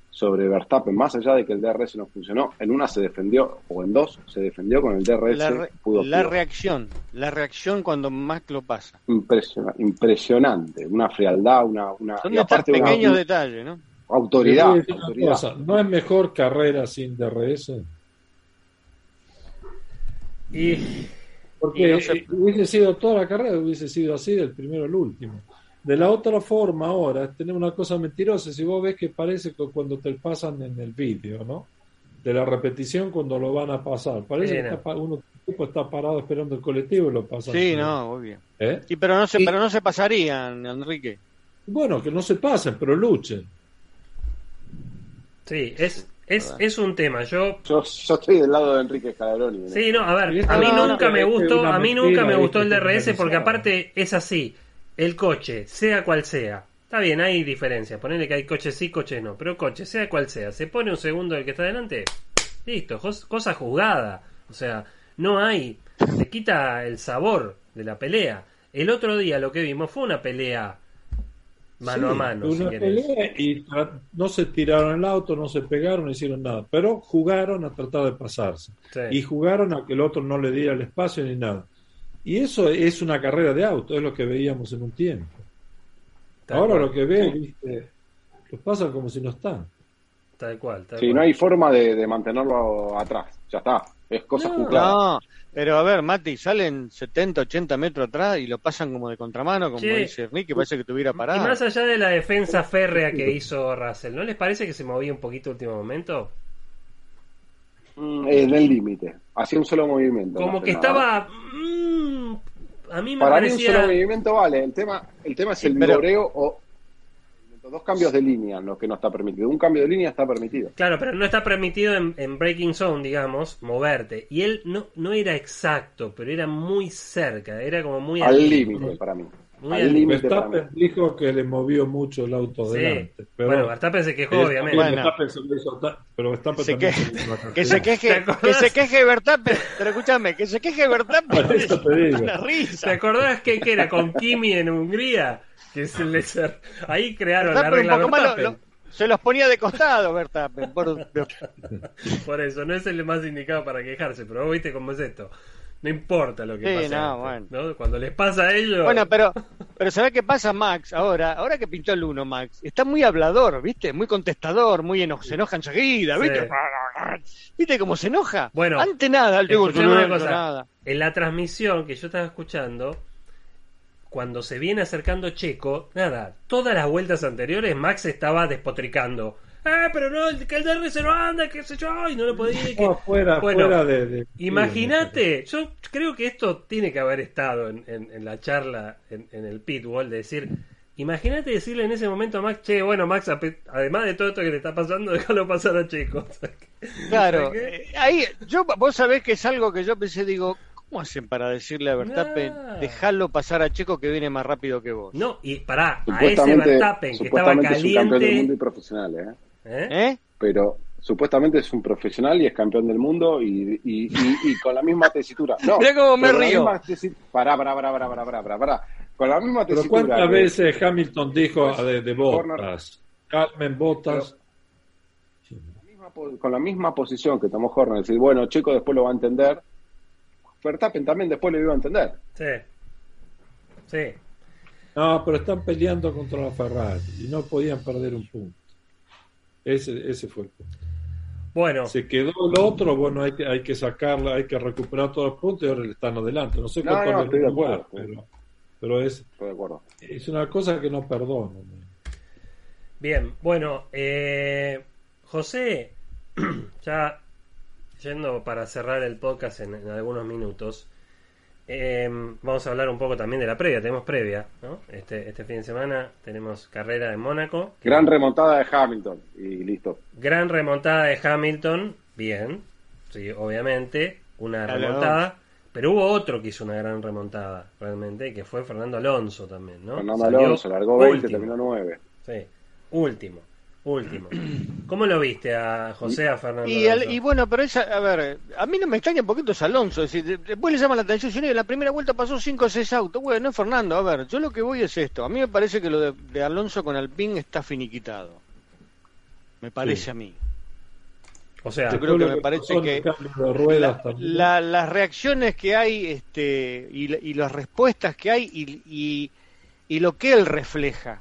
sobre Verstappen, más allá de que el DRS no funcionó, en una se defendió, o en dos se defendió con el DRS. La, pudo, la reacción, la reacción cuando más lo pasa. Impresionante, impresionante una frialdad, una... una Son pequeños detalles, ¿no? Autoridad. ¿No es mejor carrera sin DRS? Y, Porque hubiese sido toda la carrera, hubiese sido así del primero al último. De la otra forma ahora, tenemos una cosa mentirosa, si vos ves que parece que cuando te pasan en el vídeo, ¿no? De la repetición cuando lo van a pasar. Parece que uno tipo está parado esperando el colectivo y lo pasan. Sí, no, muy bien. ¿Eh? pero no se, pero no se pasarían, Enrique. Bueno, que no se pasen, pero luchen. Sí, es, es, es un tema. Yo... yo... estoy del lado de Enrique Scalabrini. Sí, no, a ver, a mí nunca me gustó, a mí nunca me gustó el DRS porque aparte es así. El coche, sea cual sea, está bien, hay diferencias. Ponele que hay coches sí, coches no, pero coche, sea cual sea, se pone un segundo el que está delante, listo, cosa juzgada. O sea, no hay, le quita el sabor de la pelea. El otro día lo que vimos fue una pelea mano a mano. y no se tiraron el auto, no se pegaron, no hicieron nada, pero jugaron a tratar de pasarse y jugaron a que el otro no le diera el espacio ni nada. Y eso es una carrera de auto, es lo que veíamos en un tiempo. Ahora lo que ve, viste, los pasan como si no están. Tal cual. Tal sí, no hay forma de, mantenerlo atrás, ya está. Es cosa no, pero a ver, Mati, salen 70, 80 metros atrás y lo pasan como de contramano, como dice Rick, que parece que tuviera parado. Y más allá de la defensa férrea que hizo Russell, ¿no les parece que se movía un poquito último momento? Mm, en el límite, hacía un solo movimiento. Como que estaba... Mm, a mí me Para parecía... mí un solo movimiento vale, el tema, el tema es el pero... o dos cambios de línea lo que no está permitido. Un cambio de línea está permitido. Claro, pero no está permitido en, Breaking Zone, digamos, moverte. Y él no, no era exacto, pero era muy cerca, era como muy al límite para mí. Al Verstappen dijo que le movió mucho el auto delante. Pero bueno, Verstappen se quejó, obviamente. Verstappen se hizo, pero Verstappen se que, que se queje, que se queje Verstappen, pero escúchame, que se queje Verstappen. Una risa. ¿Te acordás que, que era con Kimi en Hungría? Que es el Ahí crearon la regla se los ponía de costado, Berta. Por... eso, no es el más indicado para quejarse, pero vos viste cómo es esto. No importa lo que pasa. No, Cuando les pasa a ellos. Bueno, pero, pero ¿sabés qué pasa, Max? Ahora, ahora que pintó el uno, Max, está muy hablador, ¿viste? Muy contestador, muy eno se enoja enseguida, ¿viste? ¿Viste cómo se enoja? Bueno, ante nada, el no nada. En la transmisión que yo estaba escuchando, cuando se viene acercando Checo, nada, todas las vueltas anteriores Max estaba despotricando. Ah, pero no, que el DRS no anda, qué sé yo, y no lo podía. Que... fuera, fuera de. imagínate, yo creo que esto tiene que haber estado en, en, la charla en, en, el pitwall, de decir, imagínate decirle en ese momento a Max, che, bueno, Max, además de todo esto que te está pasando, déjalo pasar a Checo. claro, eh, ahí, yo, vos sabés que es algo que yo pensé, digo, ¿Cómo hacen para decirle a Verstappen, dejalo pasar a Checo que viene más rápido que vos? No, y pará, a ese Verstappen que estaba caliente. Es un campeón del mundo y profesional, ¿eh? ¿Eh? ¿Eh? Pero supuestamente es un profesional y es campeón del mundo y, y, y, con la misma tesitura. No, Mira cómo me río. Pará, pará, pará, pará, pará, pará, pará. Con la misma tesitura. Pero ¿cuántas veces Hamilton dijo de, de Bottas? Carmen Bottas. Con la misma posición que tomó Horner, decir, bueno, Checo después lo va a entender Verstappen también después lo iba a entender. Sí. Sí. No, pero están peleando contra la Ferrari y no podían perder un punto. Ese, ese fue el punto. Bueno. Se quedó el otro, bueno, hay que, hay que sacarla, hay que recuperar todos los puntos y ahora le están adelante. No sé cuánto no, estoy de acuerdo. Pero, pero es, estoy de acuerdo. es una cosa que no perdono. Bien, bueno, eh, José, ya yendo para cerrar el podcast en, en algunos minutos, eh, vamos a hablar un poco también de la previa. Tenemos previa, ¿no? Este, este fin de semana tenemos carrera en Mónaco. Gran remontada de Hamilton y listo. Gran remontada de Hamilton, bien, sí, obviamente, una Dale, remontada. Pero hubo otro que hizo una gran remontada, realmente, que fue Fernando Alonso también, ¿no? Fernando Salió Alonso largó 20, último. terminó 9. Sí, último, último. ¿Cómo lo viste a José, a Fernando Y, al- Alonso? y bueno, pero esa, a ver, a mí no me extraña un poquito es Alonso. Es decir, de- después le llama la atención, en la primera vuelta pasó 5 o 6 autos. Bueno, no, Fernando, a ver, yo lo que voy es esto. A mí me parece que lo de, de Alonso con Alpine está finiquitado. Me parece Sí. a mí. O sea, Yo creo que me parece que. La- las reacciones que hay este, y, la- y las respuestas que hay y, y- y lo que él refleja.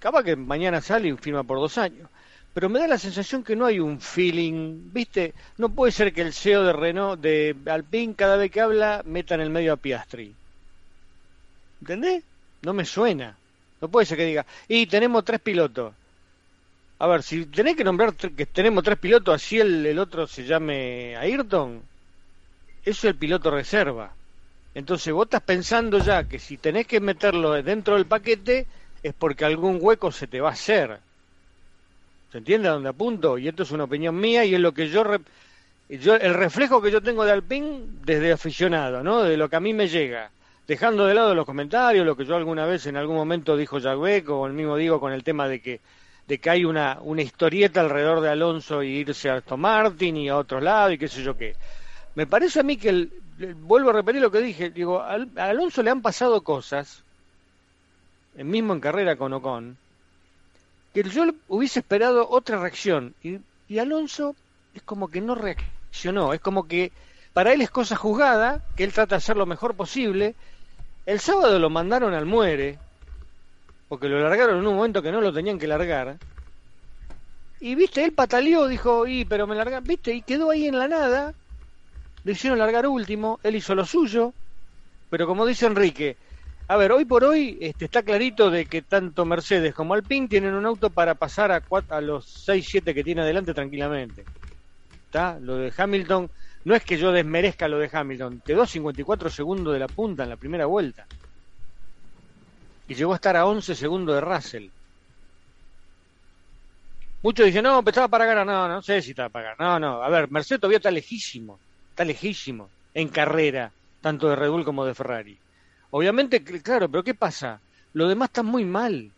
Capaz que mañana sale y firma por dos años. Pero me da la sensación que no hay un feeling, ¿viste? No puede ser que el CEO de Renault, de Alpine, cada vez que habla, meta en el medio a Piastri. ¿Entendés? No me suena. No puede ser que diga, y tenemos tres pilotos. A ver, si tenés que nombrar que tenemos tres pilotos, así el, el otro se llame Ayrton, eso es el piloto reserva. Entonces vos estás pensando ya que si tenés que meterlo dentro del paquete es porque algún hueco se te va a hacer. ¿Se entiende a dónde apunto? Y esto es una opinión mía y es lo que yo, yo el reflejo que yo tengo de Alpine desde aficionado, ¿no? De lo que a mí me llega. Dejando de lado los comentarios, lo que yo alguna vez en algún momento dijo Jacques o el mismo digo con el tema de que de que hay una, una historieta alrededor de Alonso y irse a Aston Martin y a otro lado y qué sé yo qué. Me parece a mí que, el, el- vuelvo a repetir lo que dije, digo, al- a Alonso le han pasado cosas, mismo en carrera con Ocon, que yo hubiese esperado otra reacción. Y, y Alonso es como que no reaccionó, es como que para él es cosa juzgada, que él trata de hacer lo mejor posible. El sábado lo mandaron al muere, porque lo largaron en un momento que no lo tenían que largar. Y viste, él pataleó, dijo, y pero me largan, viste, y quedó ahí en la nada. Le hicieron largar último, él hizo lo suyo, pero como dice Enrique, a ver, hoy por hoy este, está clarito de que tanto Mercedes como Alpine tienen un auto para pasar a, cuat- a los 6, 7 que tiene adelante tranquilamente. ¿Está? Lo de Hamilton, no es que yo desmerezca lo de Hamilton, quedó a 54 segundos de la punta en la primera vuelta. Y llegó a estar a 11 segundos de Russell. Muchos dicen, no, estaba para ganar. No, no sé si estaba para ganar. No, no. A ver, Mercedes todavía está lejísimo. Está lejísimo en carrera, tanto de Red Bull como de Ferrari. Obviamente, cl- claro, pero ¿qué pasa? Lo demás está muy mal.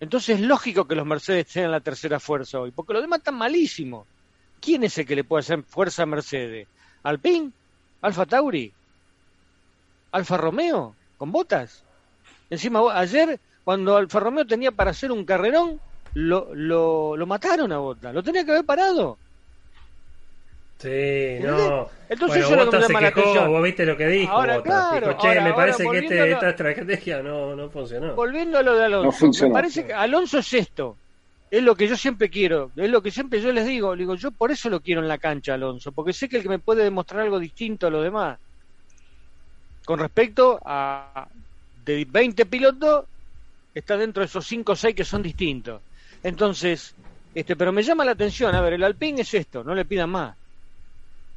Entonces es lógico que los Mercedes sean la tercera fuerza hoy, porque los demás están malísimos. ¿Quién es el que le puede hacer fuerza a Mercedes? ¿Alpine? ¿Alfa Tauri? ¿Alfa Romeo? ¿Con botas? Encima, ayer, cuando Alfa Romeo tenía para hacer un carrerón, lo, lo, lo mataron a Bota. Lo tenía que haber parado. Sí, no. Entonces bueno, Bottas me se llama la quejó, atención. vos viste lo que dijo. Ahora, claro, dijo, che, ahora- me ahora parece que este, esta estrategia no, no funcionó. Volviendo a lo de Alonso, No funcionó. me parece que Alonso es esto. Es lo que yo siempre quiero, es lo que siempre yo les digo. Digo, yo por eso lo quiero en la cancha, Alonso, porque sé que el que me puede demostrar algo distinto a los demás. Con respecto a de 20 pilotos, está dentro de esos 5 o 6 que son distintos. Entonces, este, pero me llama la atención, a ver, el Alpine es esto, no le pidan más.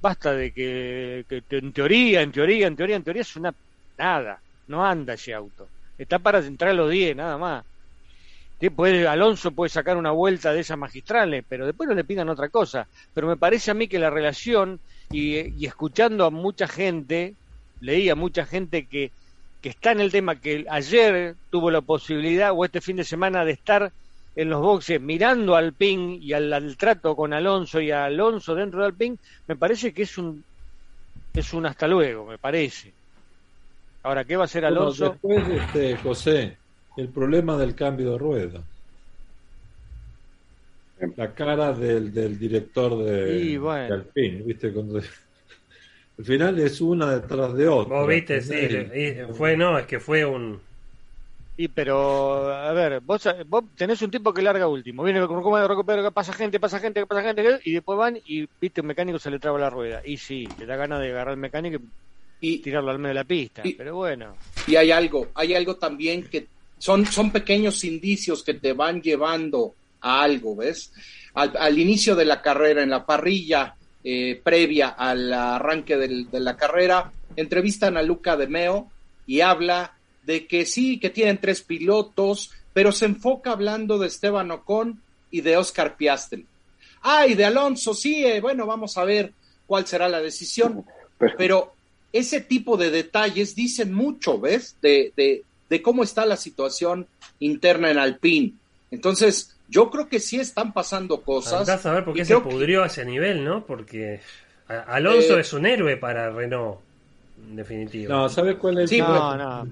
Basta de que, en teoría, en teoría, en teoría, en teoría es una nada, no anda ese auto. Está para entrar a los 10, nada más. Que puede, Alonso puede sacar una vuelta de esas magistrales, pero después no le pidan otra cosa. Pero me parece a mí que la relación, y, y escuchando a mucha gente, leí a mucha gente que, que está en el tema, que ayer tuvo la posibilidad, o este fin de semana, de estar en los boxes mirando al PIN y al, al trato con Alonso y a Alonso dentro del PIN, me parece que es un, es un hasta luego, me parece. Ahora, ¿qué va a hacer Bueno, Alonso? después, este, José, el problema del cambio de rueda. La cara del, del director de, Y bueno. de Alpine, ¿viste? Cuando, al final es una detrás de otra. Vos viste, sí, fue, no, es que fue un... Y pero, a ver, vos, vos tenés un tipo que larga último, viene con como recupera, pasa gente, pasa gente, pasa gente, y después van y viste un mecánico se le traba la rueda. Y sí, te da ganas de agarrar el mecánico y Y, tirarlo al medio de la pista. Y- pero bueno, y hay algo, hay algo también que son, son pequeños indicios que te van llevando a algo, ¿ves? al, inicio de la carrera, en la parrilla eh, previa al arranque de la carrera, entrevistan a Luca de Meo y habla de que sí, que tienen tres pilotos, pero se enfoca hablando de Esteban Ocon y de Oscar Piastri. Ah, y de Alonso, sí, eh, bueno, vamos a ver cuál será la decisión. Pero ese tipo de detalles dicen mucho, ¿ves? De, de, de cómo está la situación interna en Alpine. Entonces, yo creo que sí están pasando cosas. a ver por qué se pudrió a ese nivel, ¿no? Porque Alonso eh, es un héroe para Renault, en definitiva. No, ¿sabes cuál es el sí, No, no,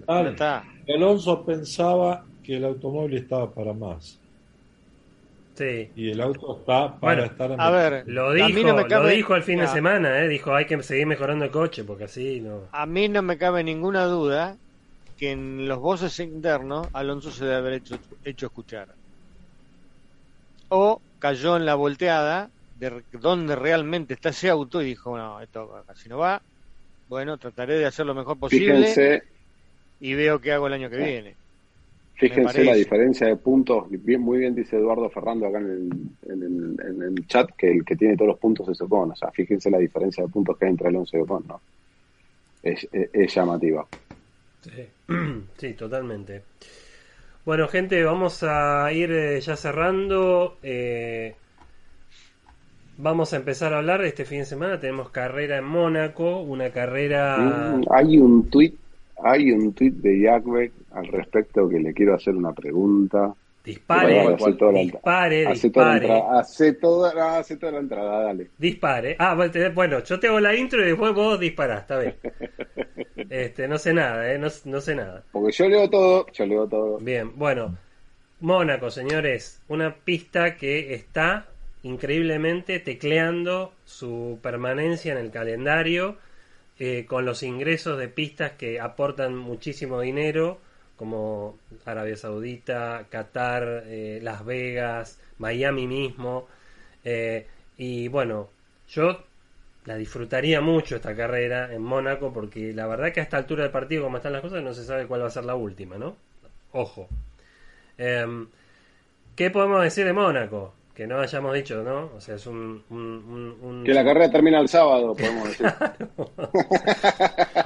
Alonso pensaba que el automóvil estaba para más. Sí. Y el auto está para estar en A ver, lo dijo, lo dijo el fin de semana, ¿eh? dijo hay que seguir mejorando el coche porque así no. A mí no me cabe ninguna duda que en los voces internos Alonso se debe haber hecho, hecho escuchar o cayó en la volteada de donde realmente está ese auto y dijo, no, esto casi no va, bueno, trataré de hacer lo mejor posible y veo qué hago el año que viene. Fíjense la diferencia de puntos, bien, muy bien dice Eduardo Ferrando acá en el, chat que el que tiene todos los puntos es Ocon, o sea, fíjense la diferencia de puntos que hay entre Alonso y Ocon, ¿no? Es, es, llamativa. Sí. sí, totalmente. Bueno, gente, vamos a ir eh, ya cerrando. Eh, vamos a empezar a hablar. Este fin de semana tenemos carrera en Mónaco, una carrera. Mm, hay un tuit, hay un tuit de Jacques al respecto que le quiero hacer una pregunta. Dispare, dispare, hace dispare. Toda hace, toda, hace toda la entrada, dale. Dispare. Ah, bueno, yo te hago la intro y después vos disparás, está bien. Este, no sé nada, ¿eh? No, no, sé nada. Porque yo leo todo, yo leo todo. Bien, bueno. Mónaco, señores. Una pista que está increíblemente tecleando su permanencia en el calendario eh, con los ingresos de pistas que aportan muchísimo dinero como Arabia Saudita, Qatar, eh, Las Vegas, Miami mismo. Eh, y bueno, yo la disfrutaría mucho esta carrera en Mónaco porque la verdad que a esta altura del partido, como están las cosas, no se sabe cuál va a ser la última, ¿no? Ojo. Em, ¿Qué podemos decir de Mónaco? Que no hayamos dicho, ¿no? O sea, es un... Que la carrera termina el sábado, podemos decir.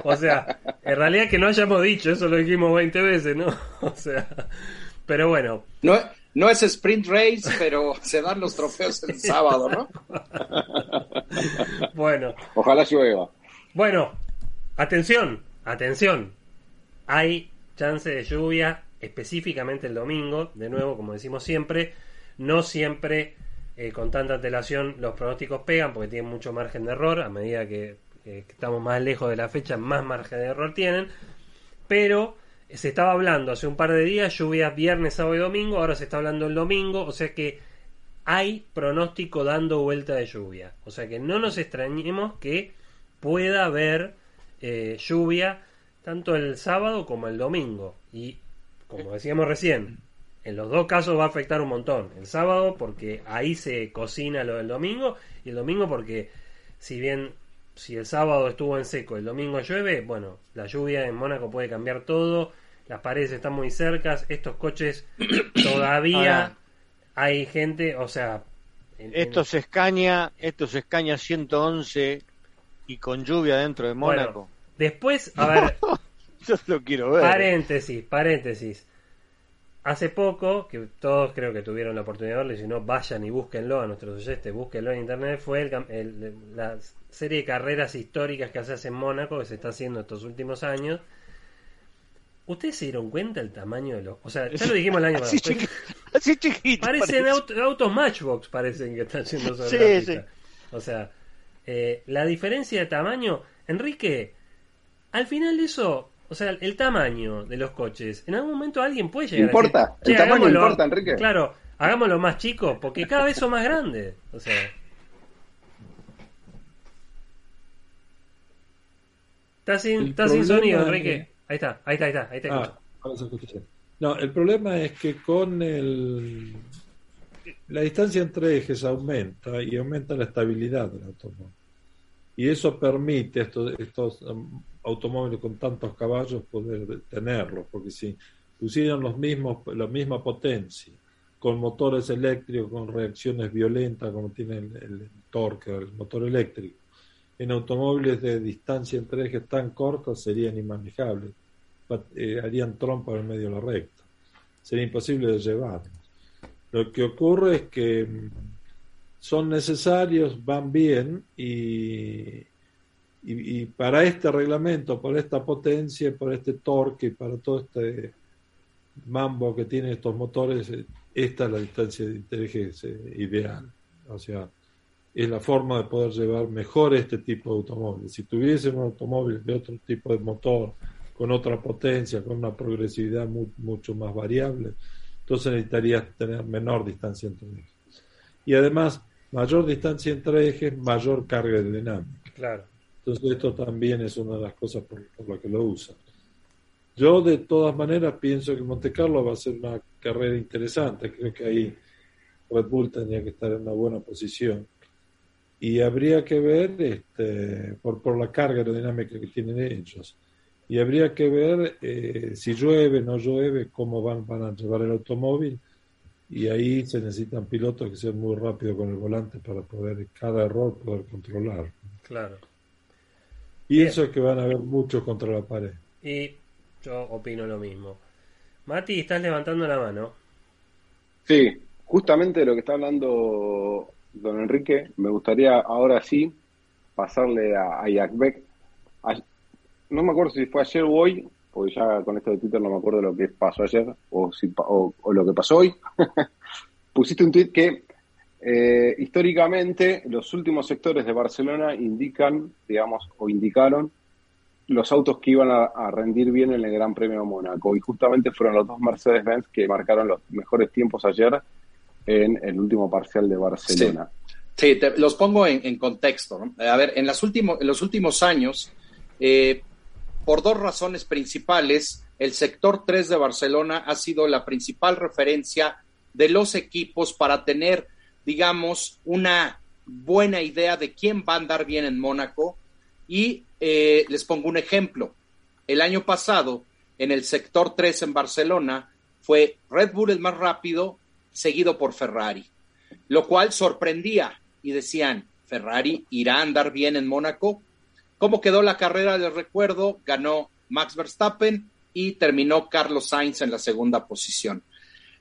o sea, en realidad que no hayamos dicho, eso lo dijimos 20 veces, ¿no? O sea, pero bueno. No, no es sprint race, pero se dan los trofeos el sábado, ¿no? bueno. Ojalá llueva. Bueno, atención, atención. Hay chance de lluvia específicamente el domingo, de nuevo, como decimos siempre, no siempre eh, con tanta antelación los pronósticos pegan porque tienen mucho margen de error, a medida que estamos más lejos de la fecha, más margen de error tienen, pero se estaba hablando hace un par de días, lluvias viernes, sábado y domingo, ahora se está hablando el domingo, o sea que hay pronóstico dando vuelta de lluvia, o sea que no nos extrañemos que pueda haber eh, lluvia tanto el sábado como el domingo, y como decíamos recién, en los dos casos va a afectar un montón. El sábado porque ahí se cocina lo del domingo y el domingo porque si bien si el sábado estuvo en seco, el domingo llueve, bueno, la lluvia en Mónaco puede cambiar todo, las paredes están muy cercas, estos coches todavía hay gente, o sea... esto se escaña, esto se escaña 111 y con lluvia dentro de Mónaco. después, a ver... Yo lo quiero ver. Paréntesis, paréntesis. Hace poco, que todos creo que tuvieron la oportunidad de verlo, y si no, vayan y búsquenlo a nuestros oyentes, búsquenlo en internet, fue el, la serie de carreras históricas que se hace en Mónaco, que se está haciendo estos últimos años. ¿Ustedes se dieron cuenta el tamaño de los.? O sea, ya lo dijimos el año pasado. así, chiquito. Parecen autos Matchbox, parecen que están haciendo sobre sí, O sea, eh, la diferencia de tamaño. Enrique, al final de eso, o sea, el tamaño de los coches, en algún momento alguien puede llegar ¿Importa? a decir, el tamaño importa, Enrique. Claro, hagámoslo más chico, porque cada vez son más grandes. O sea. Está sin, está sin sonido, Enrique. Ahí está, ahí está, ahí está, ahí te ah, No, el problema es que con el la distancia entre ejes aumenta y aumenta la estabilidad del automóvil. Y eso permite estos, estos um, automóviles con tantos caballos poder tenerlos, porque si pusieran los mismos, la misma potencia con motores eléctricos, con reacciones violentas como tiene el, el torque, el motor eléctrico. En automóviles de distancia entre ejes tan cortas serían inmanejables, eh, harían trompa en medio de la recta, sería imposible de llevar. Lo que ocurre es que mm, son necesarios, van bien y, y, para este reglamento, para esta potencia, para este torque, para todo este mambo que tienen estos motores, eh, esta es la distancia de interés ideal. O sea, es la forma de poder llevar mejor este tipo de automóviles. Si tuviésemos un automóvil de otro tipo de motor, con otra potencia, con una progresividad mucho más variable, entonces necesitarías tener menor distancia entre ejes. Y además, mayor distancia entre ejes, mayor carga dinámica. Claro. Entonces esto también es una de las cosas por, por las que lo usan. Yo de todas maneras pienso que Monte Carlo va a ser una carrera interesante. Creo que ahí Red Bull tendría que estar en una buena posición. Y habría que ver, este, por, por la carga aerodinámica que tienen ellos, y habría que ver eh, si llueve, no llueve, cómo van, van a llevar el automóvil. Y ahí se necesitan pilotos que sean muy rápidos con el volante para poder, cada error, poder controlar. Claro. Pienso es que van a haber muchos contra la pared. Y yo opino lo mismo. Mati, estás levantando la mano. Sí, justamente de lo que está hablando don Enrique, me gustaría ahora sí pasarle a, a no me acuerdo si fue ayer o hoy, porque ya con esto de Twitter no me acuerdo lo que pasó ayer o, si, o, lo que pasó hoy. Pusiste un tweet que eh, históricamente los últimos sectores de Barcelona indican, digamos, o indicaron los autos que iban a, rendir bien en el Gran Premio de Mónaco. Y justamente fueron los dos Mercedes-Benz que marcaron los mejores tiempos ayer en el último parcial de Barcelona. Sí, los pongo en, contexto. A ver, en, las últimos, en los últimos años, eh, por dos razones principales, el sector 3 de Barcelona ha sido la principal referencia de los equipos para tener, digamos, una buena idea de quién va a andar bien en Mónaco y eh, les pongo un ejemplo. El año pasado, en el sector 3 en Barcelona, fue Red Bull el más rápido, seguido por Ferrari, lo cual sorprendía y decían, Ferrari irá a andar bien en Mónaco. ¿Cómo quedó la carrera? Les recuerdo, ganó Max Verstappen y terminó Carlos Sainz en la segunda posición.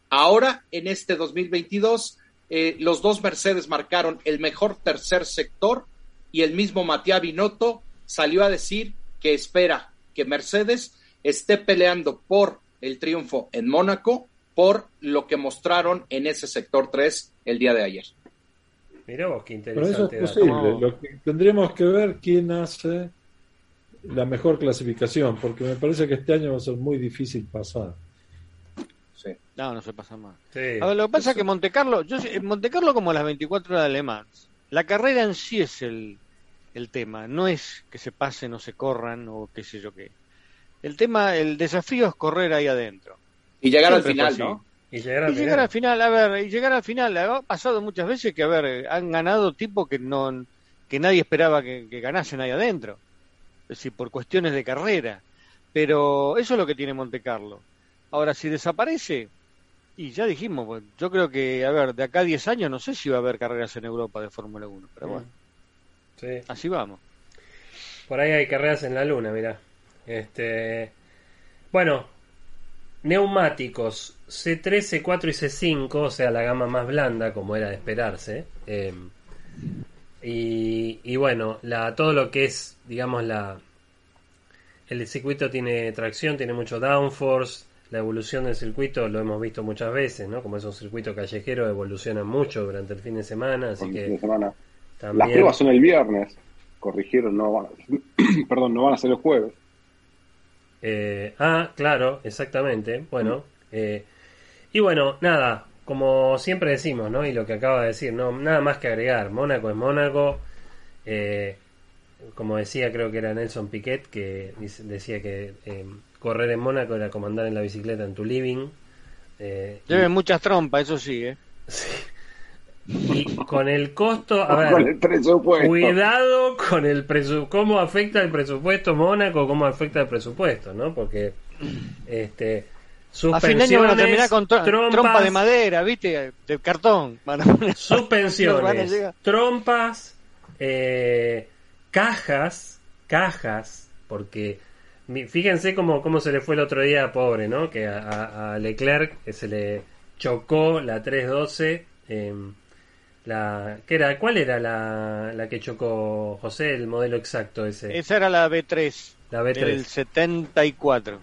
Ahora, en este 2022, eh, los dos Mercedes marcaron el mejor tercer sector y el mismo Matías Binotto salió a decir que espera que Mercedes esté peleando por el triunfo en Mónaco por lo que mostraron en ese sector 3 el día de ayer. Mira vos, qué interesante. Pero eso es posible. Lo que tendríamos que ver quién hace la mejor clasificación, porque me parece que este año va a ser muy difícil pasar. Sí. No, no se pasa más. lo que pasa es que Montecarlo, yo Montecarlo como las 24 horas de Le Mans, la carrera en sí es el, el tema, no es que se pasen o se corran o qué sé yo qué. El tema, el desafío es correr ahí adentro. Y llegar al final, ¿no? Y llegar al, final. al final, a ver, y llegar al final. Ha pasado muchas veces que, a ver, han ganado tipos que no que nadie esperaba que, ganasen ahí adentro. Es decir, por cuestiones de carrera. Pero eso es lo que tiene Monte Carlo. Ahora, si desaparece, y ya dijimos, pues, yo creo que, a ver, de acá a 10 años no sé si va a haber carreras en Europa de Fórmula 1, pero bueno. Así vamos. Por ahí hay carreras en la luna, mira. Este, bueno, neumáticos C3, C4 y C5, o sea, la gama más blanda, como era de esperarse. Em, y, bueno, la, todo lo que es, digamos, la el circuito tiene tracción, tiene mucho downforce. La evolución del circuito lo hemos visto muchas veces, ¿no? Como es un circuito callejero, evoluciona mucho durante el fin de semana. Así que semana. Las pruebas son el viernes, corrigieron, no van, perdón, no van a ser el jueves. Eh, ah, claro, exactamente. Bueno, eh, y bueno, nada, como siempre decimos, ¿no? Y lo que acaba de decir, no, nada más que agregar. Mónaco es Mónaco. Eh, como decía, creo que era Nelson Piquet, que decía que correr en Mónaco era como andar en la bicicleta en tu living. Lleven muchas trompas, eso sí, ¿eh? Sí. Y con el costo, a ver, cuidado con el presupuesto, cómo afecta el presupuesto Mónaco, cómo afecta el presupuesto, ¿no? Porque este A fin de año van a terminar con trompa de madera, ¿viste? De cartón. suspensiones, trompas, eh, cajas, cajas, porque fíjense cómo, cómo se le fue el otro día, pobre, ¿no? Que a, Leclerc se le chocó la 312. la, ¿qué era? ¿Cuál era la, la que chocó José, el modelo exacto ese? Esa era la B3. La B3. Del 74.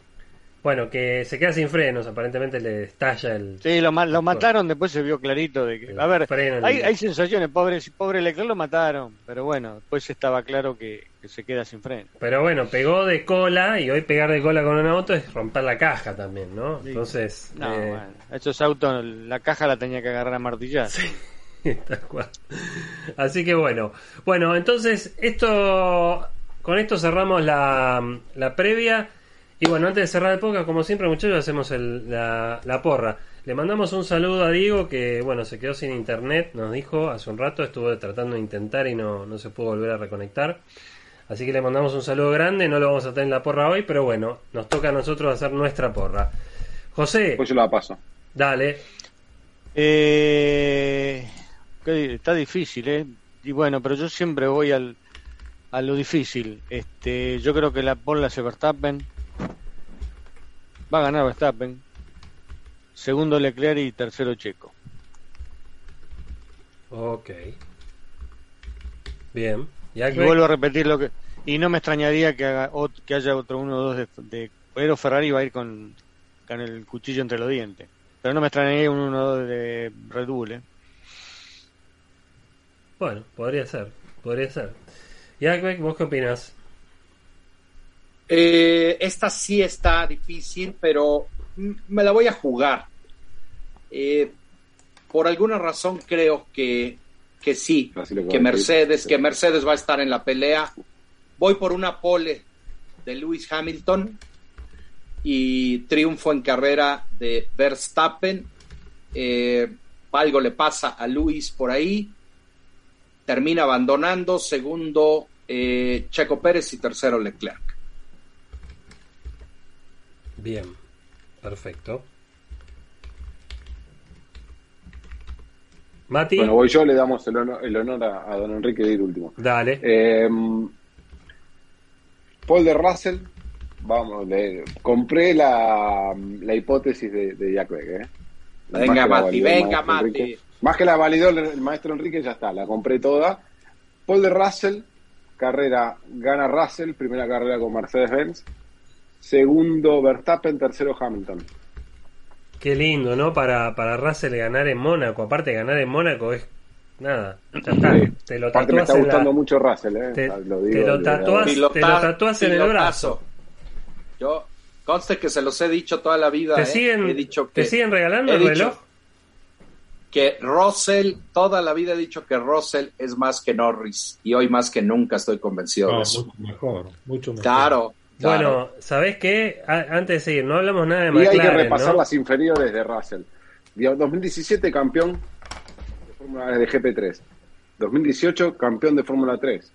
Bueno, que se queda sin frenos, aparentemente le estalla el... Sí, lo, lo mataron, después se vio clarito de que... A ver, hay, hay, sensaciones, pobre, pobre Leclerc lo mataron, pero bueno, después estaba claro que, se queda sin freno. Pero bueno, pegó de cola y hoy pegar de cola con un auto es romper la caja también, ¿no? Entonces... No, eh... bueno, esos autos, la caja la tenía que agarrar a martillar. Sí. Tal cual. Así que bueno. Bueno, entonces esto... Con esto cerramos la, la previa. Y bueno, antes de cerrar el podcast, como siempre, muchachos, hacemos la, porra. Le mandamos un saludo a Diego que, bueno, se quedó sin internet, nos dijo hace un rato, estuvo tratando de intentar y no, no se pudo volver a reconectar. Así que le mandamos un saludo grande, no lo vamos a tener en la porra hoy, pero bueno, nos toca a nosotros hacer nuestra porra. José. Pues yo la paso. Dale. Eh, está difícil, ¿eh? Y bueno, pero yo siempre voy al, a lo difícil. Este, yo creo que la porra se Verstappen Va a ganar Verstappen. Segundo Leclerc y tercero Checo. Ok. Bien. Y, vuelvo a repetir lo que. Y no me extrañaría que, haga, que haya otro uno o dos de, Pero Ferrari va a ir con, con el cuchillo entre los dientes. Pero no me extrañaría un 1 2 de Red Bull, ¿eh? Bueno, podría ser. Podría ser. Y ¿vos qué opinas? Eh, esta sí está difícil, pero me la voy a jugar. Eh, por alguna razón creo que, que sí, que Mercedes, que Mercedes va a estar en la pelea. Voy por una pole de Lewis Hamilton y triunfo en carrera de Verstappen. Eh, algo le pasa a Luis por ahí. Termina abandonando. Segundo, Checo Pérez y tercero Leclerc. Bien, perfecto. Mati. Bueno, voy yo, le damos el honor, a, don Enrique de ir último. Dale. Em, Paul de Russell, vamos, le, compré la, la hipótesis de, de Jack ¿eh? Venga, Mati, venga, Mati. Más que la validó el maestro Enrique, ya está, la compré toda. Paul de Russell, carrera, gana Russell, primera carrera con Mercedes-Benz segundo Verstappen, tercero Hamilton. Qué lindo, ¿no? Para, para Russell ganar en Mónaco. Aparte, de ganar en Mónaco es nada. Ya está. Te lo Aparte me está gustando mucho Russell, ¿eh? Te, lo, digo, te lo tatúas, en el brazo. Yo, conste que se los he dicho toda la vida. ¿Te, ¿eh? siguen, he dicho que, ¿te siguen regalando el reloj? Que Russell, toda la vida he dicho que Russell es más que Norris. Y hoy más que nunca estoy convencido de eso. Mucho mejor, mucho mejor. Claro. Bueno, ¿sabés qué? antes de seguir, no hablamos nada de McLaren. Y hay que repasar las inferiores de Russell. 2017 campeón de Fórmula de GP3. 2018 campeón de Fórmula 3.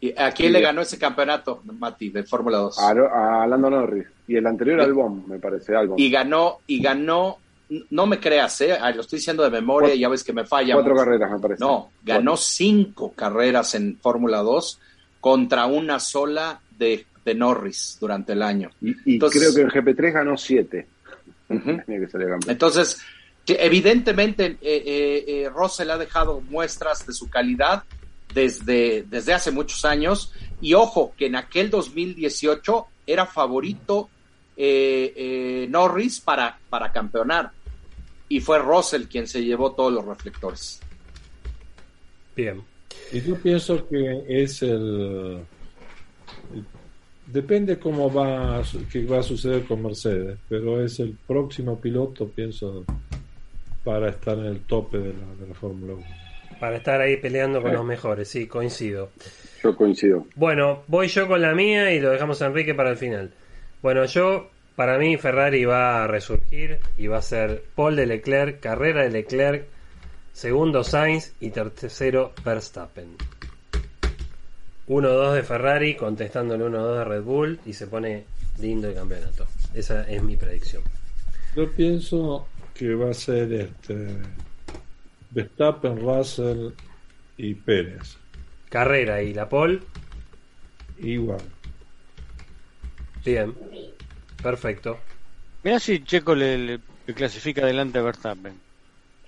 ¿Y a quién le ganó ese campeonato, Mati, de Fórmula 2? A, Lando Norris. Y el anterior Albon, me parece, Albon. Y ganó, y ganó, no me creas, ¿eh? lo estoy diciendo de memoria, y ya ves que me falla. Cuatro carreras, me parece. No, ganó cinco carreras en Fórmula 2 contra una sola de de Norris durante el año. Y, creo que en GP3 ganó 7. Entonces, evidentemente eh, eh, eh, Russell ha dejado muestras de su calidad desde, desde hace muchos años. Y ojo, que en aquel 2018 era favorito eh, Norris para, para campeonar. Y fue Russell quien se llevó todos los reflectores. Bien. Y yo pienso que es el, Depende cómo va, qué va a suceder con Mercedes, pero es el próximo piloto, pienso, para estar en el tope de la, de la Fórmula 1. Para estar ahí peleando con los mejores, sí, coincido. Yo coincido. Bueno, voy yo con la mía y lo dejamos a Enrique para el final. Bueno, yo, para mí, Ferrari va a resurgir y va a ser Paul de Leclerc, carrera de Leclerc, segundo Sainz y tercero Verstappen. 1-2 de Ferrari contestándole 1-2 de Red Bull y se pone lindo el campeonato. Esa es mi predicción. Yo pienso que va a ser este Verstappen, Russell y Pérez. Carrera y la pole. Igual. Bien. Perfecto. Mirá si Checo le, le- le clasifica adelante a Verstappen.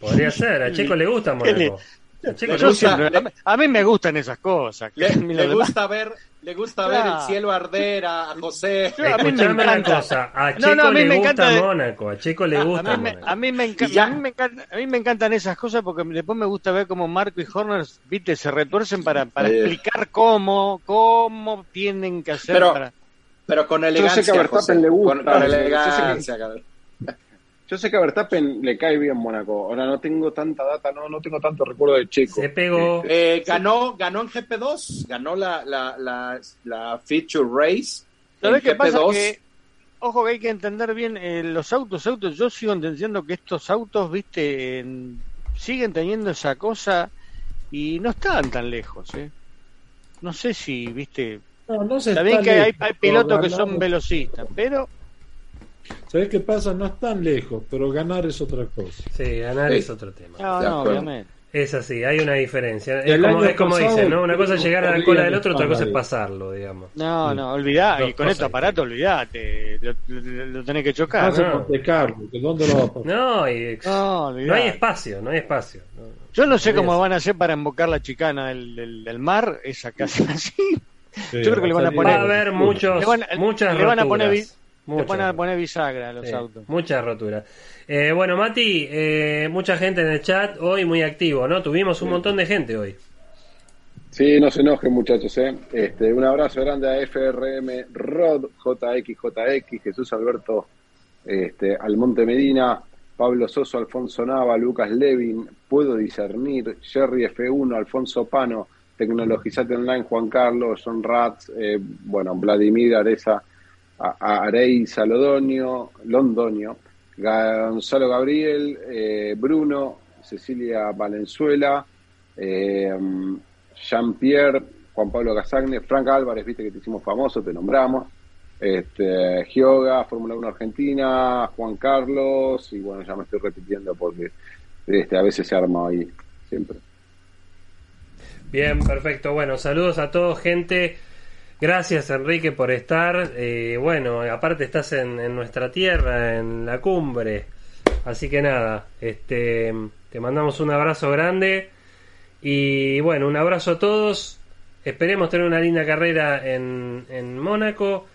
Podría ser. A Checo le gusta Mónaco. Le le Yo gusta. siempre- a, mí, a mí me gustan esas cosas. Le, le gusta ver, le gusta Claro. ver el cielo arder a, José. Yo- a mí me Escuchame una encanta. cosa. A No, Checo no, a mí le me gusta encanta de- Mónaco. A Checo le gusta a mí me, a, mí me enca- a mí me encanta- a mí me encantan esas cosas porque después me gusta ver cómo Marco y Horner viste se retuercen para, para Eh. explicar cómo cómo tienen que hacer Pero- para Pero con Yo sé que elegancia. a Verstappen José. le gusta. Con, con Yo sé que- elegancia. Yo sé que a Verstappen le cae bien Mónaco. Ahora no tengo tanta data, no, no tengo tanto recuerdo de Checo. Se pegó. Eh, ganó, ganó en GP2, ganó la, la, la, la Feature Race. ¿Sabés en qué pasa? GP2. Que, ojo que hay que entender bien eh, los autos, autos. Yo sigo entendiendo que estos autos, viste, en- siguen teniendo esa cosa y no estaban tan lejos, ¿eh? No sé si, viste, No, no se está bien está que hay, lejos, hay pilotos que son velocistas, pero ¿Sabes qué pasa? No están lejos, pero ganar es otra cosa. Sí, ganar Sí. es otro tema. no, no, obviamente. Es así, hay una diferencia. Es El como, es como dicen, ¿no? Una cosa es llegar a la cola del otro, otra cosa es pasarlo, digamos. No, Sí. no, olvidá, Dos y con este aparato olvidate, lo, lo- lo tenés que chocar. No. Que ¿dónde lo va a pasar? No, y- No, no hay espacio, no hay espacio. No. Yo no sé cómo van a hacer para embocar la chicana del, del, del mar, esa casa así. Sí, Yo creo que le van a salir Va poner- a haber muchos, Le van a- muchas le van a poner a Muchas. poner bisagra los Sí, autos. Muchas roturas. Eh, bueno, Mati, eh, mucha gente en el chat hoy muy activo, ¿no? Tuvimos un montón de gente hoy. Sí, no se enojen muchachos, ¿eh? Este, un abrazo grande a FRM Rod, JXJX, Jesús Alberto este, Almonte Medina, Pablo Soso, Alfonso Nava, Lucas Levin, Puedo Discernir, Jerry F1, Alfonso Pano, Tecnologizate Online, Juan Carlos, John Ratz, eh, bueno, Vladimir Areza, a- Arey Salodonio, Londonio, Gonzalo Gabriel, eh, Bruno, Cecilia Valenzuela, eh, Jean-Pierre, Juan Pablo Casagne, Frank Álvarez, viste que te hicimos famoso, te nombramos, este, Gioga, Fórmula 1 Argentina, Juan Carlos, y bueno, ya me estoy repitiendo porque este, a veces se arma ahí, siempre. Bien, perfecto. Bueno, saludos a todos, gente. Gracias, Enrique, por estar. Eh, bueno, aparte estás en, nuestra tierra, en la cumbre. Así que nada, este, te mandamos un abrazo grande. Y bueno, un abrazo a todos. Esperemos tener una linda carrera en, en Mónaco.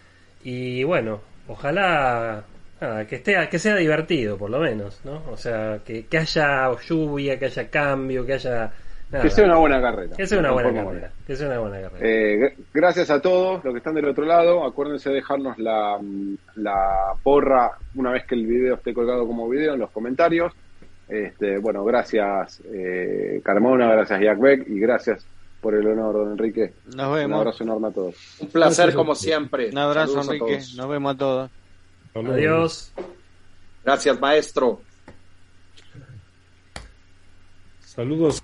Y bueno, ojalá nada, que, esté, que sea divertido, por lo menos. ¿no? O sea, que, que haya lluvia, que haya cambio, que haya. Nada. Que sea una buena carrera. Que sea una buena carrera. Que sea una buena carrera. Eh, gr- gracias a todos los que están del otro lado. Acuérdense de dejarnos la, mm, la porra una vez que el video esté colgado como video en los comentarios. Este, bueno, gracias eh, Carmona, gracias Jack Beck y gracias por el honor, don Enrique. Nos Un vemos. abrazo enorme a todos. Un placer Gracias. como siempre. Un abrazo, Saludos a Enrique. todos. Nos vemos a todos. Adiós. Gracias, maestro. Saludos